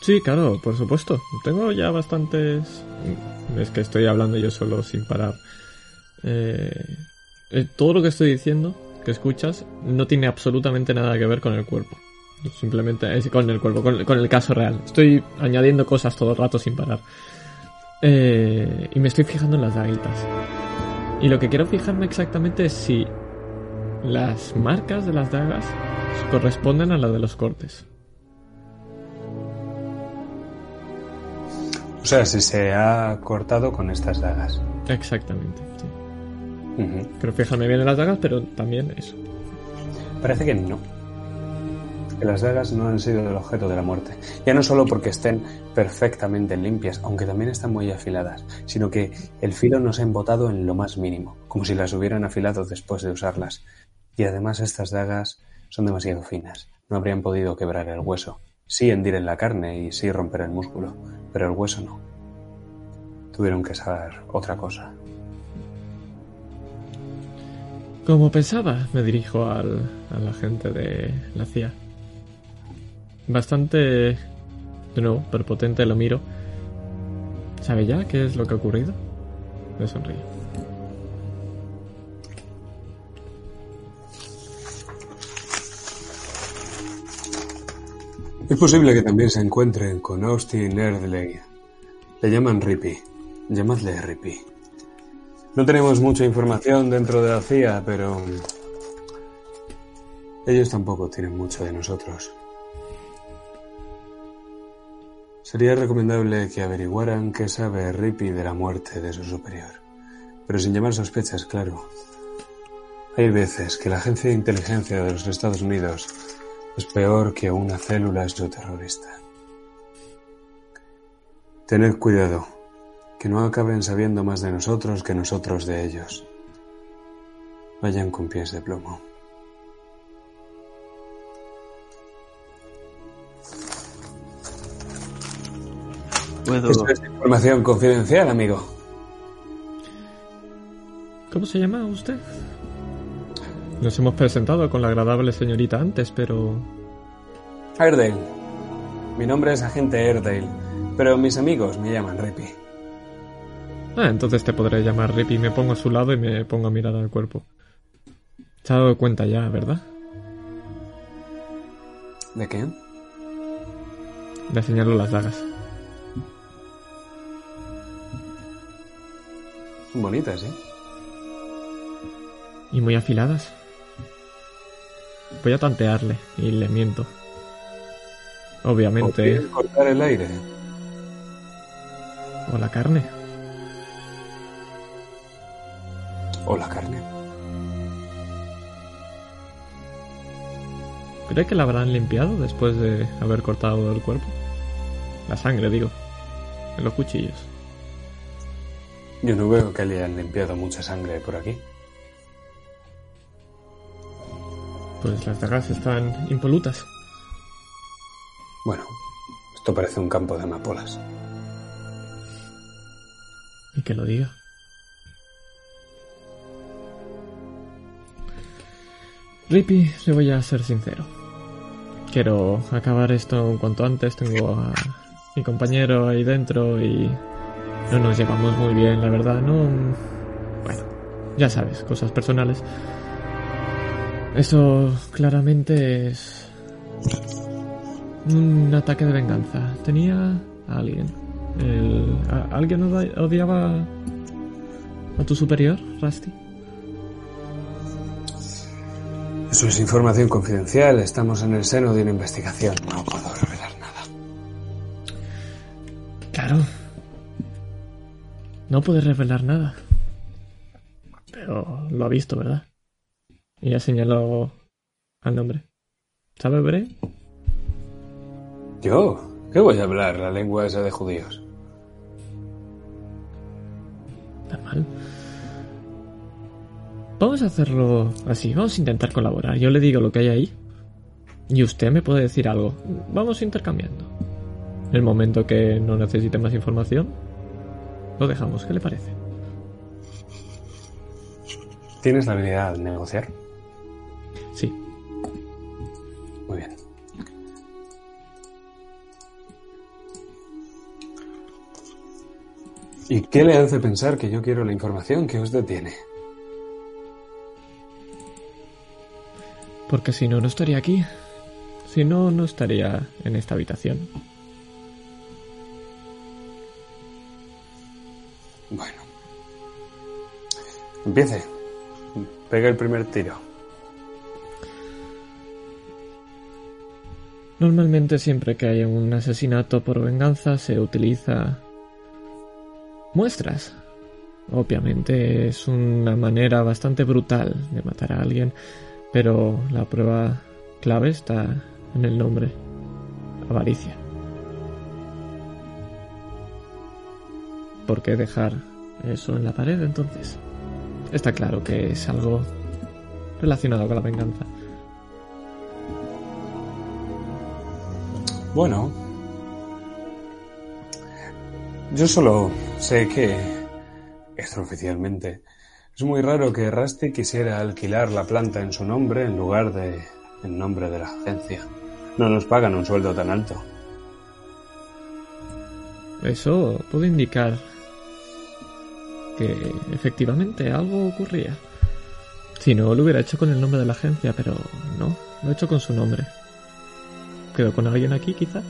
Sí, claro, por supuesto. Tengo ya bastantes... Es que estoy hablando yo solo sin parar. Eh, eh, todo lo que estoy diciendo, que escuchas, no tiene absolutamente nada que ver con el cuerpo. Simplemente es con el cuerpo, con, el caso real. Estoy añadiendo cosas todo el rato sin parar. Eh, y me estoy fijando en las daguitas. Y lo que quiero fijarme exactamente es si las marcas de las dagas corresponden a las de los cortes. Sea, si se ha cortado con estas dagas. Exactamente, sí. Pero fíjame bien en las dagas, pero también eso. Parece que no. Que las dagas no han sido el objeto de la muerte. Ya no solo porque estén perfectamente limpias, aunque también están muy afiladas, sino que el filo no se ha embotado en lo más mínimo, como si las hubieran afilado después de usarlas. Y además estas dagas son demasiado finas. No habrían podido quebrar el hueso. Sí hendir en la carne y sí romper el músculo, pero el hueso no. Tuvieron que saber otra cosa. Como pensaba, me dirijo al, la agente de la CIA. Bastante, de nuevo, perpotente lo miro. ¿Sabe ya qué es lo que ha ocurrido? Me sonríe. Es posible que también se encuentren con Austin Erdley. Le llaman Rippy. Llamadle Rippy. No tenemos mucha información dentro de la CIA, pero ellos tampoco tienen mucho de nosotros. Sería recomendable que averiguaran qué sabe Rippy de la muerte de su superior, pero sin llamar sospechas, claro. Hay veces que la agencia de inteligencia de los Estados Unidos es peor que una célula exoterrorista. Tened cuidado, que no acaben sabiendo más de nosotros que nosotros de ellos. Vayan con pies de plomo. Puedo. Esto es información confidencial, amigo. ¿Cómo se llama usted? Nos hemos presentado con la agradable señorita antes, pero... Airedale. Mi nombre es agente Airedale, pero mis amigos me llaman Rippy. Ah, entonces te podré llamar Rip y me pongo a su lado y me pongo a mirar al cuerpo. Se ha dado cuenta ya, ¿verdad? ¿De qué? Le señalo las dagas. Son bonitas, ¿eh? Y muy afiladas. Voy a tantearle y le miento. ¿O Obviamente. quieres cortar el aire? O la carne. ¿O la carne? ¿Cree que la habrán limpiado después de haber cortado el cuerpo? La sangre, digo. En los cuchillos. Yo no veo que le hayan limpiado mucha sangre por aquí. Pues las dagas están impolutas. Bueno, esto parece un campo de amapolas. Y que lo diga. Rippy, le voy a ser sincero. Quiero acabar esto cuanto antes. Tengo a mi compañero ahí dentro y no nos llevamos muy bien, la verdad. No. Bueno, ya sabes, cosas personales. Eso claramente es un ataque de venganza. Tenía a alguien. El- a- ¿Alguien odia- odiaba a tu superior, Rusty? Eso es información confidencial. Estamos en el seno de una investigación. No puedo revelar nada. Claro. No puedes revelar nada. Pero lo ha visto, ¿verdad? Y ha señalado al nombre. ¿Sabe Bray? ¿Yo? ¿Qué voy a hablar? La lengua esa de judíos. Está mal. Vamos a hacerlo así. Vamos a intentar colaborar. Yo le digo lo que hay ahí. Y usted me puede decir algo. Vamos intercambiando. En el momento que no necesite más información, lo dejamos. ¿Qué le parece? ¿Tienes la habilidad de negociar? Sí. Muy bien. ¿Y qué le hace pensar que yo quiero la información que usted tiene? Porque si no, no estaría aquí. Si no, no estaría en esta habitación. Bueno. Empiece. Pega el primer tiro. Normalmente siempre que hay un asesinato por venganza se utiliza muestras. Obviamente es una manera bastante brutal de matar a alguien, pero la prueba clave está en el nombre. Avaricia. ¿Por qué dejar eso en la pared entonces? Está claro que es algo relacionado con la venganza. Bueno. Yo solo sé que, extraoficialmente, es muy raro que Rusty quisiera alquilar la planta en su nombre en lugar de en nombre de la agencia. No nos pagan un sueldo tan alto. Eso puede indicar que efectivamente algo ocurría. Si no, lo hubiera hecho con el nombre de la agencia, pero no, lo ha hecho con su nombre. ¿Quedó con alguien aquí, quizá?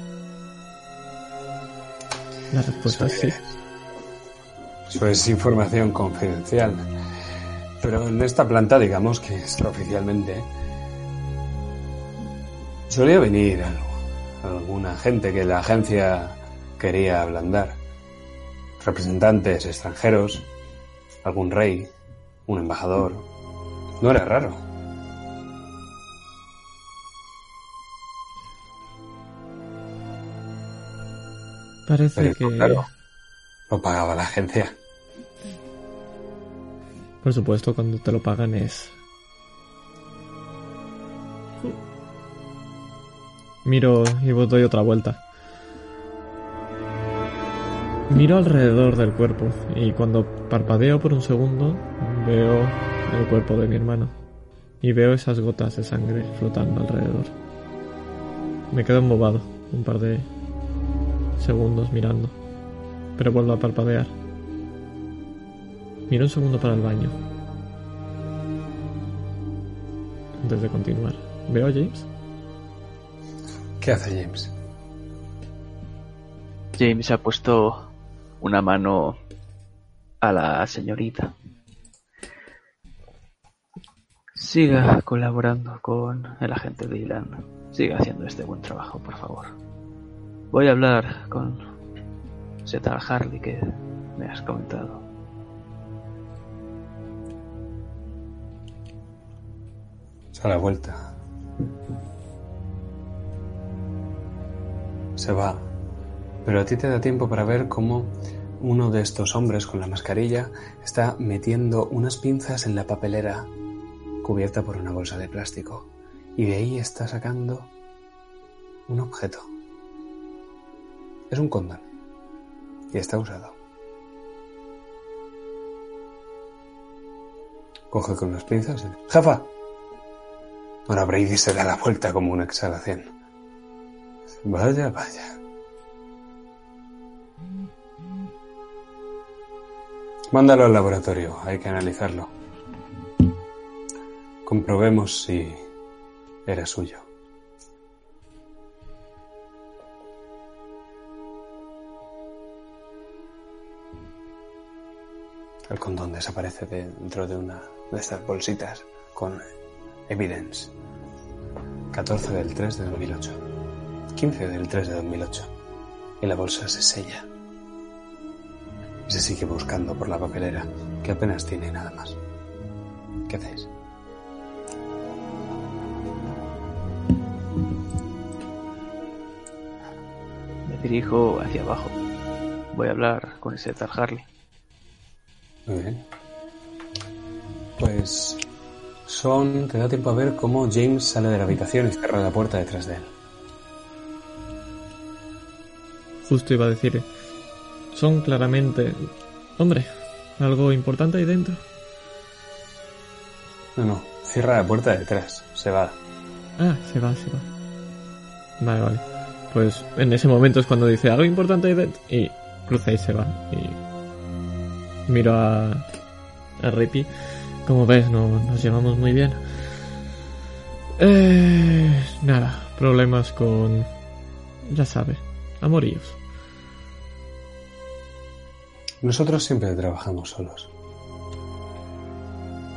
La respuesta es sí. Eso es información confidencial. Pero en esta planta, digamos que oficialmente, solía venir alguna gente que la agencia quería ablandar. Representantes extranjeros, algún rey, un embajador. No era raro. Parece que... Claro, lo pagaba la agencia. Por supuesto, cuando te lo pagan es... Miro y doy otra vuelta. Miro alrededor del cuerpo y cuando parpadeo por un segundo veo el cuerpo de mi hermano y veo esas gotas de sangre flotando alrededor. Me quedo embobado un par de segundos mirando, pero vuelvo a parpadear. Miro un segundo para el baño. Antes de continuar, ¿veo a James? ¿Qué hace James? James ha puesto una mano a la señorita. Siga colaborando con el agente Dylan. Siga haciendo este buen trabajo, por favor. Voy a hablar con Setal Harley que me has comentado. Se la vuelta. Se va. Pero a ti te da tiempo para ver cómo uno de estos hombres con la mascarilla está metiendo unas pinzas en la papelera cubierta por una bolsa de plástico. Y de ahí está sacando un objeto. Es un condón. Y está usado. Coge con las pinzas y... ¡Jafa! Ahora Brady se da la vuelta como una exhalación. Vaya, vaya. Mándalo al laboratorio, hay que analizarlo. Comprobemos si era suyo. El condón desaparece dentro de una de estas bolsitas con evidence. 14 del 3 de 2008. 15 del 3 de 2008. Y la bolsa se sella. Y se sigue buscando por la papelera, que apenas tiene nada más. ¿Qué hacéis? Me dirijo hacia abajo. Voy a hablar con ese tal Harley. Muy bien. Pues son, te da tiempo a ver cómo James sale de la habitación y cierra la puerta detrás de él. Justo iba a decir, son claramente... Hombre, algo importante ahí dentro. No, no, cierra la puerta detrás, se va. Ah, se va, se va. Vale, vale. Pues en ese momento es cuando dice algo importante ahí dentro y cruza y se va. Y miro a, a Rippy. Como ves, no nos llevamos muy bien. Eh, nada, problemas con... Ya sabe, amoríos. Nosotros siempre trabajamos solos.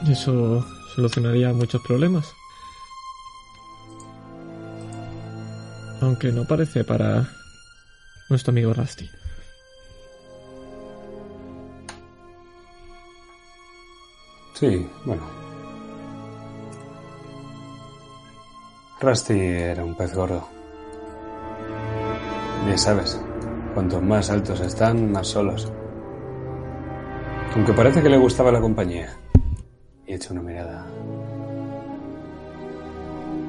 Eso solucionaría muchos problemas. Aunque no parece para nuestro amigo Rusty. Sí, bueno. Rusty era un pez gordo. Ya sabes, cuantos más altos están, más solos. Aunque parece que le gustaba la compañía. Y echo una mirada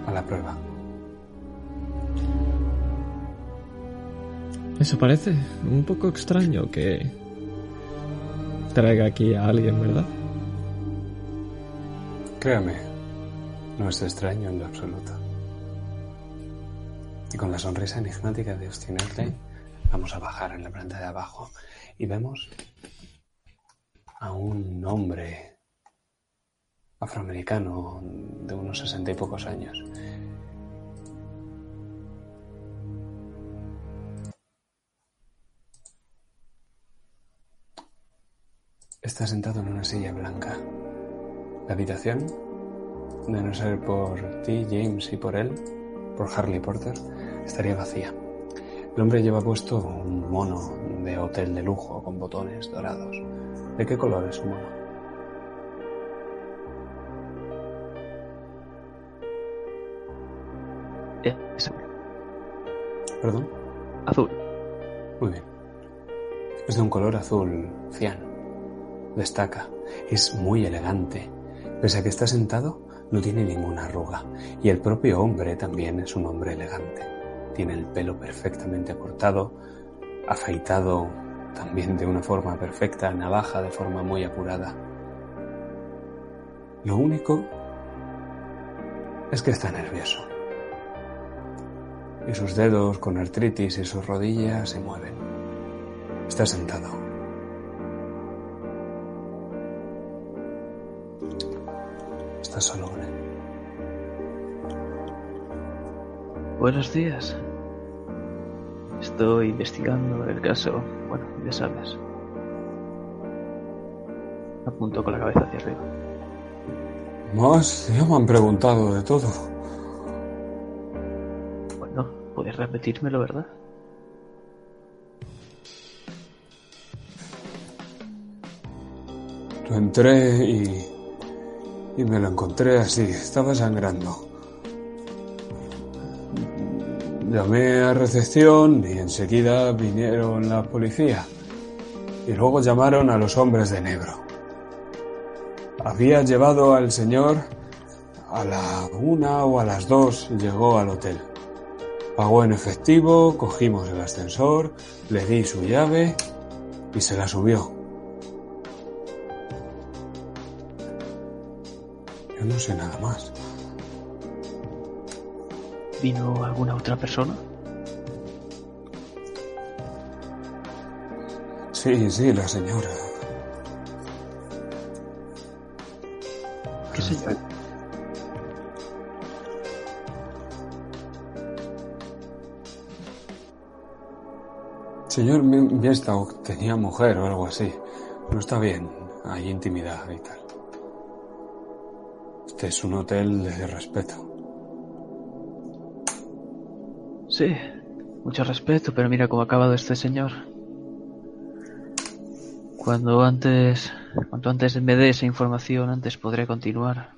a la prueba. Eso parece un poco extraño que traiga aquí a alguien, ¿verdad? Créame, no es extraño en lo absoluto. Y con la sonrisa enigmática de Austin vamos a bajar en la planta de abajo y vemos a un hombre afroamericano de unos sesenta y pocos años. está sentado en una silla blanca. La habitación, de no ser por ti, James, y por él, por Harley Porter, estaría vacía. El hombre lleva puesto un mono de hotel de lujo con botones dorados. ¿De qué color es su mono? Es ¿Perdón? azul. Muy bien. Es de un color azul cian. Destaca. Es muy elegante. Pese a que está sentado, no tiene ninguna arruga. Y el propio hombre también es un hombre elegante. Tiene el pelo perfectamente cortado, afeitado también de una forma perfecta, navaja de forma muy apurada. Lo único es que está nervioso. Y sus dedos con artritis y sus rodillas se mueven. Está sentado. Está solo con él. Buenos días. Estoy investigando el caso. Bueno, ya sabes. Apunto con la cabeza hacia arriba. Más, ya me han preguntado de todo. Bueno, puedes repetírmelo, ¿verdad? Entré y. y me lo encontré así, estaba sangrando. Llamé a recepción y enseguida vinieron la policía. Y luego llamaron a los hombres de negro. Había llevado al señor a la una o a las dos, llegó al hotel. Pagó en efectivo, cogimos el ascensor, le di su llave y se la subió. Yo no sé nada más. ¿Vino alguna otra persona? Sí, sí, la señora. ¿Qué señor? Señor Mi- Biestau tenía mujer o algo así. No está bien. Hay intimidad y tal. Este es un hotel de respeto. Sí, mucho respeto, pero mira cómo ha acabado este señor. Cuando antes, cuanto antes me dé esa información, antes podré continuar.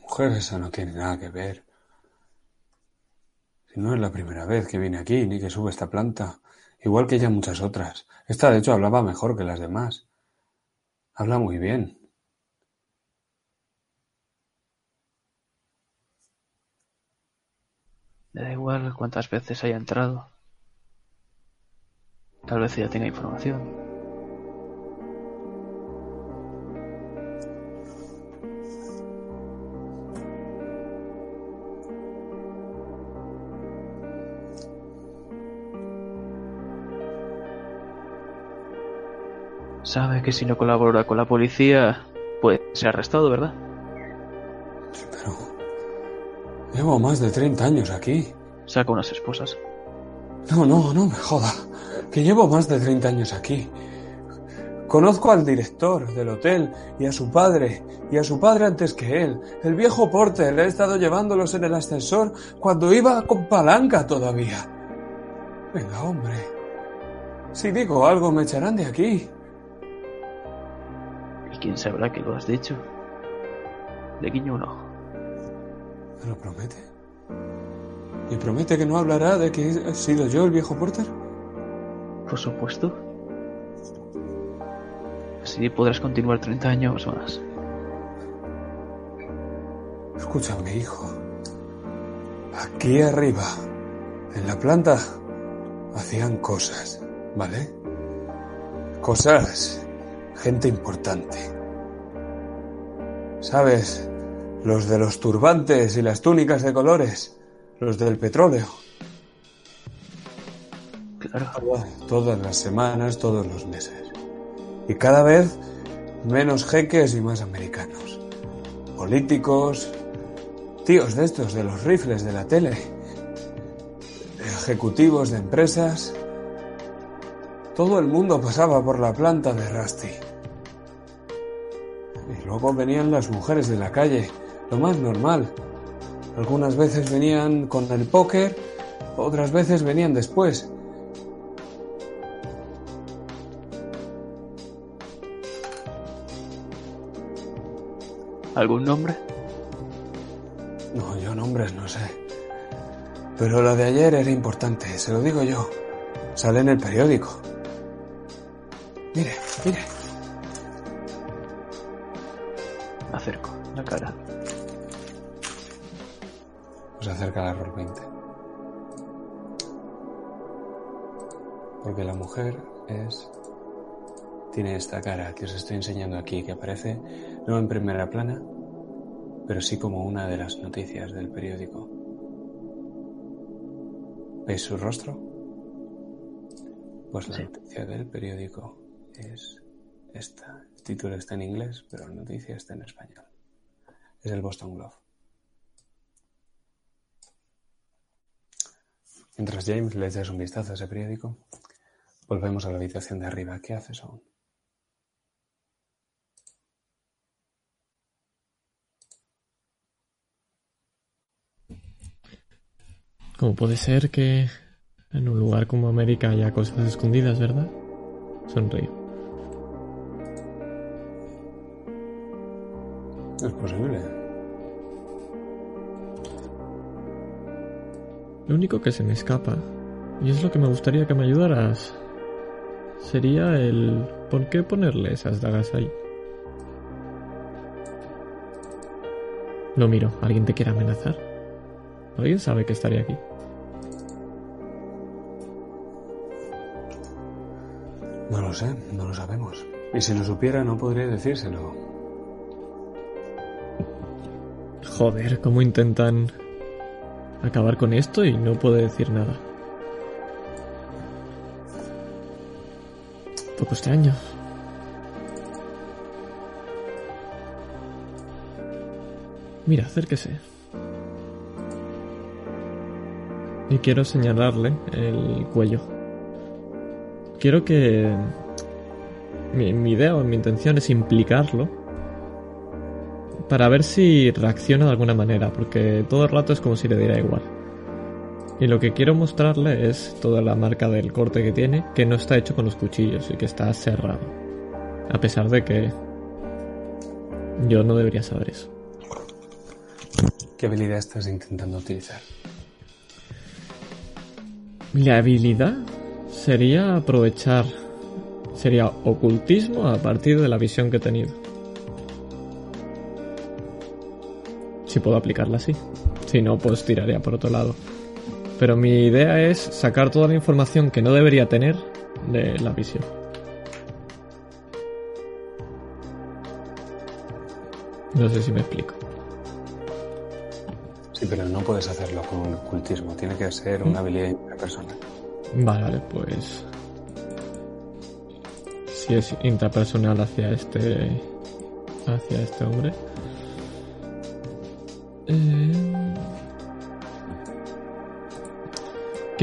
Mujer, eso no tiene nada que ver. Si no es la primera vez que viene aquí ni que sube esta planta. Igual que ya muchas otras. Esta, de hecho, hablaba mejor que las demás. Habla muy bien. Me da igual cuántas veces haya entrado. Tal vez ella tenga información. Sabe que si no colabora con la policía, puede ser arrestado, ¿verdad? Pero... Llevo más de 30 años aquí. Saca unas esposas. No, no, no me joda. Que llevo más de 30 años aquí. Conozco al director del hotel y a su padre, y a su padre antes que él. El viejo Porter, he estado llevándolos en el ascensor cuando iba con palanca todavía. Venga, hombre. Si digo algo, me echarán de aquí. ¿Y quién sabrá que lo has dicho? Le guiño un ojo. ¿Me lo promete? ¿Y promete que no hablará de que he sido yo el viejo Porter? Por supuesto. Así podrás continuar 30 años más. Escúchame, hijo. Aquí arriba, en la planta, hacían cosas, ¿vale? Cosas, gente importante. ¿Sabes? Los de los turbantes y las túnicas de colores, los del petróleo. Claro. Todas las semanas, todos los meses. Y cada vez menos jeques y más americanos. Políticos, tíos de estos, de los rifles de la tele, ejecutivos de empresas. Todo el mundo pasaba por la planta de Rusty. Y luego venían las mujeres de la calle, lo más normal. Algunas veces venían con el póker, otras veces venían después. ¿Algún nombre? No, yo nombres no sé. Pero lo de ayer era importante, se lo digo yo. Sale en el periódico. Mire, mire. Porque la mujer es. Tiene esta cara que os estoy enseñando aquí, que aparece no en primera plana, pero sí como una de las noticias del periódico. ¿Veis su rostro? Pues la Sí. noticia del periódico es esta. El título está en inglés, pero la noticia está en español. Es el Boston Globe. Mientras James le echas un vistazo a ese periódico, volvemos a la habitación de arriba. ¿Qué haces aún? ¿Cómo puede ser que en un lugar como América haya cosas escondidas, verdad? Sonrío. Es posible. Lo único que se me escapa, y es lo que me gustaría que me ayudaras, sería el por qué ponerle esas dagas ahí. Lo miro, ¿alguien te quiere amenazar? ¿Alguien sabe que estaría aquí? No lo sé, no lo sabemos. Y si lo supiera, no podría decírselo. Joder, cómo intentan acabar con esto y no puede decir nada. Poco extraño. Mira, acérquese. Y quiero señalarle el cuello. Quiero que... Mi, mi idea o mi intención es implicarlo para ver si reacciona de alguna manera, porque todo el rato es como si le diera igual. Y lo que quiero mostrarle es toda la marca del corte que tiene, que no está hecho con los cuchillos y que está cerrado. A pesar de que yo no debería saber eso. ¿Qué habilidad estás intentando utilizar? Mi habilidad sería aprovechar, sería ocultismo a partir de la visión que he tenido. Si puedo aplicarla así. Si no, pues tiraría por otro lado. Pero mi idea es sacar toda la información que no debería tener de la visión. No sé si me explico. Sí, pero no puedes hacerlo con un ocultismo. Tiene que ser una habilidad intrapersonal. Vale, vale, pues. Si es intrapersonal hacia este. hacia este hombre. Eh,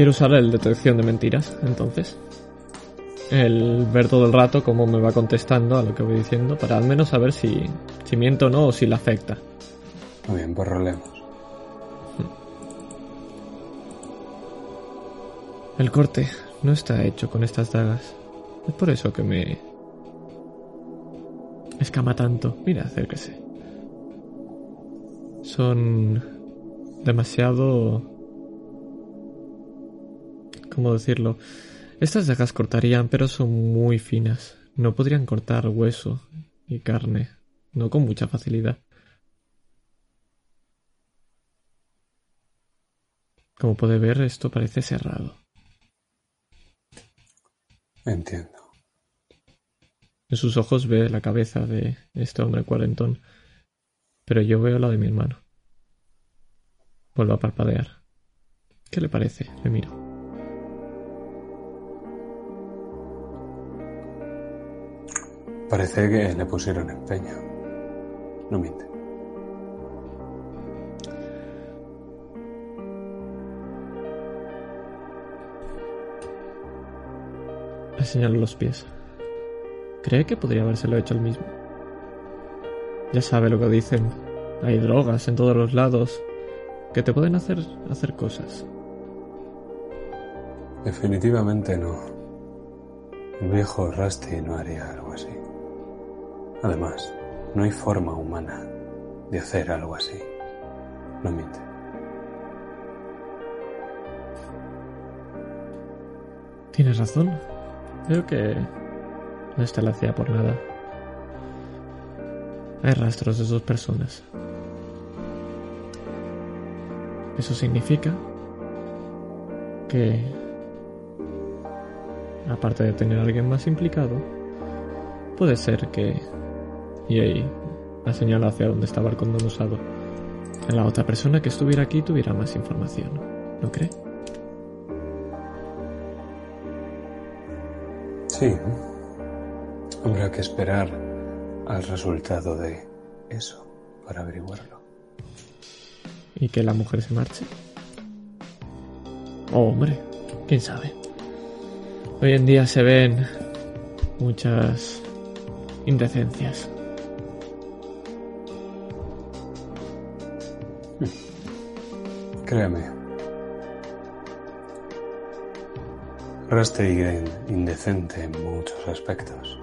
Quiero usar el detección de mentiras, entonces. El ver todo el rato cómo me va contestando a lo que voy diciendo, para al menos saber si, si miento o no o si le afecta. Muy bien, pues rolemos. El corte no está hecho con estas dagas. Es por eso que me escama tanto. Mira, acérquese. Son demasiado... ¿Cómo decirlo? Estas dagas cortarían, pero son muy finas. No podrían cortar hueso y carne. No con mucha facilidad. Como puede ver, esto parece cerrado. Entiendo. En sus ojos ve la cabeza de este hombre cuarentón, pero yo veo la de mi hermano. Vuelvo a parpadear. ¿Qué le parece? Le miro. Parece que le pusieron empeño. No miente. Le señalo los pies. ¿Cree que podría habérselo hecho el mismo? Ya sabe lo que dicen. Hay drogas en todos los lados que te pueden hacer hacer cosas. Definitivamente no. El viejo Rusty no haría algo así. Además, no hay forma humana de hacer algo así. No miente. Tienes razón. Creo que no está la hacía por nada. Hay rastros de dos personas. Eso significa que, aparte de tener a alguien más implicado, puede ser que... Y ahí la señala hacia donde estaba el condón usado. La otra persona que estuviera aquí tuviera más información. ¿No cree? Sí. Habrá que esperar al resultado de eso para averiguarlo. ¿Y que la mujer se marche? Oh, hombre, quién sabe. Hoy en día se ven muchas indecencias. Créame. Rusty era indecente en muchos aspectos.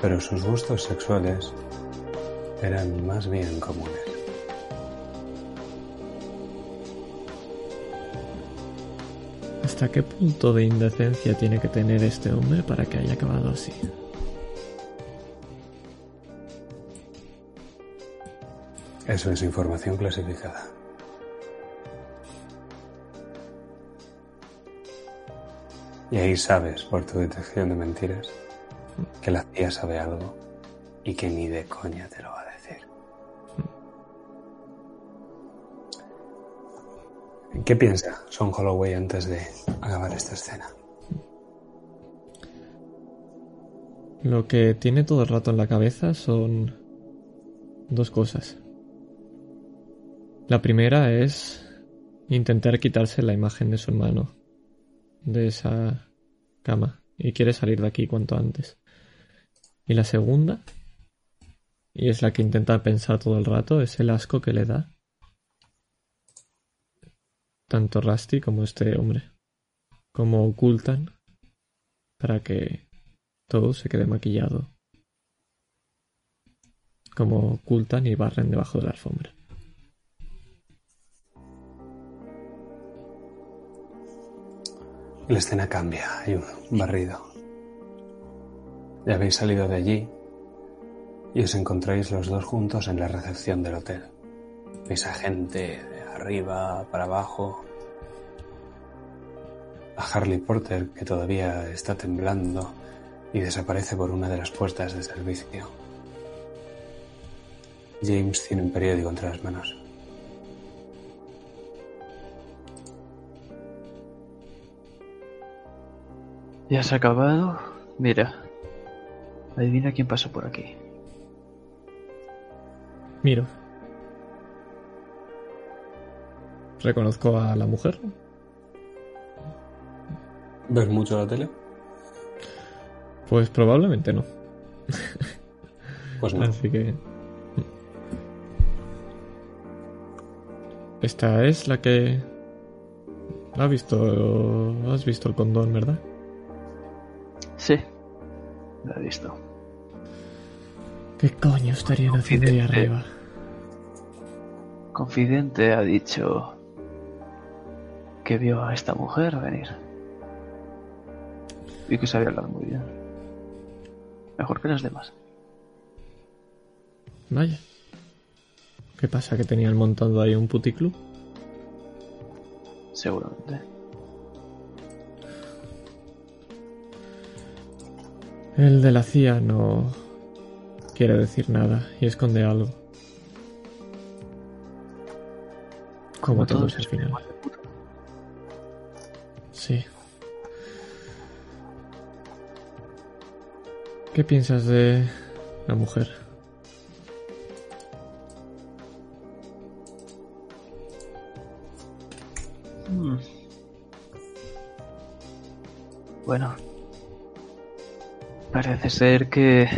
Pero sus gustos sexuales eran más bien comunes. ¿Hasta qué punto de indecencia tiene que tener este hombre para que haya acabado así? Eso es información clasificada. Y ahí sabes, por tu detección de mentiras, que la CIA sabe algo y que ni de coña te lo va a decir. ¿Qué piensa Son Holloway antes de acabar esta escena? Lo que tiene todo el rato en la cabeza son dos cosas. La primera es intentar quitarse la imagen de su hermano de esa cama y quiere salir de aquí cuanto antes. Y la segunda, y es la que intenta pensar todo el rato, es el asco que le da tanto Rusty como este hombre, como ocultan para que todo se quede maquillado, como ocultan y barren debajo de la alfombra. La escena cambia, hay un barrido. Ya habéis salido de allí y os encontráis los dos juntos en la recepción del hotel. Veis a gente de arriba para abajo. A Harley Porter que todavía está temblando y desaparece por una de las puertas de servicio. James tiene un periódico entre las manos. ¿Ya se ha acabado? Mira. Adivina quién pasó por aquí. Miro. Reconozco a la mujer. ¿Ves mucho la tele? Pues probablemente no. Pues no. Así que. Esta es la que. ¿Ha visto. Has visto el condón, ¿verdad? Sí. Lo he visto. ¿Qué coño estarían haciendo ahí arriba? Confidente ha dicho que vio a esta mujer venir. Y que sabía hablar muy bien. Mejor que las demás. Vaya. ¿Qué pasa? ¿Que tenían montado ahí un puticlub? Seguramente. El de la CIA no quiere decir nada y esconde algo. Como todos al final. Sí. ¿Qué piensas de la mujer? Bueno, parece ser que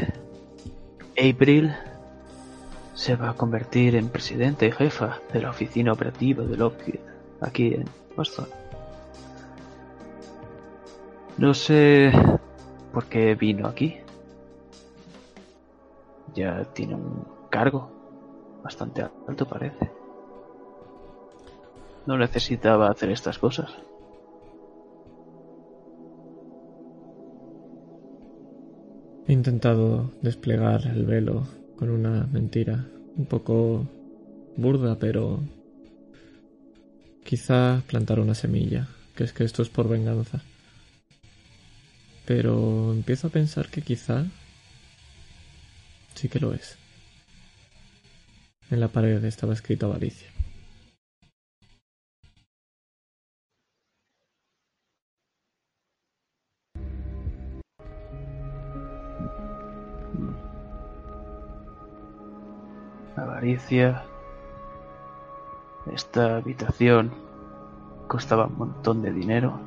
April se va a convertir en presidente y jefa de la oficina operativa de Lockheed aquí en Boston. No sé por qué vino aquí. Ya tiene un cargo bastante alto, parece. No necesitaba hacer estas cosas. He intentado desplegar el velo con una mentira un poco burda, pero quizá plantar una semilla, que es que esto es por venganza. Pero empiezo a pensar que quizá sí que lo es. En la pared estaba escrito avaricia. Avaricia. Esta habitación costaba un montón de dinero.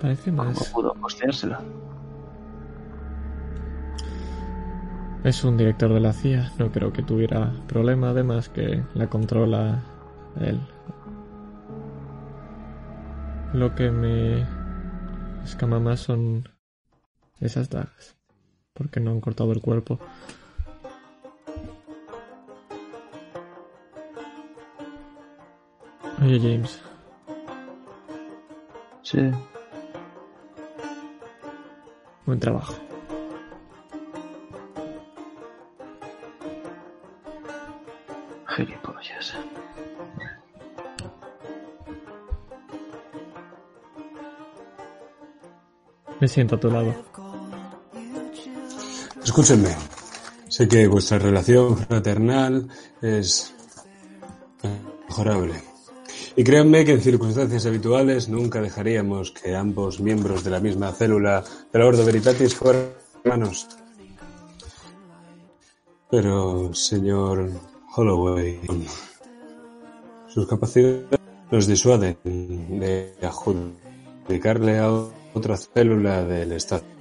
Parece ¿Cómo más. pudo costeársela? Es un director de la CIA, no creo que tuviera problema, además que la controla él. Lo que me escama más son esas dagas, porque no han cortado el cuerpo. Oye James, Sí. buen trabajo. Gilipollas. Me siento a tu lado. Escúchenme. Sé que vuestra relación fraternal es mejorable. Y créanme que en circunstancias habituales nunca dejaríamos que ambos miembros de la misma célula de la Ordo Veritatis fueran hermanos. Pero, señor Holloway, sus capacidades nos disuaden de adjudicarle a otra célula del Estado.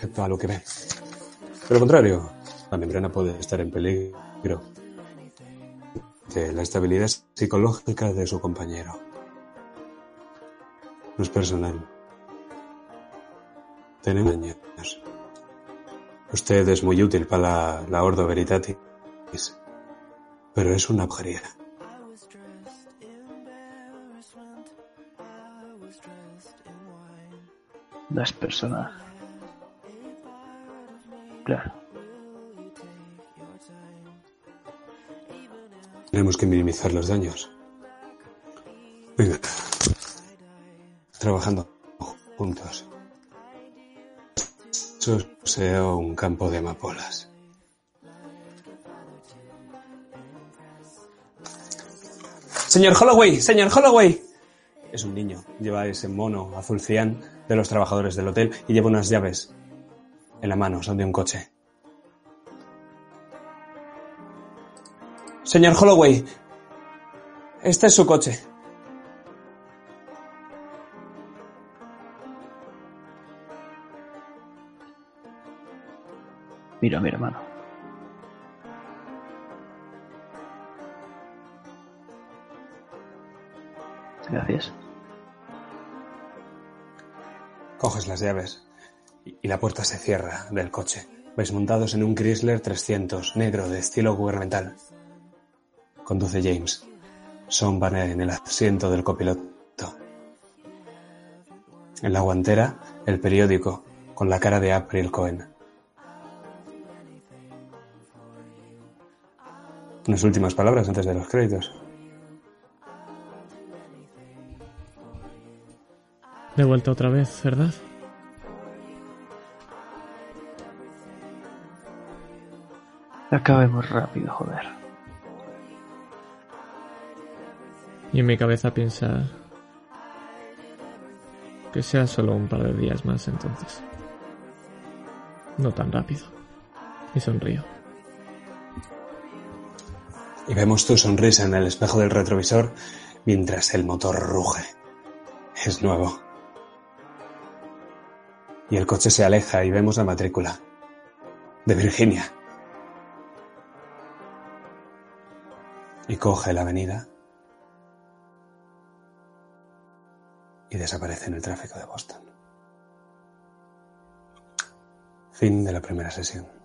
Respecto a lo que ve. Por lo contrario, la membrana puede estar en peligro de la estabilidad psicológica de su compañero. No es personal. Tenemos años. Usted es muy útil para la, la Ordo Veritatis, pero es una brujería. No es personal. Claro. Tenemos que minimizar los daños. Venga. Trabajando juntos. Eso sea un campo de amapolas. Señor Holloway, señor Holloway. Es un niño. Lleva ese mono azul cian de los trabajadores del hotel y lleva unas llaves en la mano, son de un coche. Señor Holloway, este es su coche. Mira, mira, mano. Gracias. Coges las llaves y la puerta se cierra del coche. Vais montados en un Chrysler 300 negro de estilo gubernamental. Conduce James. Son en el asiento del copiloto. En la guantera, el periódico con la cara de April Cohen. Unas últimas palabras antes de los créditos. De vuelta otra vez, ¿verdad? Acabemos rápido, joder. Y en mi cabeza piensa que sea solo un par de días más entonces. No tan rápido. Y sonrío. Y vemos tu sonrisa en el espejo del retrovisor mientras el motor ruge. Es nuevo. Y el coche se aleja y vemos la matrícula. De Virginia. Y coge la avenida. Y desaparece en el tráfico de Boston. Fin de la primera sesión.